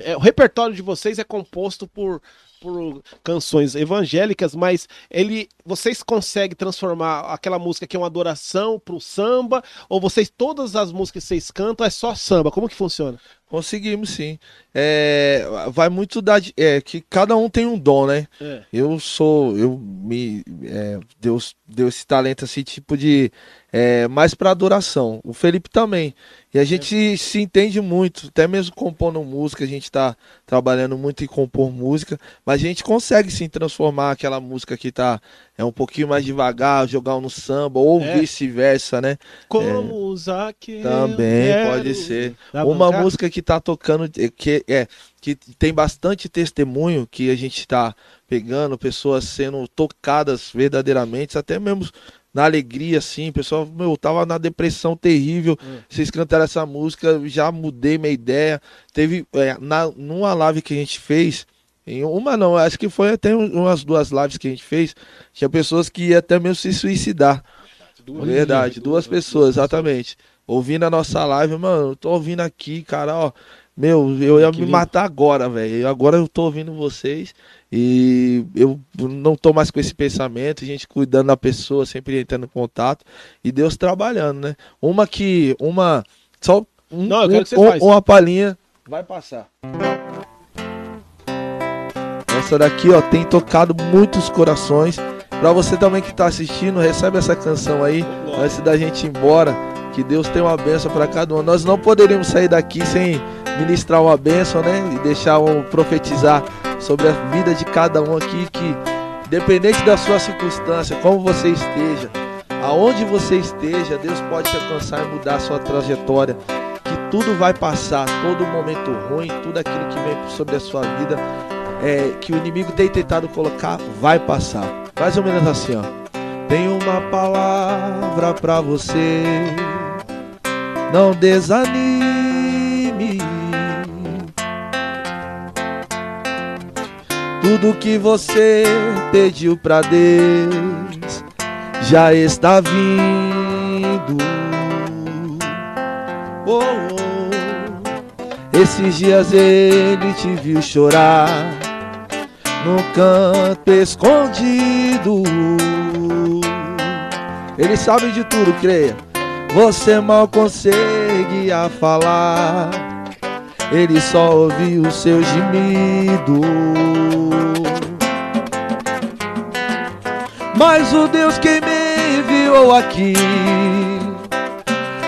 é, o repertório de vocês é composto por por canções evangélicas, mas ele, vocês conseguem transformar aquela música que é uma adoração pro samba, ou vocês todas as músicas que vocês cantam é só samba? Como que funciona? Conseguimos sim. É, vai muito da é, que cada um tem um dom, né? É. Eu sou, eu me é, Deus deu esse talento assim tipo de é, mais para adoração. O Felipe também. E a gente é. se entende muito, até mesmo compondo música, a gente está trabalhando muito em compor música, mas a gente consegue sim transformar aquela música que tá é um pouquinho mais devagar, jogar um no samba, ou é. vice-versa, né? Como usar que Também pode ser. Uma música que tá tocando, que é que tem bastante testemunho que a gente está pegando, pessoas sendo tocadas verdadeiramente, até mesmo na alegria, assim, pessoal, meu, eu tava na depressão terrível, hum. vocês cantaram essa música, já mudei minha ideia. Teve, é, na, numa live que a gente fez, em uma não, acho que foi até umas duas lives que a gente fez, tinha pessoas que iam até mesmo se suicidar. Duas Verdade, duas, duas pessoas, exatamente. Ouvindo a nossa live, mano, eu tô ouvindo aqui, cara, ó, meu, eu ia que me lindo. matar agora, velho. Agora eu tô ouvindo vocês e eu não tô mais com esse pensamento, a gente cuidando da pessoa, sempre entrando em contato e Deus trabalhando, né? Uma que, uma, só um, não, eu quero que você um, uma palhinha vai passar. Essa daqui, ó, tem tocado muitos corações. Pra você também que tá assistindo, recebe essa canção aí antes da gente ir embora. Que Deus tenha uma bênção para cada um. Nós não poderíamos sair daqui sem ministrar uma bênção, né? E deixar um profetizar sobre a vida de cada um aqui que independente da sua circunstância, como você esteja, aonde você esteja, Deus pode te alcançar e mudar a sua trajetória. Que tudo vai passar, todo momento ruim, tudo aquilo que vem sobre a sua vida, é, que o inimigo tem tentado colocar, vai passar. Mais ou menos assim, ó. Tenho uma palavra para você. Não desanime Tudo que você pediu pra Deus já está vindo. Oh, oh. Esses dias ele te viu chorar no canto escondido. Ele sabe de tudo, creia. Você mal consegue a falar. Ele só ouviu o seu gemido. Mas o Deus que me enviou aqui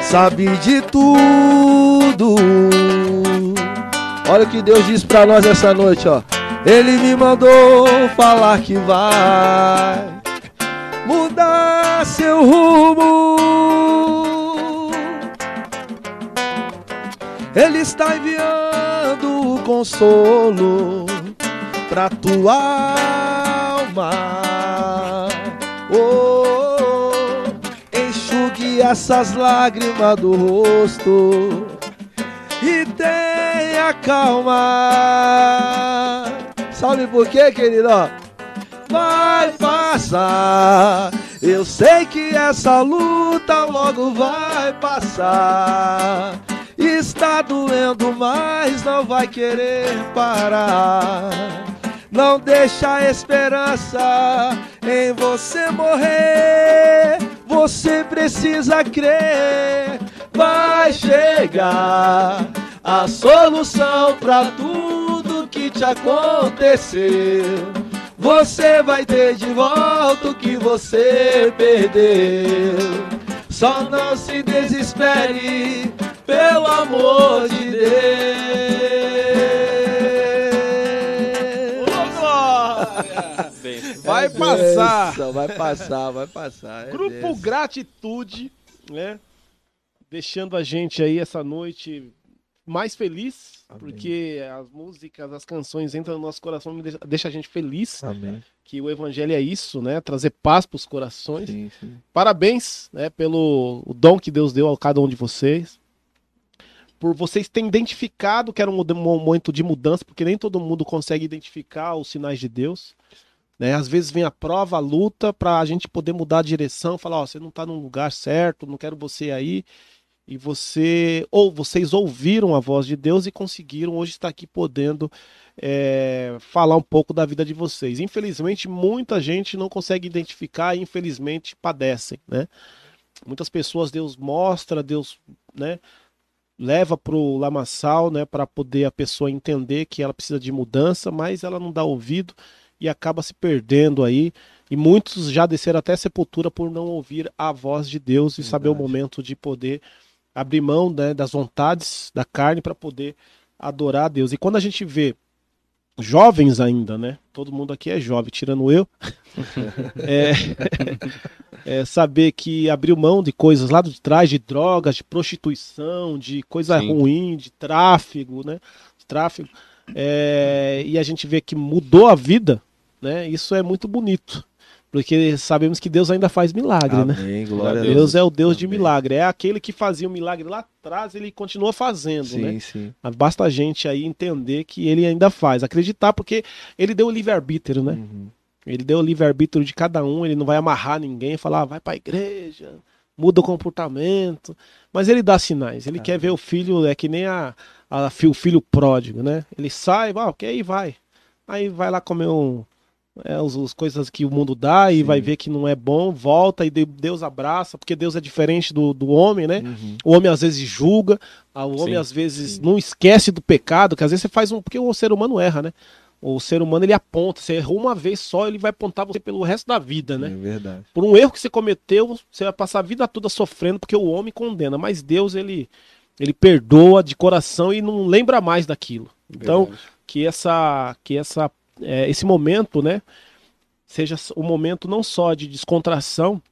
sabe de tudo. Olha o que Deus disse para nós essa noite, ó. Ele me mandou falar que vai mudar seu rumo. Ele está enviando o consolo pra tua alma. Oh, enxugue essas lágrimas do rosto e tenha calma. Sabe por quê, querido? Vai passar. Eu sei que essa luta logo vai passar. Está doendo, mas não vai querer parar. Não deixa a esperança em você morrer. Você precisa crer, vai chegar a solução para tudo que te aconteceu. Você vai ter de volta o que você perdeu. Só não se desespere, pelo amor de Deus. Vai passar. vai passar, vai passar. É Grupo desse. Gratitude, né? Deixando a gente aí essa noite mais feliz, Amém. porque as músicas, as canções entram no nosso coração e deixa, deixa a gente feliz. Amém. Que o evangelho é isso, né? Trazer paz para os corações. Sim, sim. Parabéns, né, pelo o dom que Deus deu a cada um de vocês. Por vocês terem identificado que era um momento de mudança, porque nem todo mundo consegue identificar os sinais de Deus. Né? Às vezes vem a prova, a luta, para a gente poder mudar a direção, falar, ó, você não está no lugar certo, não quero você aí. E você, ou vocês ouviram a voz de Deus e conseguiram hoje estar aqui podendo é, falar um pouco da vida de vocês. Infelizmente, muita gente não consegue identificar e infelizmente padecem, né? Muitas pessoas Deus mostra, Deus, né? Leva para o lamaçal, né, para poder a pessoa entender que ela precisa de mudança, mas ela não dá ouvido e acaba se perdendo aí. E muitos já desceram até a sepultura por não ouvir a voz de Deus e Verdade. saber o momento de poder abrir mão né, das vontades da carne para poder adorar a Deus. E quando a gente vê jovens ainda, né? Todo mundo aqui é jovem, tirando eu. *laughs* é, é, saber que abriu mão de coisas lá de trás, de drogas, de prostituição, de coisa Sim. ruim, de tráfego, né? De tráfego. É, e a gente vê que mudou a vida né? Isso é muito bonito. Porque sabemos que Deus ainda faz milagre, né? Amém, né? Glória Deus, Deus é o Deus Amém. de milagre. É aquele que fazia o milagre lá atrás, ele continua fazendo, sim, né? Sim. Basta a gente aí entender que ele ainda faz, acreditar, porque ele deu o livre-arbítrio, né? Uhum. Ele deu o livre-arbítrio de cada um, ele não vai amarrar ninguém, falar, ah, vai pra igreja, muda o comportamento. Mas ele dá sinais, ele ah. quer ver o filho, é que nem a, a, o filho pródigo, né? Ele sai, ah, ok, aí vai. Aí vai lá comer um, é, as, as, coisas que o mundo dá e Sim. vai ver que não é bom, volta e Deus abraça, porque Deus é diferente do, do homem, né? Uhum. O homem às vezes julga, o homem Sim. às vezes Sim. não esquece do pecado, que às vezes você faz um. Porque o ser humano erra, né? O ser humano ele aponta, você errou uma vez só, ele vai apontar você pelo resto da vida, né? É verdade. Por um erro que você cometeu, você vai passar a vida toda sofrendo, porque o homem condena, mas Deus ele, ele perdoa de coração e não lembra mais daquilo. Então, verdade. que essa que essa é, esse momento, né, seja um momento não só de descontração,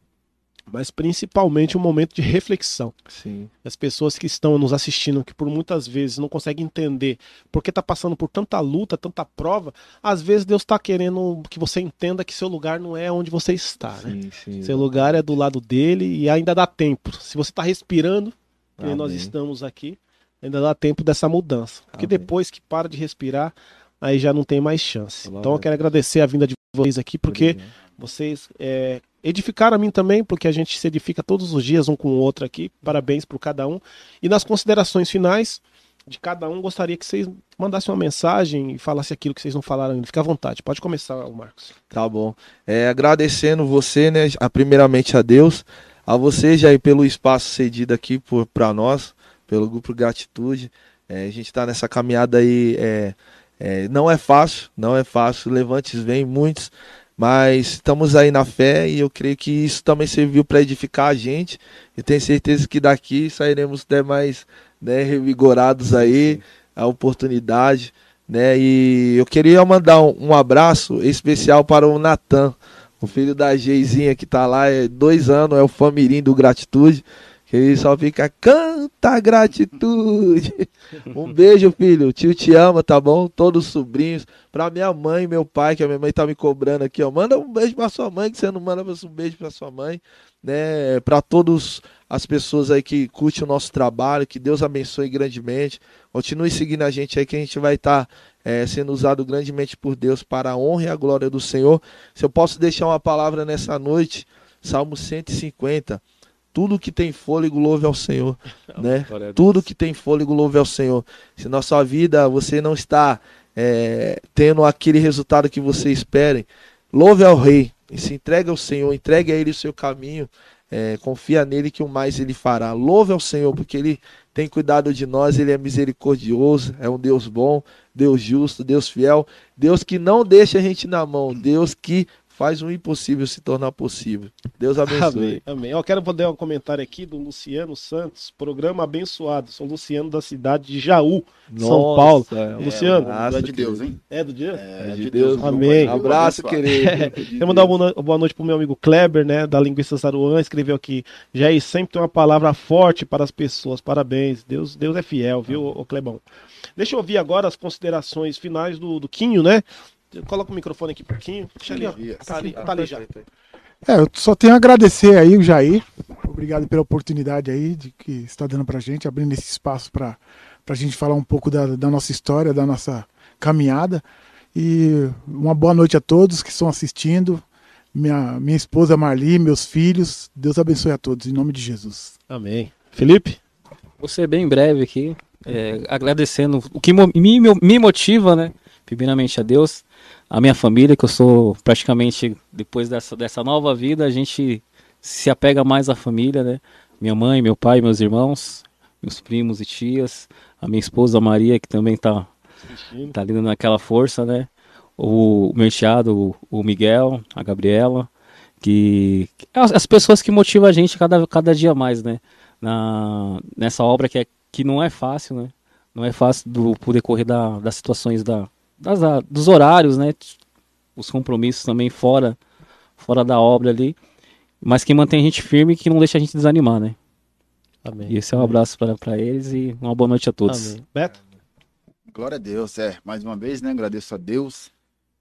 mas principalmente um momento de reflexão. Sim. As pessoas que estão nos assistindo, que por muitas vezes não conseguem entender porque está passando por tanta luta, tanta prova, às vezes Deus está querendo que você entenda que seu lugar não é onde você está. Né? Sim, né? sim, seu lugar é do lado dele e ainda dá tempo. Se você está respirando, que nós estamos aqui, ainda dá tempo dessa mudança. Porque Amém. depois que para de respirar, aí já não tem mais chance. Então eu quero agradecer a vinda de vocês aqui, porque vocês é, edificaram a mim também, porque a gente se edifica todos os dias um com o outro aqui. Parabéns por cada um. E nas considerações finais de cada um, gostaria que vocês mandassem uma mensagem e falassem aquilo que vocês não falaram ainda. Fica à vontade. Pode começar, Marcos. Tá bom. É, agradecendo você, né, primeiramente a Deus, a você, Jair, pelo espaço cedido aqui para nós, pelo Grupo Gratitude. É, a gente está nessa caminhada aí. É, não é fácil, não é fácil. Levantes vêm muitos, mas estamos aí na fé e eu creio que isso também serviu para edificar a gente. E tenho certeza que daqui sairemos até mais né, revigorados aí, a oportunidade. Né, e eu queria mandar um, um abraço especial para o Natan, o filho da Geizinha que está lá, é dois anos, é o famirim do Gratitude. Que ele só fica, canta gratitude. Um beijo, filho. O tio te ama, tá bom? Todos os sobrinhos. Pra minha mãe meu pai, que a minha mãe tá me cobrando aqui, ó. Manda um beijo pra sua mãe, que você não manda um beijo pra sua mãe. Né? Pra todos as pessoas aí que curtem o nosso trabalho, que Deus abençoe grandemente. Continue seguindo a gente aí, que a gente vai estar tá, é, sendo usado grandemente por Deus para a honra e a glória do Senhor. Se eu posso deixar uma palavra nessa noite, Salmo 150 tudo que tem fôlego louve ao Senhor, *laughs* né? Tudo que tem fôlego louve ao Senhor. Se na sua vida você não está é, tendo aquele resultado que você espere, louve ao Rei e se entregue ao Senhor, entregue a Ele o seu caminho, é, confia nele que o mais Ele fará. Louve ao Senhor porque Ele tem cuidado de nós, Ele é misericordioso, é um Deus bom, Deus justo, Deus fiel, Deus que não deixa a gente na mão, Deus que faz o impossível se tornar possível. Deus abençoe. Amém. Amém. Eu quero poder um comentário aqui do Luciano Santos, programa abençoado. Sou Luciano da cidade de Jaú, Nossa, São Paulo. É, Luciano. É, de Deus, hein? É do dia? É, é de Deus. Amém. Um abraço, querido. É. *laughs* Quero mandar uma boa noite pro meu amigo Kleber, né, da Linguista Saruan, escreveu aqui, Jair, sempre tem uma palavra forte para as pessoas. Parabéns. Deus, Deus é fiel, viu, o Clebão? Deixa eu ouvir agora as considerações finais do, do Quinho, né? Coloca o microfone aqui um pouquinho. Deixa ali, Tá ali, tá ali já. É, eu só tenho a agradecer aí o Jair. Obrigado pela oportunidade aí de que está dando pra gente, abrindo esse espaço para a gente falar um pouco da, da nossa história, da nossa caminhada. E uma boa noite a todos que estão assistindo. Minha, minha esposa Marli, meus filhos. Deus abençoe a todos, em nome de Jesus. Amém. Felipe? Vou ser bem breve aqui, é, agradecendo o que me, me motiva, né? Primeiramente a Deus, a minha família, que eu sou praticamente, depois dessa, dessa nova vida, a gente se apega mais à família, né? Minha mãe, meu pai, meus irmãos, meus primos e tias, a minha esposa Maria, que também tá, tá ali naquela força, né? O, o meu enteado, o, o Miguel, a Gabriela, que, que as, as, pessoas que motivam a gente cada, cada dia mais, né? Na, nessa obra que, é, que não é fácil, né? Não é fácil do, por decorrer da, das situações da, das, dos horários, né? Os compromissos também fora, fora da obra ali. Mas que mantém a gente firme e que não deixa a gente desanimar, né? Amém. E esse é um abraço para eles e uma boa noite a todos. Amém. Beto? Glória a Deus, é. Mais uma vez, né? Agradeço a Deus,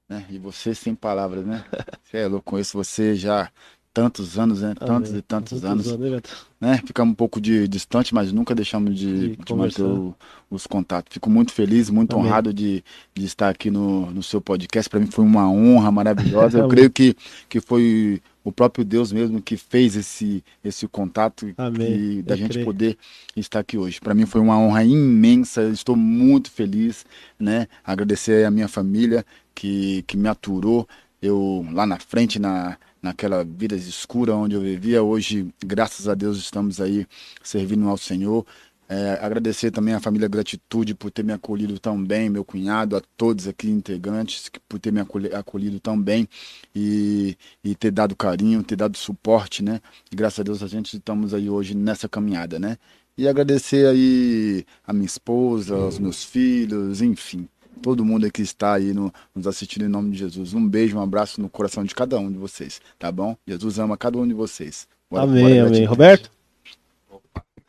né? E você sem palavras, né? *laughs* Você é louco, conheço você já tantos anos, né? Tantos e tantos, anos. anos né? Ficamos um pouco de distante, mas nunca deixamos de, de, manter o, os contatos. Fico muito feliz, muito Amém. honrado de, de estar aqui no, no seu podcast. Para mim foi uma honra maravilhosa. *laughs* Eu creio que, que foi o próprio Deus mesmo que fez esse, esse contato e da Eu gente creio. poder estar aqui hoje. Para mim foi uma honra imensa, estou muito feliz, né? Agradecer a minha família que, que me aturou. Eu lá na frente, na, naquela vida escura onde eu vivia. Hoje, graças a Deus, estamos aí servindo ao Senhor. É, agradecer também à família Gratitude por ter me acolhido tão bem, meu cunhado, a todos aqui integrantes por ter me acolhido tão bem e, e ter dado carinho, ter dado suporte, né? E graças a Deus a gente estamos aí hoje nessa caminhada, né? E agradecer aí a minha esposa, aos meus filhos, enfim, todo mundo que está aí no, nos assistindo em nome de Jesus. Um beijo, um abraço no coração de cada um de vocês, tá bom? Jesus ama cada um de vocês. Bora, amém, bora, amém. Roberto?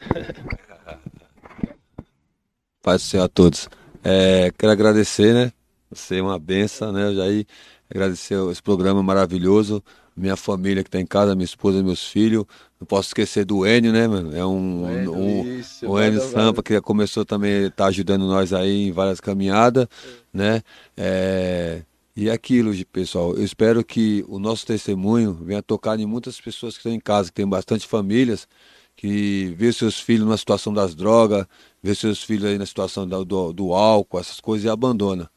*laughs* Paz do Senhor a todos. É, quero agradecer, né? Você é uma benção, né? Eu já aí agradecer esse programa maravilhoso. minha família que está em casa, minha esposa, meus filhos. Não posso esquecer do Enio, né, mano? É um. Enio, um, isso, o Enio Sampa, que começou também, tá ajudando nós aí em várias caminhadas, né? É, e é aquilo, pessoal, eu espero que o nosso testemunho venha tocar em muitas pessoas que estão em casa, que tem bastante famílias, que vê seus filhos numa situação das drogas, vê seus filhos aí na situação do, do, do álcool, essas coisas e abandona.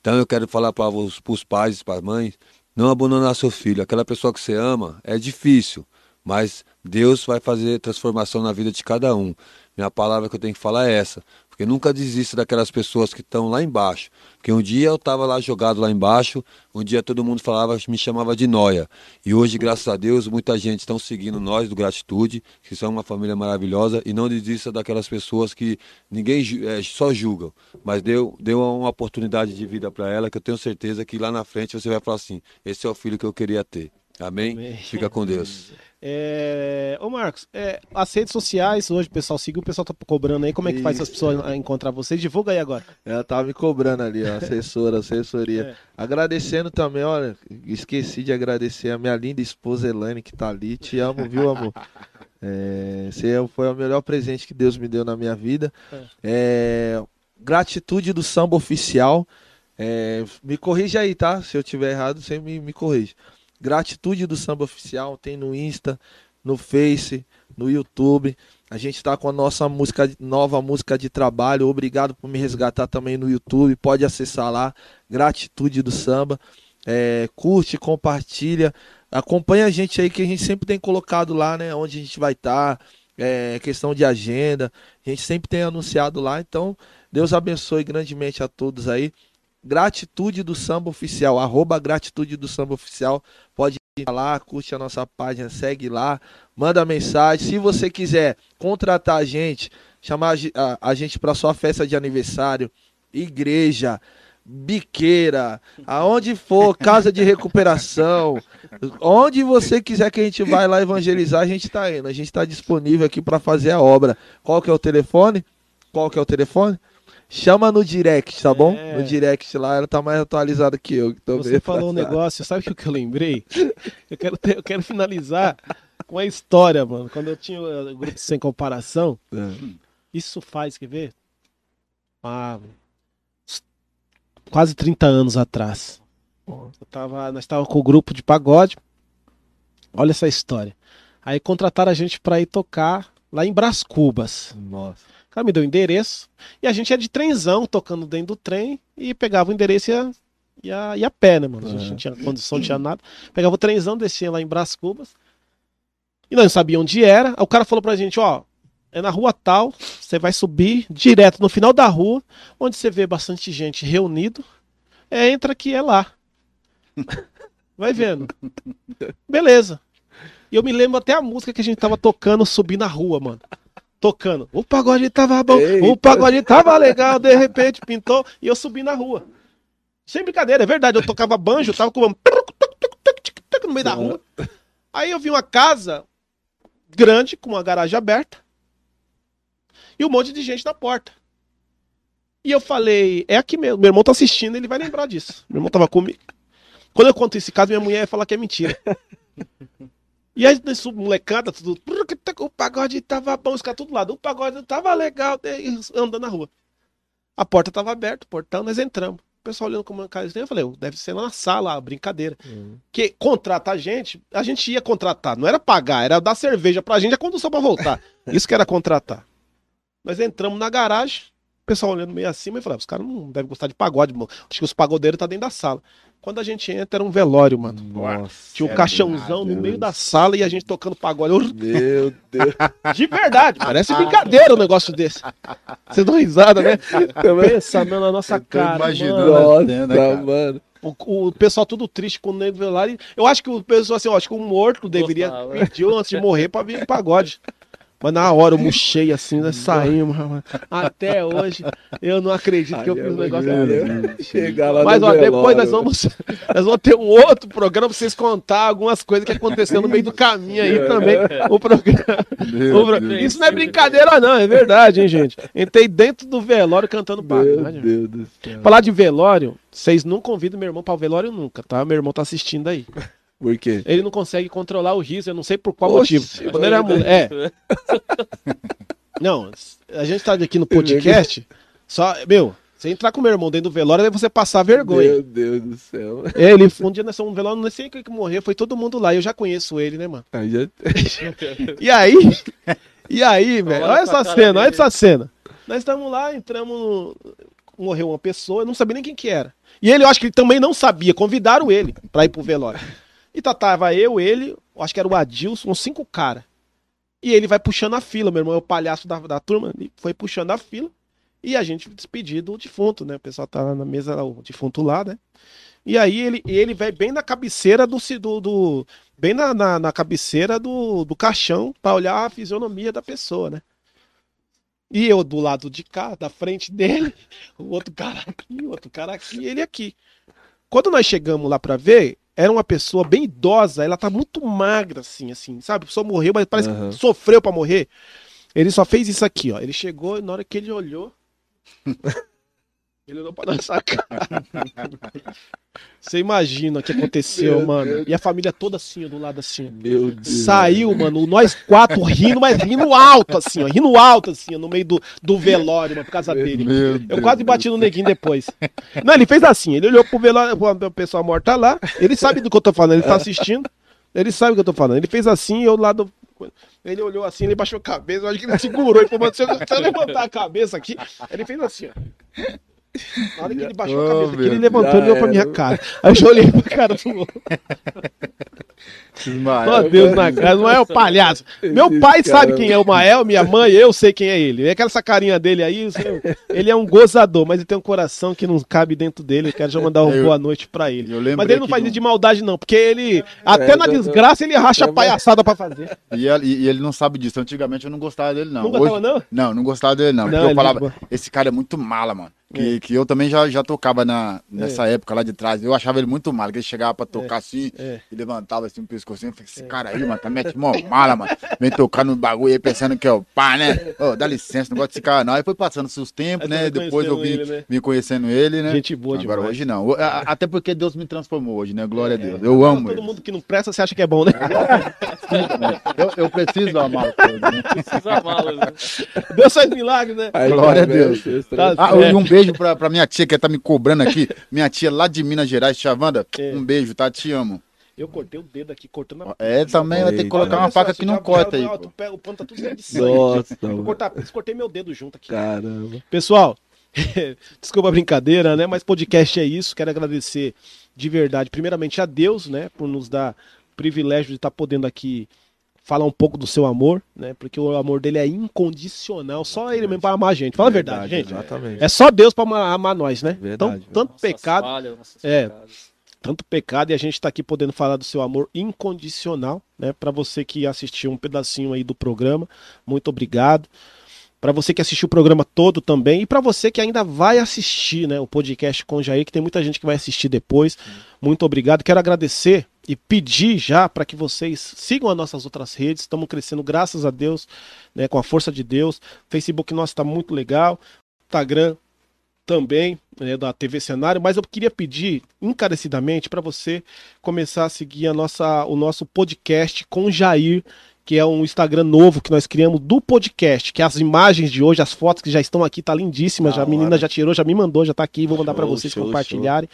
Então eu quero falar para os, pais e para as mães, não abandonar seu filho. Aquela pessoa que você ama é difícil, mas Deus vai fazer transformação na vida de cada um. Minha palavra que eu tenho que falar é essa. Porque nunca desista daquelas pessoas que estão lá embaixo. Porque um dia eu estava lá jogado lá embaixo, um dia todo mundo falava, me chamava de noia. E hoje, graças a Deus, muita gente está seguindo nós do Gratitude, que são uma família maravilhosa, e não desista daquelas pessoas que ninguém é, só julga, mas deu, deu uma oportunidade de vida para ela, que eu tenho certeza que lá na frente você vai falar assim: esse é o filho que eu queria ter. Amém? Amém. Fica com Deus. *laughs* É... Ô Marcos, é, as redes sociais hoje, o pessoal seguiu, o pessoal tá cobrando aí, como é que Isso. faz as pessoas encontrar você? Divulga aí agora. Ela tava me cobrando ali, ó, assessora, assessoria. *laughs* É. Agradecendo também, olha, esqueci de agradecer a minha linda esposa Elaine que tá ali. Te amo, viu, amor? É, esse é foi o melhor presente que Deus me deu na minha vida. É, é gratitude do samba oficial. É, me corrija aí, tá? Se eu tiver errado, você me, me corrige. Gratitude do Samba Oficial tem no Insta, no Face, no YouTube. A gente está com a nossa música, nova música de trabalho. Obrigado por me resgatar também no YouTube. Pode acessar lá. Gratitude do Samba. É, curte, compartilha. Acompanha a gente aí que a gente sempre tem colocado lá, né? Onde a gente vai estar. Tá, é, questão de agenda. A gente sempre tem anunciado lá. Então, Deus abençoe grandemente a todos aí. Gratitude do Samba Oficial, arroba Gratitude do Samba Oficial. Pode ir lá, curte a nossa página, segue lá, manda mensagem. Se você quiser contratar a gente, chamar a, a gente para sua festa de aniversário, igreja, biqueira, aonde for, casa de recuperação, onde você quiser que a gente vá lá evangelizar, a gente está indo. A gente está disponível aqui para fazer a obra. Qual que é o telefone? Qual que é o telefone? Chama no direct, tá bom? É. No direct lá, ela tá mais atualizada que eu. Que Você falou um *laughs* negócio, sabe o que eu lembrei? Eu quero, ter, eu quero finalizar com a história, mano. Quando eu tinha o grupo sem comparação, é. isso faz, quer ver? Ah, quase 30 anos atrás. Eu tava, nós estávamos com o grupo de pagode. Olha essa história. Aí contrataram a gente para ir tocar lá em Brás Cubas. Nossa cara me deu o endereço. E a gente ia de trenzão, tocando dentro do trem, e pegava o endereço e ia, ia, ia a pé, né, mano? A gente não tinha condição, não tinha nada. Pegava o trenzão, descia lá em Brás Cubas. E nós não sabíamos onde era. Aí o cara falou pra gente, ó, é na rua tal, você vai subir direto no final da rua, onde você vê bastante gente reunido. É, entra aqui, é lá. *laughs* Vai vendo. Beleza. E eu me lembro até a música que a gente tava tocando subir na rua, mano tocando. O pagode tava bom, Eita. o pagode tava legal, de repente pintou e eu subi na rua. Sem brincadeira, é verdade. Eu tocava banjo, tava com no meio da rua. Aí eu vi uma casa grande, com uma garagem aberta, e um monte de gente na porta. E eu falei, é aqui mesmo. Meu irmão tá assistindo, ele vai lembrar disso. Meu irmão tava comigo. Quando eu conto esse caso, minha mulher ia falar que é mentira. E aí, nesse molecada, tudo. O pagode tava bom, os caras tudo lado. O pagode tava legal, andando na rua. A porta tava aberta, o portão, nós entramos. O pessoal olhando como cara eu falei, deve ser na sala, brincadeira. Uhum. Que contrata a gente, a gente ia contratar, não era pagar, era dar cerveja pra gente, a condução pra voltar. *laughs* Isso que era contratar. Nós entramos na garagem, pessoal olhando meio acima e falava, os caras não devem gostar de pagode, mano. Acho que os pagodeiros tá dentro da sala. Quando a gente entra, era um velório, mano. Nossa, Tinha um é caixãozão no meio da sala e a gente tocando pagode. Meu Deus. *laughs* De verdade, parece brincadeira um negócio desse. Você dá risada, né? Pensa na nossa cara. Imaginando, né, Nossa, mano. O, o, pessoal tudo triste com o nego velório. Eu acho que o pessoal assim, eu acho que o morto deveria pedir antes de morrer pra vir em pagode. Mas na hora eu murchei assim, nós saímos. Até hoje eu não acredito que eu fiz um negócio lá Mas ó, depois nós vamos, *laughs* nós vamos ter um outro programa pra vocês contar algumas coisas que aconteceram no meio do caminho aí também. O programa. O pro... Isso não é brincadeira, não, é verdade, hein, gente? Entrei dentro do velório cantando pagode. Meu Deus do céu. Falar de velório, vocês não convidam meu irmão para o velório nunca, tá? Meu irmão tá assistindo aí. Por quê? Ele não consegue controlar o riso, eu não sei por qual Oxi, motivo. Quando ele era É. *laughs* Não, a gente tá aqui no podcast, só, meu, você entrar com meu irmão dentro do velório, é você passar vergonha. Meu Deus do céu. É, ele, um dia nós fomos no velório, não sei quem que morreu, foi todo mundo lá, eu já conheço ele, né, mano? Aí já... *laughs* *laughs* e aí, e aí, velho, olha essa cena, olha essa cena. Nós estamos lá, entramos no... Morreu uma pessoa, eu não sabia nem quem que era. E ele, eu acho que ele também não sabia, convidaram ele pra ir pro velório. E tava eu, ele, acho que era o Adilson, uns cinco caras. E ele vai puxando a fila, meu irmão é o palhaço da, da turma, ele foi puxando a fila. E a gente despedir do defunto, né? O pessoal tá na mesa, o defunto lá, né? E aí ele, ele vai bem na cabeceira do. do, do bem na, na, na, cabeceira do, do caixão para olhar a fisionomia da pessoa, né? E eu do lado de cá, da frente dele, *laughs* o outro cara aqui, o outro cara aqui, ele aqui. Quando nós chegamos lá para ver, era uma pessoa bem idosa, ela tá muito magra, assim, assim, sabe? Pessoa morreu, mas parece uhum. que sofreu para morrer. Ele só fez isso aqui, ó. Ele chegou e na hora que ele olhou. *laughs* ele olhou pra nossa cara. Você imagina o que aconteceu, Meu mano. Deus. E a família toda assim, ó, do lado assim. Meu Deus. Saiu, mano, nós quatro rindo, mas rindo alto, assim, ó. Rindo alto, assim, ó, no meio do, do velório, mano, por causa dele. Meu eu Deus quase bati no neguinho depois. Não, ele fez assim, ele olhou pro velório, pro pessoal morta lá. Ele sabe do que eu tô falando, ele tá assistindo. Ele sabe o que eu tô falando. Ele fez assim, eu lá do. Ele olhou assim, ele baixou a cabeça, eu acho que ele segurou e falou: eu, se eu levantar a cabeça aqui, ele fez assim, ó. Na hora que ele *laughs* baixou oh, a cabeça aqui, ele levantou e olhou pra minha cara. Aí eu já olhei pra cara do outro. Meu Deus na cara, não é o palhaço. Meu pai sabe quem é o Mael, minha mãe, eu sei quem é ele. É aquela carinha dele aí, ele é um gozador, mas ele tem um coração que não cabe dentro dele. Eu quero já mandar uma boa noite pra ele. Mas ele não faz isso de maldade, não, porque ele, é, até na desgraça, ele racha palhaçada pra fazer. E ele, e ele não sabe disso. Antigamente eu não gostava dele, não. Não gostava, não? Não, não gostava dele, não. não porque eu falava, esse cara é muito mala, mano. Que, é. que eu também já, já tocava na, nessa é. época lá de trás. Eu achava ele muito mal, que ele chegava pra tocar é. assim é. e levantava assim o pescocinho. Eu falei, esse é. cara aí, mano, tá mete mó mala, mano. Vem tocar no bagulho aí pensando que é o pá, né? Oh, dá licença, não gosto desse cara não. Aí foi passando seus tempos, né? Depois eu vim, ele, né? vim conhecendo ele, né? Gente boa Agora demais. hoje não. Até porque Deus me transformou hoje, né? Glória a Deus. Eu amo Todo ele. mundo que não presta, você acha que é bom, né? *laughs* eu, eu preciso amar né? Preciso amá-lo, né? Deus faz milagre, né? Glória a Deus. Tá ah, e um beijo pra, pra minha tia que tá me cobrando aqui, minha tia lá de Minas Gerais, Chavanda, é. um beijo, tá? Te amo. Eu cortei o dedo aqui, cortando a É, também vai ter que colocar uma faca que não corta aí. Tu pega, o pano tá tudo cheio de sangue. Nossa, eu cortar, cortei meu dedo junto aqui. Caramba. Pessoal, *laughs* desculpa a brincadeira, né? Mas podcast é isso. Quero agradecer de verdade, primeiramente a Deus, né? Por nos dar privilégio de estar tá podendo aqui falar um pouco do seu amor, né? Porque o amor dele é incondicional, exatamente. só ele mesmo para amar a gente. Fala verdade, a verdade, gente. Exatamente. É só Deus para amar, amar, nós, né? Verdade, então, tanto nossas pecado, falhas, é, tanto pecado e a gente está aqui podendo falar do seu amor incondicional, né? Para você que assistiu um pedacinho aí do programa, muito obrigado. Para você que assistiu o programa todo também e para você que ainda vai assistir, né, o podcast com o Jair, que tem muita gente que vai assistir depois. Muito obrigado. Quero agradecer e pedir já para que vocês sigam as nossas outras redes. Estamos crescendo, graças a Deus, né, com a força de Deus. Facebook nosso está muito legal. Instagram também, né, da TV Cenário, mas eu queria pedir encarecidamente para você começar a seguir a nossa, o nosso podcast com Jair que é um Instagram novo que nós criamos do podcast, que as imagens de hoje, as fotos que já estão aqui, tá lindíssimas. já, a menina já tirou, já me mandou, já tá aqui, vou mandar para vocês show, compartilharem.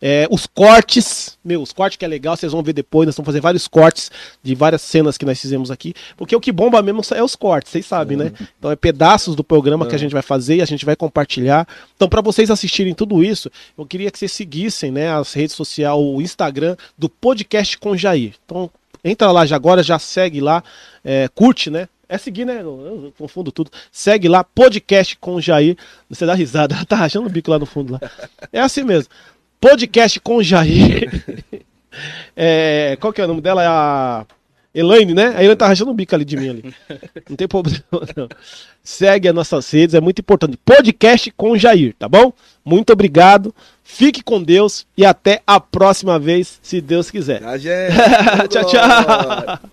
É, os cortes, meu, os cortes que é legal, vocês vão ver depois, nós vamos fazer vários cortes de várias cenas que nós fizemos aqui, porque o que bomba mesmo é os cortes, vocês sabem, né? Então é pedaços do programa que a gente vai fazer e a gente vai compartilhar. Então para vocês assistirem tudo isso, eu queria que vocês seguissem, né, as redes sociais, o Instagram do podcast com Jair. Então Entra lá já agora, já segue lá, é, curte, né? É seguir, né? Eu confundo tudo. Segue lá, podcast com o Jair. Você dá risada, *laughs* tá rachando o bico lá no fundo lá. É assim mesmo. Podcast com o Jair. *laughs* É, qual que é o nome dela? É a Elaine, né? A Elaine tá rachando o bico ali de mim ali. *laughs* Não tem problema, não. Segue as nossas redes, é muito importante. Podcast com o Jair, tá bom? Muito obrigado. Fique com Deus e até a próxima vez, se Deus quiser. *laughs* tchau, tchau.